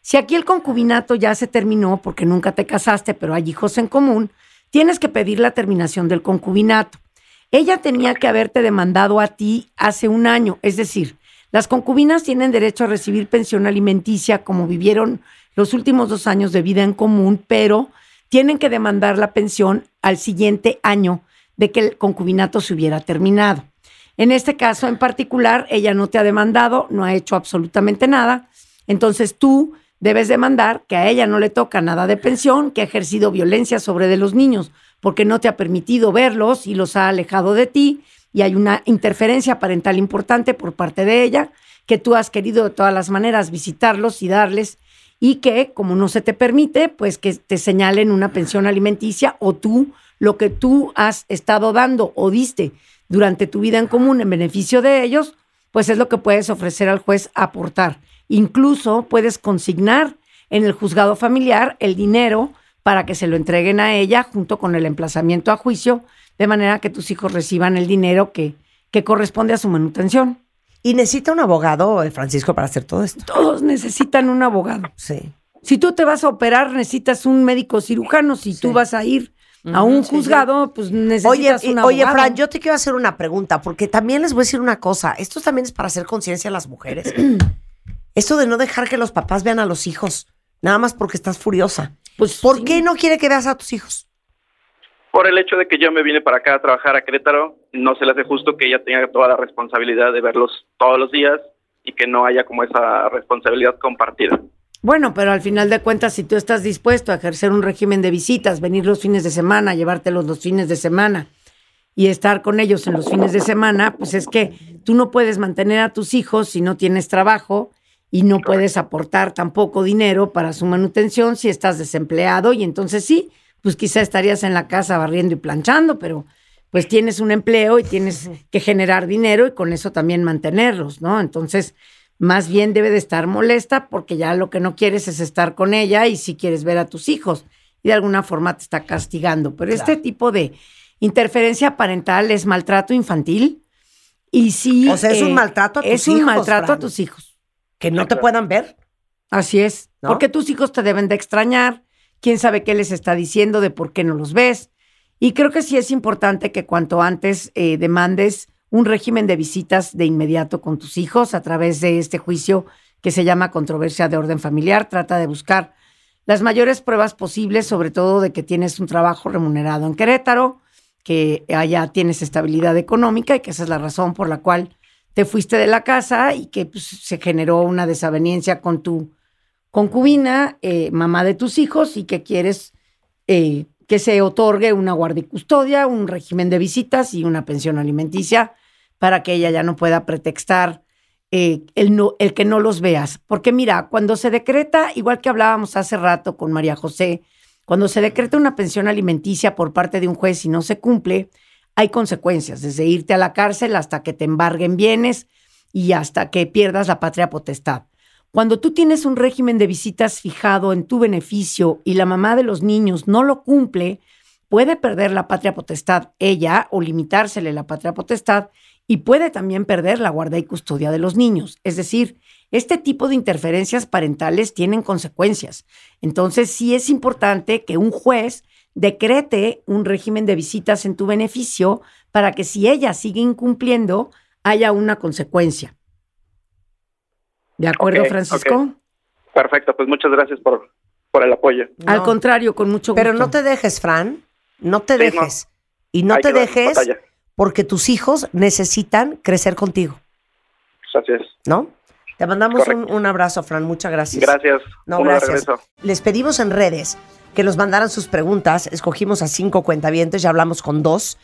Si aquí el concubinato ya se terminó porque nunca te casaste, pero hay hijos en común, tienes que pedir la terminación del concubinato. Ella tenía que haberte demandado a ti hace un año, es decir, las concubinas tienen derecho a recibir pensión alimenticia como vivieron los últimos dos años de vida en común, pero tienen que demandar la pensión al siguiente año de que el concubinato se hubiera terminado. En este caso en particular, ella no te ha demandado, no ha hecho absolutamente nada, entonces tú debes demandar que a ella no le toca nada de pensión, que ha ejercido violencia sobre de los niños porque no te ha permitido verlos y los ha alejado de ti y hay una interferencia parental importante por parte de ella, que tú has querido de todas las maneras visitarlos y darles y que como no se te permite, pues que te señalen una pensión alimenticia o tú lo que tú has estado dando o diste durante tu vida en común en beneficio de ellos, pues es lo que puedes ofrecer al juez aportar. Incluso puedes consignar en el juzgado familiar el dinero para que se lo entreguen a ella junto con el emplazamiento a juicio, de manera que tus hijos reciban el dinero que, que corresponde a su manutención. Y necesita un abogado, eh, Francisco, para hacer todo esto. Todos necesitan un abogado. Sí. Si tú te vas a operar, necesitas un médico cirujano. Si tú vas a ir a un juzgado, pues Oye, necesitas un oye, abogado. Fran, yo te quiero hacer una pregunta, porque también les voy a decir una cosa. Esto también es para hacer conciencia a las mujeres. Esto de no dejar que los papás vean a los hijos, nada más porque estás furiosa. Pues, ¿Por sí. qué no quiere que veas a tus hijos? Por el hecho de que yo me vine para acá a trabajar a Querétaro, no se le hace justo que ella tenga toda la responsabilidad de verlos todos los días y que no haya como esa responsabilidad compartida. Bueno, pero al final de cuentas, si tú estás dispuesto a ejercer un régimen de visitas, venir los fines de semana, llevártelos los fines de semana y estar con ellos en los fines de semana, pues es que tú no puedes mantener a tus hijos si no tienes trabajo y no puedes aportar tampoco dinero para su manutención si estás desempleado y entonces sí, pues quizá estarías en la casa barriendo y planchando, pero pues tienes un empleo y tienes que generar dinero y con eso también mantenerlos, ¿no? Entonces, más bien debe de estar molesta porque ya lo que no quieres es estar con ella y si quieres ver a tus hijos y de alguna forma te está castigando. Pero este tipo de interferencia parental es maltrato infantil y sí. O sea, es un maltrato a tus Es un maltrato Fran. a tus hijos. Que no te puedan ver. Así es. ¿No? Porque tus hijos te deben de extrañar. Quién sabe qué les está diciendo de por qué no los ves. Y creo que sí es importante que cuanto antes eh, demandes un régimen de visitas de inmediato con tus hijos a través de este juicio que se llama controversia de orden familiar. Trata de buscar las mayores pruebas posibles, sobre todo de que tienes un trabajo remunerado en Querétaro, que allá tienes estabilidad económica y que esa es la razón por la cual te fuiste de la casa y que pues, se generó una desaveniencia con tu concubina, eh, mamá de tus hijos, y que quieres eh, que se otorgue una guardia y custodia, un régimen de visitas y una pensión alimenticia para que ella ya no pueda pretextar eh, el, no, el que no los veas. Porque mira, cuando se decreta, igual que hablábamos hace rato con María José, cuando se decreta una pensión alimenticia por parte de un juez y no se cumple, hay consecuencias, desde irte a la cárcel hasta que te embarguen bienes y hasta que pierdas la patria potestad. Cuando tú tienes un régimen de visitas fijado en tu beneficio y la mamá de los niños no lo cumple, puede perder la patria potestad ella o limitársele la patria potestad y puede también perder la guarda y custodia de los niños. Es decir, este tipo de interferencias parentales tienen consecuencias. Entonces, sí es importante que un juez decrete un régimen de visitas en tu beneficio para que si ella sigue incumpliendo, haya una consecuencia. ¿De acuerdo, Francisco? Perfecto, pues muchas gracias por, por el apoyo. Al contrario, con mucho gusto. Pero no te dejes, Fran. No te Sí, no. dejes. Y no Hay te dejes porque tus hijos necesitan crecer contigo, Pues así es. ¿no? Te mandamos un, abrazo, Fran. Muchas gracias. Gracias. No, gracias. regreso. Les pedimos en redes que nos mandaran sus preguntas. Escogimos a cinco cuentavientes, ya hablamos con dos,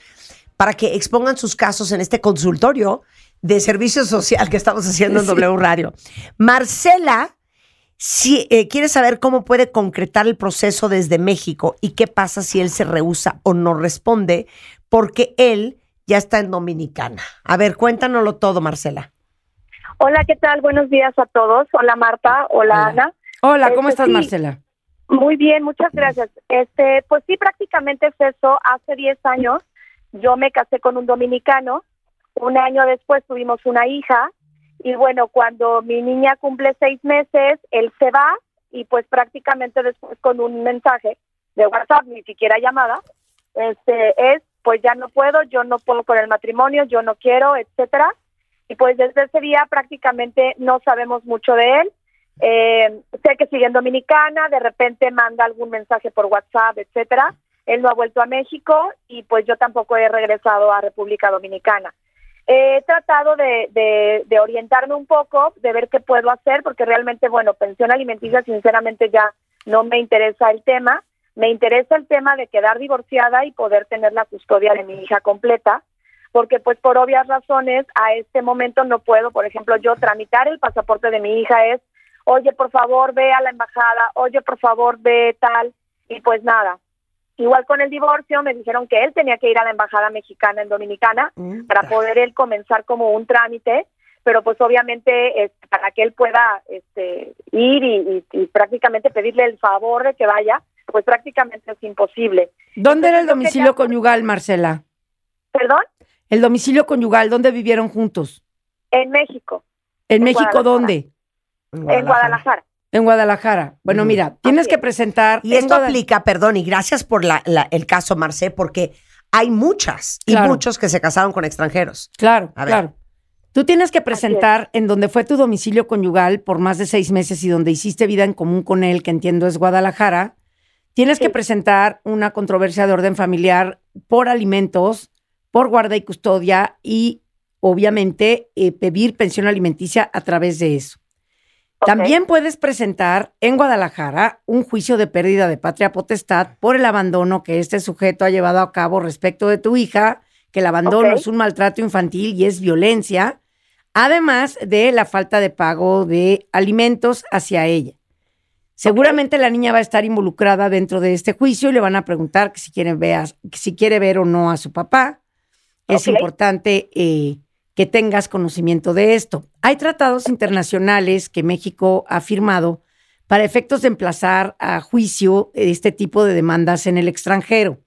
para que expongan sus casos en este consultorio de servicio social que estamos haciendo en W Radio. Marcela si, eh, quiere saber cómo puede concretar el proceso desde México y qué pasa si él se rehúsa o no responde, porque él ya está en Dominicana. A ver, cuéntanoslo todo, Marcela. Hola, ¿qué tal? Buenos días a todos. Hola Marta, hola, Hola. Ana. Hola, ¿cómo Este, estás, sí. Marcela? Muy bien, muchas gracias. Este, pues sí, prácticamente es eso. Hace 10 años yo me casé con un dominicano. Un año después tuvimos una hija. Y bueno, cuando mi niña cumple seis meses, él se va y pues prácticamente después con un mensaje de WhatsApp, ni siquiera llamada, este es, pues ya no puedo, yo no puedo con el matrimonio, yo no quiero, etcétera. Y pues desde ese día prácticamente no sabemos mucho de él. Eh, sé que sigue en Dominicana, de repente manda algún mensaje por WhatsApp, etcétera. Él no ha vuelto a México y pues yo tampoco he regresado a República Dominicana. He tratado de, de, de orientarme un poco, de ver qué puedo hacer, porque realmente, bueno, pensión alimenticia, sinceramente ya no me interesa el tema. Me interesa el tema de quedar divorciada y poder tener la custodia de mi hija completa, porque pues por obvias razones a este momento no puedo, por ejemplo, yo tramitar el pasaporte de mi hija es, oye, por favor, ve a la embajada, oye, por favor, ve tal, y pues nada. Igual con el divorcio me dijeron que él tenía que ir a la embajada mexicana en Dominicana Mm, para poder él comenzar como un trámite, pero pues obviamente este, para que él pueda este, ir y, y- y prácticamente pedirle el favor de que vaya, pues prácticamente es imposible. ¿Dónde era el domicilio quería- conyugal, Marcela? ¿Perdón? El domicilio conyugal, ¿dónde vivieron juntos? En México, ¿En En México dónde? en Guadalajara. En Guadalajara. Bueno, mira, tienes Así que es. presentar. Y esto aplica, perdón, y gracias por la- la- el caso, Marcé, porque hay muchas y Claro. muchos que se casaron con extranjeros. Claro, A ver. claro. Tú tienes que presentar en donde fue tu domicilio conyugal por más de seis meses y donde hiciste vida en común con él, que entiendo es Guadalajara. Tienes que presentar una controversia de orden familiar por alimentos, por guarda y custodia y obviamente eh, pedir pensión alimenticia a través de eso. También puedes presentar en Guadalajara un juicio de pérdida de patria potestad por el abandono que este sujeto ha llevado a cabo respecto de tu hija, que el abandono es un maltrato infantil y es violencia, además de la falta de pago de alimentos hacia ella. Seguramente la niña va a estar involucrada dentro de este juicio y le van a preguntar que si quiere, que si quiere ver o no a su papá. Es importante eh, que tengas conocimiento de esto. Hay tratados internacionales que México ha firmado para efectos de emplazar a juicio este tipo de demandas en el extranjero.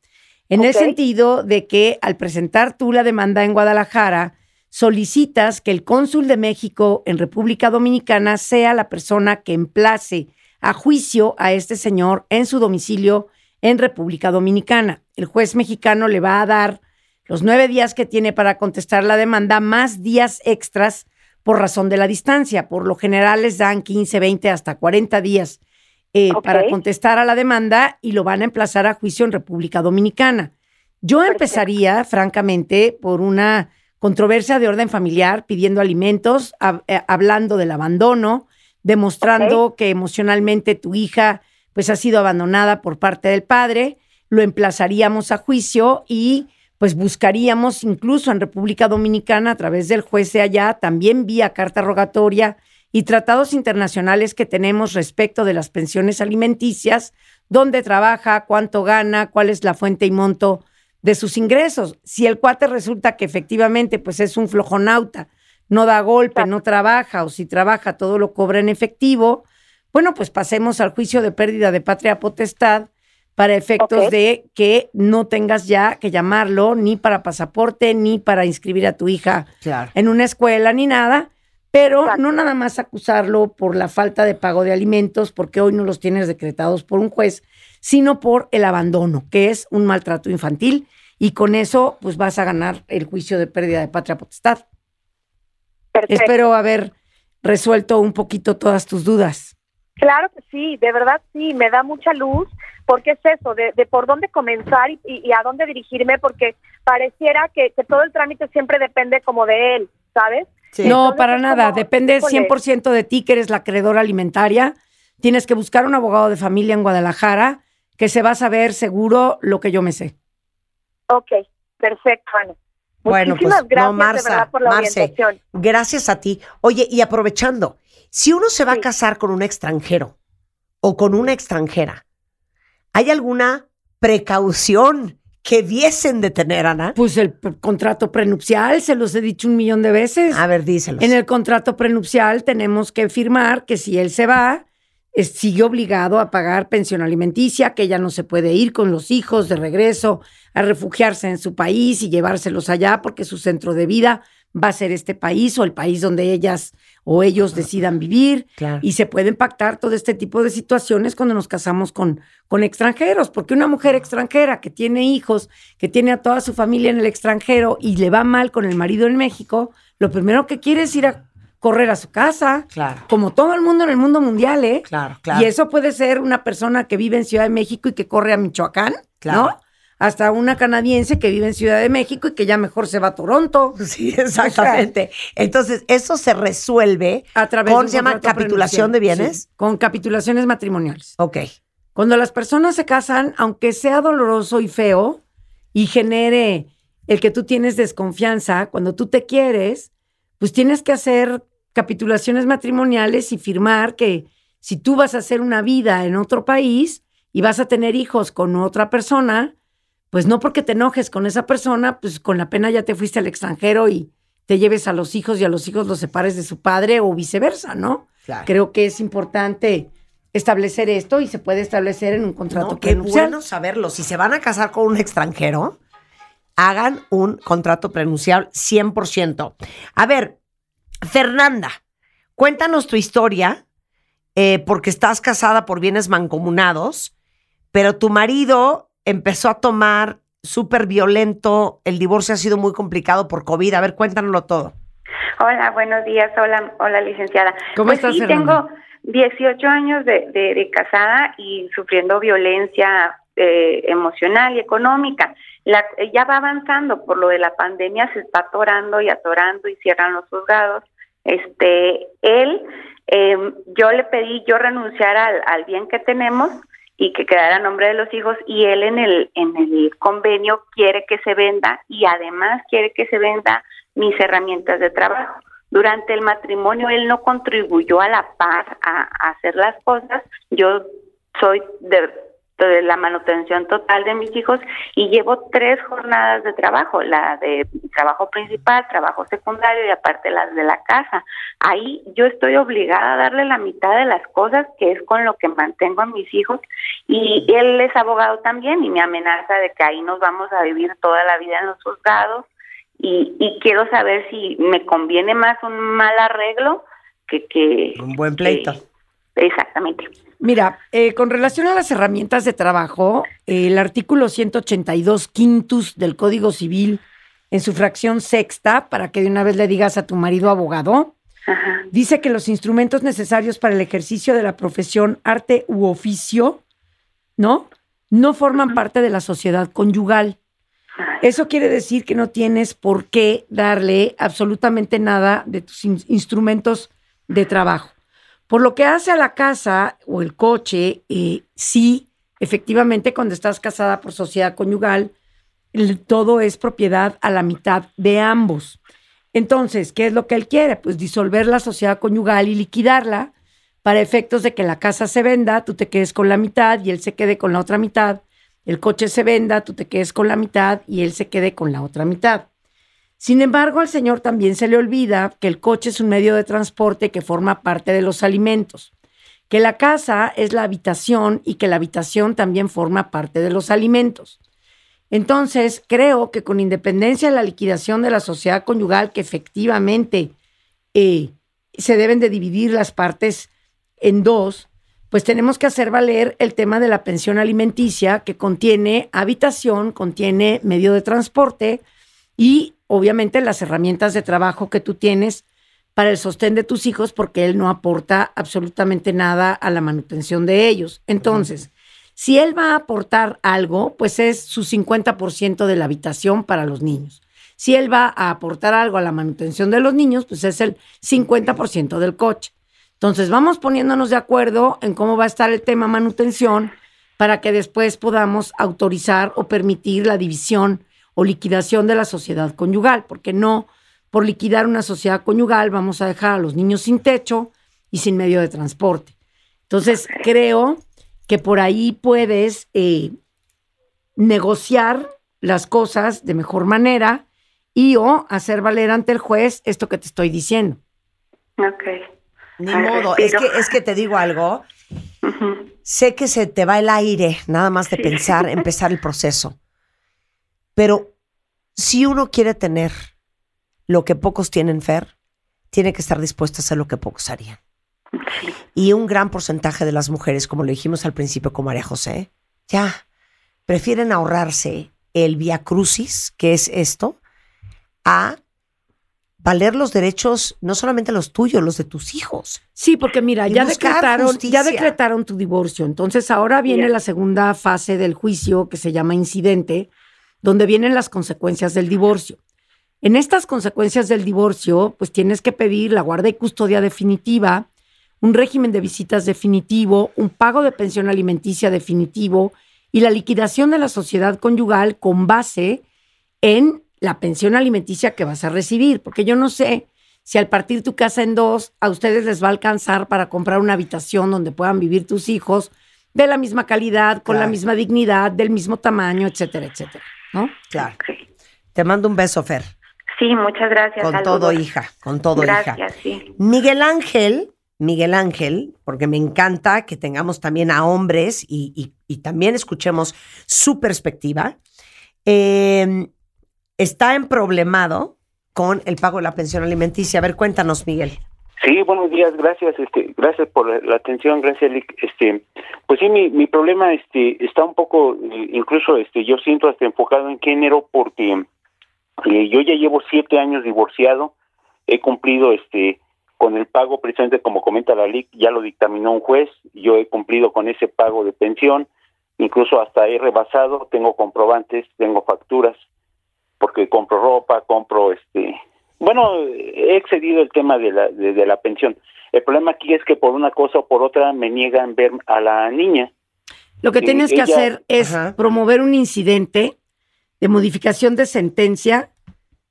En el sentido de que al presentar tú la demanda en Guadalajara, solicitas que el cónsul de México en República Dominicana sea la persona que emplace a juicio a este señor en su domicilio en República Dominicana. El juez mexicano le va a dar los nueve días que tiene para contestar la demanda, más días extras por razón de la distancia. Por lo general les dan 15, 20, hasta 40 días eh, para contestar a la demanda y lo van a emplazar a juicio en República Dominicana. Yo Perfecto. empezaría, francamente, por una controversia de orden familiar, pidiendo alimentos, hab- eh, hablando del abandono, demostrando que emocionalmente tu hija pues ha sido abandonada por parte del padre, lo emplazaríamos a juicio y pues buscaríamos incluso en República Dominicana a través del juez de allá, también vía carta rogatoria y tratados internacionales que tenemos respecto de las pensiones alimenticias, dónde trabaja, cuánto gana, cuál es la fuente y monto de sus ingresos. Si el cuate resulta que efectivamente pues es un flojonauta, no da golpe, no trabaja o si trabaja todo lo cobra en efectivo, bueno, pues pasemos al juicio de pérdida de patria potestad para efectos de que no tengas ya que llamarlo ni para pasaporte ni para inscribir a tu hija Claro. en una escuela ni nada, pero Exacto. no nada más acusarlo por la falta de pago de alimentos, porque hoy no los tienes decretados por un juez, sino por el abandono, que es un maltrato infantil, y con eso pues vas a ganar el juicio de pérdida de patria potestad. Perfecto. Espero haber resuelto un poquito todas tus dudas. Claro que sí, de verdad sí, me da mucha luz, porque es eso, de, de por dónde comenzar y, y- y a dónde dirigirme, porque pareciera que, que todo el trámite siempre depende como de él, ¿sabes? No, Entonces, para nada. como, Depende híjole. 100% de ti, que eres la acreedora alimentaria. Tienes que buscar un abogado de familia en Guadalajara que se va a saber seguro lo que yo me sé. Ok, perfecto, Ana. Bueno, Muchísimas pues gracias no, Marza, de verdad por la Marce, orientación. gracias a ti. Oye, y aprovechando, si uno se va a casar con un extranjero o con una extranjera, ¿hay alguna precaución que diesen de tener, Ana? Pues el contrato prenupcial, se los he dicho un millón de veces. A ver, díselos. En el contrato prenupcial tenemos que firmar que si él se va, es- sigue obligado a pagar pensión alimenticia, que ella no se puede ir con los hijos de regreso a refugiarse en su país y llevárselos allá porque su centro de vida va a ser este país o el país donde ellas o ellos decidan vivir. Claro. Y se pueden pactar todo este tipo de situaciones cuando nos casamos con, con extranjeros, porque una mujer extranjera que tiene hijos, que tiene a toda su familia en el extranjero y le va mal con el marido en México, lo primero que quiere es ir a correr a su casa, Claro. como todo el mundo en el mundo mundial, ¿eh? Claro, claro. Y eso puede ser una persona que vive en Ciudad de México y que corre a Michoacán, Claro. ¿no? Hasta una canadiense que vive en Ciudad de México y que ya mejor se va a Toronto. Sí, exactamente. Entonces, eso se resuelve A través con, de un se llama capitulación de bienes. Sí, con capitulaciones matrimoniales. Ok. Cuando las personas se casan, aunque sea doloroso y feo y genere el que tú tienes desconfianza, cuando tú te quieres, pues tienes que hacer capitulaciones matrimoniales y firmar que si tú vas a hacer una vida en otro país y vas a tener hijos con otra persona, pues no porque te enojes con esa persona, pues con la pena ya te fuiste al extranjero y te lleves a los hijos y a los hijos los separes de su padre o viceversa, ¿no? Claro. Creo que es importante establecer esto y se puede establecer en un contrato No, qué prenupcial. bueno saberlo. Si se van a casar con un extranjero, hagan un contrato prenuncial 100%. A ver, Fernanda, cuéntanos tu historia, eh, porque estás casada por bienes mancomunados, pero tu marido empezó a tomar súper violento, el divorcio ha sido muy complicado por COVID. A ver, cuéntanoslo todo. Hola, buenos días. Hola, hola licenciada. ¿Cómo pues estás, sí, Fernanda? tengo 18 años de, de- de casada y sufriendo violencia eh, emocional y económica. La, ya va avanzando por lo de la pandemia, se está atorando y atorando y cierran los juzgados. Este, él, eh, yo le pedí yo renunciar al, al bien que tenemos y que quedara a nombre de los hijos y él en el en el convenio quiere que se venda y además quiere que se venda mis herramientas de trabajo. Durante el matrimonio él no contribuyó a la par a, a hacer las cosas. Yo soy de, de la manutención total de mis hijos y llevo tres jornadas de trabajo, la de trabajo principal, trabajo secundario y aparte las de la casa. Ahí yo estoy obligada a darle la mitad de las cosas que es con lo que mantengo a mis hijos y él es abogado también y me amenaza de que ahí nos vamos a vivir toda la vida en los juzgados y, y quiero saber si me conviene más un mal arreglo que... que Un buen pleito. que- exactamente. Mira, eh, con relación a las herramientas de trabajo, eh, el artículo 182 quintus del Código Civil, en su fracción sexta, para que de una vez le digas a tu marido abogado, Ajá. dice que los instrumentos necesarios para el ejercicio de la profesión, arte u oficio, ¿no? No forman parte de la sociedad conyugal. Eso quiere decir que no tienes por qué darle absolutamente nada de tus in- instrumentos de trabajo. Por lo que hace a la casa o el coche, eh, sí, efectivamente, cuando estás casada por sociedad conyugal, todo es propiedad a la mitad de ambos. Entonces, ¿qué es lo que él quiere? Pues disolver la sociedad conyugal y liquidarla para efectos de que la casa se venda, tú te quedes con la mitad y él se quede con la otra mitad. El coche se venda, tú te quedes con la mitad y él se quede con la otra mitad. Sin embargo, al señor también se le olvida que el coche es un medio de transporte que forma parte de los alimentos, que la casa es la habitación y que la habitación también forma parte de los alimentos. Entonces, creo que con independencia de la liquidación de la sociedad conyugal, que efectivamente eh, se deben de dividir las partes en dos, pues tenemos que hacer valer el tema de la pensión alimenticia que contiene habitación, contiene medio de transporte y obviamente las herramientas de trabajo que tú tienes para el sostén de tus hijos porque él no aporta absolutamente nada a la manutención de ellos. Entonces, si él va a aportar algo, pues es su 50% de la habitación para los niños. Si él va a aportar algo a la manutención de los niños, pues es el 50% del coche. Entonces, vamos poniéndonos de acuerdo en cómo va a estar el tema manutención para que después podamos autorizar o permitir la división o liquidación de la sociedad conyugal, porque no por liquidar una sociedad conyugal vamos a dejar a los niños sin techo y sin medio de transporte. Entonces, creo que por ahí puedes eh, negociar las cosas de mejor manera y o hacer valer ante el juez esto que te estoy diciendo. Ok. Ni Ay, modo, es que, es que te digo algo. Sé que se te va el aire nada más de pensar, empezar el proceso. Pero si uno quiere tener lo que pocos tienen, Fer, tiene que estar dispuesto a hacer lo que pocos harían. Y un gran porcentaje de las mujeres, como lo dijimos al principio con María José, ya prefieren ahorrarse el via crucis, que es esto, a valer los derechos, no solamente los tuyos, los de tus hijos. Sí, porque mira, ya decretaron, justicia. ya decretaron tu divorcio. Entonces ahora viene la segunda fase del juicio que se llama incidente, donde vienen las consecuencias del divorcio. En estas consecuencias del divorcio, pues tienes que pedir la guarda y custodia definitiva, un régimen de visitas definitivo, un pago de pensión alimenticia definitivo y la liquidación de la sociedad conyugal con base en la pensión alimenticia que vas a recibir, porque yo no sé si al partir tu casa en dos, a ustedes les va a alcanzar para comprar una habitación donde puedan vivir tus hijos de la misma calidad, con la misma dignidad, del mismo tamaño, etcétera, etcétera, ¿no? Claro. Te mando un beso, Fer. Sí, muchas gracias. Con saludos. todo, hija. Con todo, hija. Gracias, sí. Miguel Ángel, Miguel Ángel, porque me encanta que tengamos también a hombres y, y- y también escuchemos su perspectiva, eh, está en problemado con el pago de la pensión alimenticia. A ver, cuéntanos, Miguel. Sí, buenos días, gracias, este, gracias por la- atención, gracias, Lick. Este, pues sí, mi, mi problema, este, está un poco, eh, incluso, este, yo siento hasta enfocado en género porque eh, yo ya llevo siete años divorciado, he cumplido, este, con el pago, precisamente como comenta la LIC, ya lo dictaminó un juez, yo he cumplido con ese pago de pensión, incluso hasta he rebasado, tengo comprobantes, tengo facturas, porque compro ropa, compro, este, bueno, he excedido el tema de la, de, de la pensión. El problema aquí es que por una cosa o por otra me niegan ver a la niña. Lo que Sí, tienes que ella- hacer es Ajá. promover un incidente de modificación de sentencia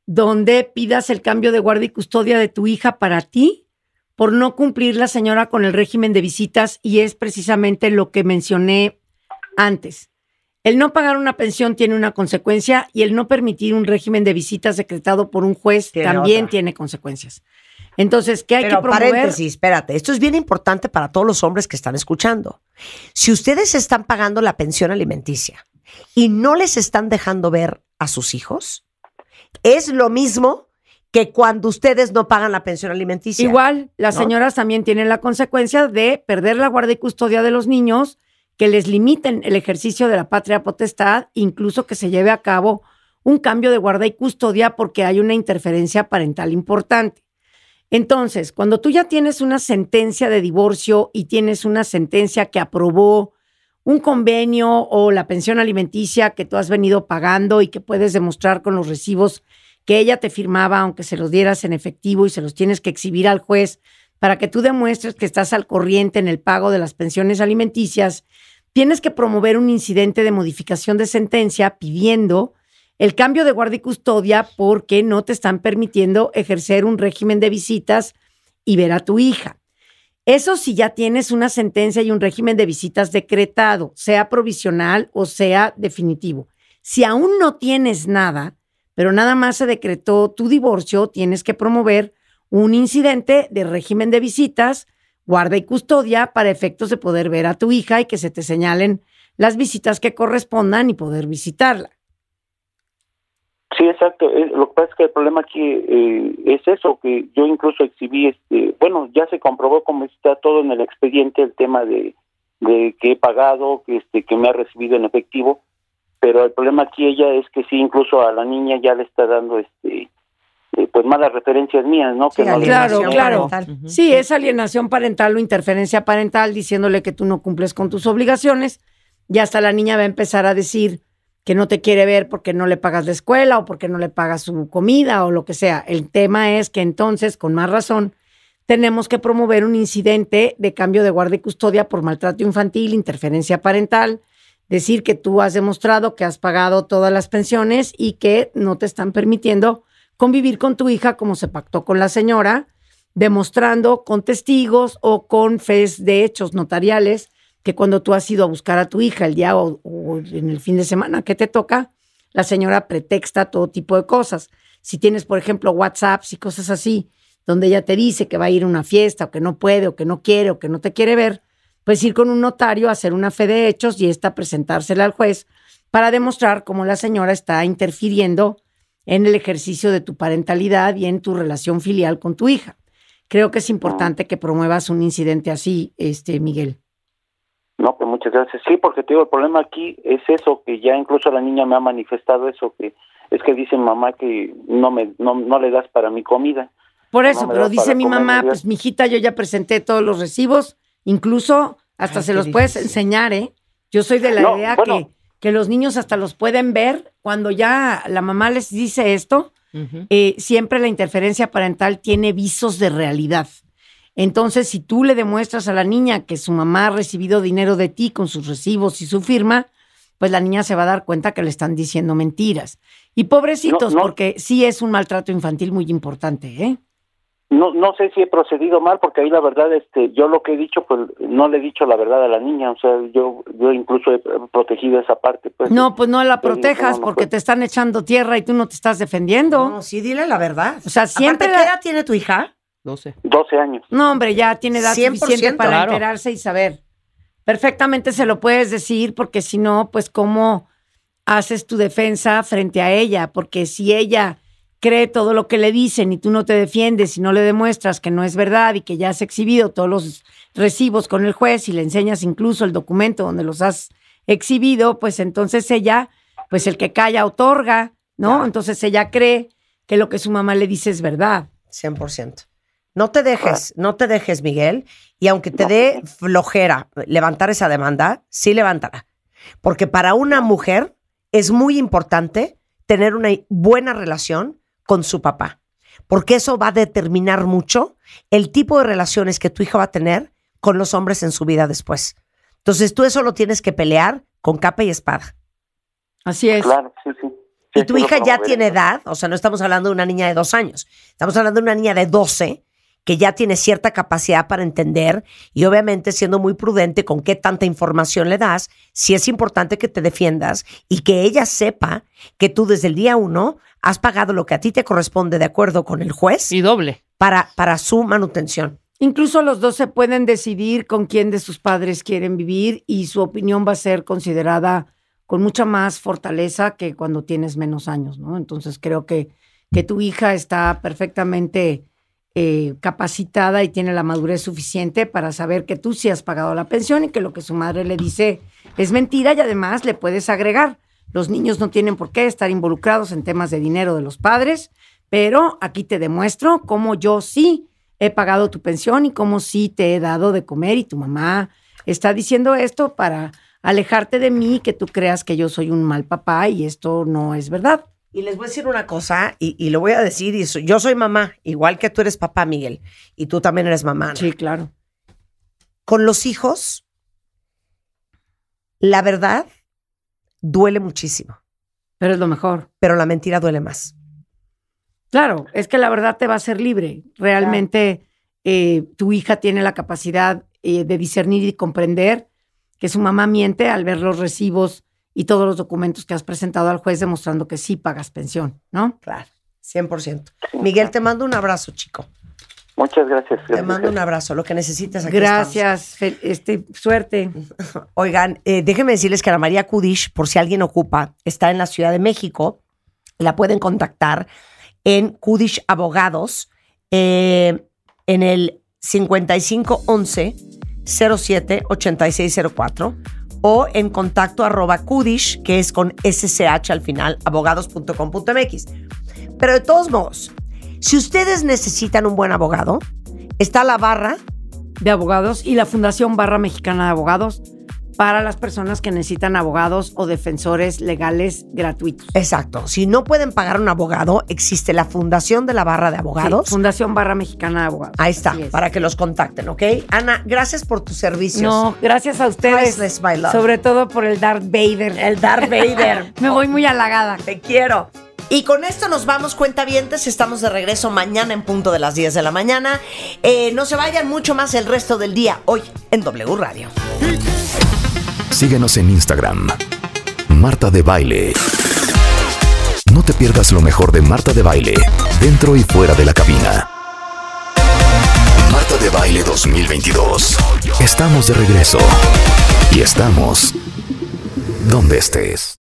donde pidas el cambio de guardia y custodia de tu hija para ti por no cumplir la señora con el régimen de visitas y es precisamente lo que mencioné antes. El no pagar una pensión tiene una consecuencia y el no permitir un régimen de visitas decretado por un juez Tiene también otra. tiene consecuencias. Entonces, ¿qué hay Pero que promover? paréntesis, espérate, esto es bien importante para todos los hombres que están escuchando. Si ustedes están pagando la pensión alimenticia y no les están dejando ver a sus hijos, es lo mismo que cuando ustedes no pagan la pensión alimenticia. Igual, las ¿no? señoras también tienen la consecuencia de perder la guardia y custodia de los niños, que les limiten el ejercicio de la patria potestad, incluso que se lleve a cabo un cambio de guarda y custodia porque hay una interferencia parental importante. Entonces, cuando tú ya tienes una sentencia de divorcio y tienes una sentencia que aprobó un convenio o la pensión alimenticia que tú has venido pagando y que puedes demostrar con los recibos que ella te firmaba, aunque se los dieras en efectivo y se los tienes que exhibir al juez para que tú demuestres que estás al corriente en el pago de las pensiones alimenticias, tienes que promover un incidente de modificación de sentencia pidiendo el cambio de guardia y custodia porque no te están permitiendo ejercer un régimen de visitas y ver a tu hija. Eso si ya tienes una sentencia y un régimen de visitas decretado, sea provisional o sea definitivo. Si aún no tienes nada, pero nada más se decretó tu divorcio, tienes que promover un incidente de régimen de visitas, guarda y custodia para efectos de poder ver a tu hija y que se te señalen las visitas que correspondan y poder visitarla. Sí, exacto. Eh, Lo que pasa es que el problema aquí eh, es eso, que yo incluso exhibí, este, bueno, ya se comprobó como está todo en el expediente el tema de, de que he pagado, que, este, que me ha recibido en efectivo, pero el problema aquí ella es que sí, incluso a la niña ya le está dando, este, pues malas referencias mías, ¿no? Que no Claro, Alienación claro. parental. Sí, es alienación parental o interferencia parental diciéndole que tú no cumples con tus obligaciones y hasta la niña va a empezar a decir que no te quiere ver porque no le pagas la escuela o porque no le pagas su comida o lo que sea. El tema es que entonces, con más razón, tenemos que promover un incidente de cambio de guardia y custodia por maltrato infantil, interferencia parental, decir que tú has demostrado que has pagado todas las pensiones y que no te están permitiendo convivir con tu hija como se pactó con la señora, demostrando con testigos o con fes de hechos notariales que cuando tú has ido a buscar a tu hija el día o, o en el fin de semana que te toca, la señora pretexta todo tipo de cosas. Si tienes, por ejemplo, WhatsApps y cosas así, donde ella te dice que va a ir a una fiesta o que no puede o que no quiere o que no te quiere ver, pues ir con un notario a hacer una fe de hechos y esta presentársela al juez para demostrar cómo la señora está interfiriendo en el ejercicio de tu parentalidad y en tu relación filial con tu hija. Creo que es importante que promuevas un incidente así, este Miguel. No, pues muchas gracias. Sí, porque te digo, el problema aquí es eso, que ya incluso la niña me ha manifestado eso, que es que dice mamá que no me no, no le das para mi comida. Por eso, pero dice mi mamá, bien. pues mijita, yo ya presenté todos los recibos, incluso hasta Ay, se los puedes enseñar, ¿eh? Yo soy de la No, idea bueno. que, que los niños hasta los pueden ver cuando ya la mamá les dice esto. eh, siempre la interferencia parental tiene visos de realidad. Entonces, si tú le demuestras a la niña que su mamá ha recibido dinero de ti con sus recibos y su firma, pues la niña se va a dar cuenta que le están diciendo mentiras. Y pobrecitos, No, no. porque sí es un maltrato infantil muy importante, ¿eh? No no sé si he procedido mal porque ahí la verdad este yo lo que he dicho pues no le he dicho la verdad a la niña, o sea, yo yo incluso he protegido esa parte, pues. No, pues no la protejas no, porque te están echando tierra y tú no te estás defendiendo. No, sí, dile la verdad. O sea, siempre Aparte, ¿qué la- edad tiene tu hija? 12. 12 años. No, hombre, ya tiene edad 100%, suficiente para claro. enterarse y saber. Perfectamente se lo puedes decir porque si no, pues cómo haces tu defensa frente a ella, porque si ella cree todo lo que le dicen y tú no te defiendes y no le demuestras que no es verdad y que ya has exhibido todos los recibos con el juez y le enseñas incluso el documento donde los has exhibido, pues entonces ella, pues el que calla otorga, ¿no? Entonces ella cree que lo que su mamá le dice es verdad. 100%. No te dejes, no te dejes, Miguel. Y aunque te dé flojera levantar esa demanda, sí levántala. Porque para una mujer es muy importante tener una buena relación con su papá. Porque eso va a determinar mucho el tipo de relaciones que tu hija va a tener con los hombres en su vida después. Entonces tú eso lo tienes que pelear con capa y espada. Así es. Claro, sí, sí. Sí, Y tu hija ya tiene edad, o sea, no estamos hablando de una niña de dos años, estamos hablando de una niña de 12 que ya tiene cierta capacidad para entender y obviamente siendo muy prudente con qué tanta información le das, sí es importante que te defiendas y que ella sepa que tú desde el día uno has pagado lo que a ti te corresponde de acuerdo con el juez Y doble. para, para su manutención. Incluso los dos se pueden decidir con quién de sus padres quieren vivir y su opinión va a ser considerada con mucha más fortaleza que cuando tienes menos años, ¿no? Entonces creo que, que tu hija está perfectamente eh, capacitada y tiene la madurez suficiente para saber que tú sí has pagado la pensión y que lo que su madre le dice es mentira y además le puedes agregar. Los niños no tienen por qué estar involucrados en temas de dinero de los padres, pero aquí te demuestro cómo yo sí he pagado tu pensión y cómo sí te he dado de comer y tu mamá está diciendo esto para alejarte de mí, que tú creas que yo soy un mal papá y esto no es verdad. Y les voy a decir una cosa, y, y lo voy a decir, y so- yo soy mamá, igual que tú eres papá, Miguel, y tú también eres mamá. Ana. Sí, claro. Con los hijos, la verdad duele muchísimo, Pero es lo mejor. pero la mentira duele más. Claro, es que la verdad te va a hacer libre. Realmente eh, tu hija tiene la capacidad eh, de discernir y comprender que su mamá miente al ver los recibos y todos los documentos que has presentado al juez demostrando que sí pagas pensión, ¿no? Claro, 100%. Miguel, te mando un abrazo, chico. Muchas gracias. Te gracias. mando un abrazo, lo que necesites aquí Gracias, este, suerte. Oigan, eh, déjenme decirles que Ana María Kudish, por si alguien ocupa, está en la Ciudad de México. La pueden contactar en Kudish Abogados eh, en el 5511 07 8604 o en contacto arroba kudish, que es con SCH al final, abogados.com.mx. Pero de todos modos, Si ustedes necesitan un buen abogado, está la barra de abogados y la Fundación Barra Mexicana de Abogados para las personas que necesitan abogados o defensores legales gratuitos. Exacto. Si no pueden pagar un abogado, existe la Fundación de la Barra de Abogados. Sí, Fundación Barra Mexicana de Abogados. Ahí está, es. para que los contacten, ¿ok? Ana, gracias por tus servicios. No, gracias a ustedes. My love. Sobre todo por el Darth Vader. El Darth Vader. Me voy muy halagada. Te quiero. Y con esto nos vamos, cuentavientes. Estamos de regreso mañana en punto de las 10 de la mañana. Eh, no se vayan mucho más el resto del día hoy en W Radio. Síguenos en Instagram. Marta de Baile. No te pierdas lo mejor de Marta de Baile, dentro y fuera de la cabina. Marta de Baile 2022. Estamos de regreso. Y estamos donde estés.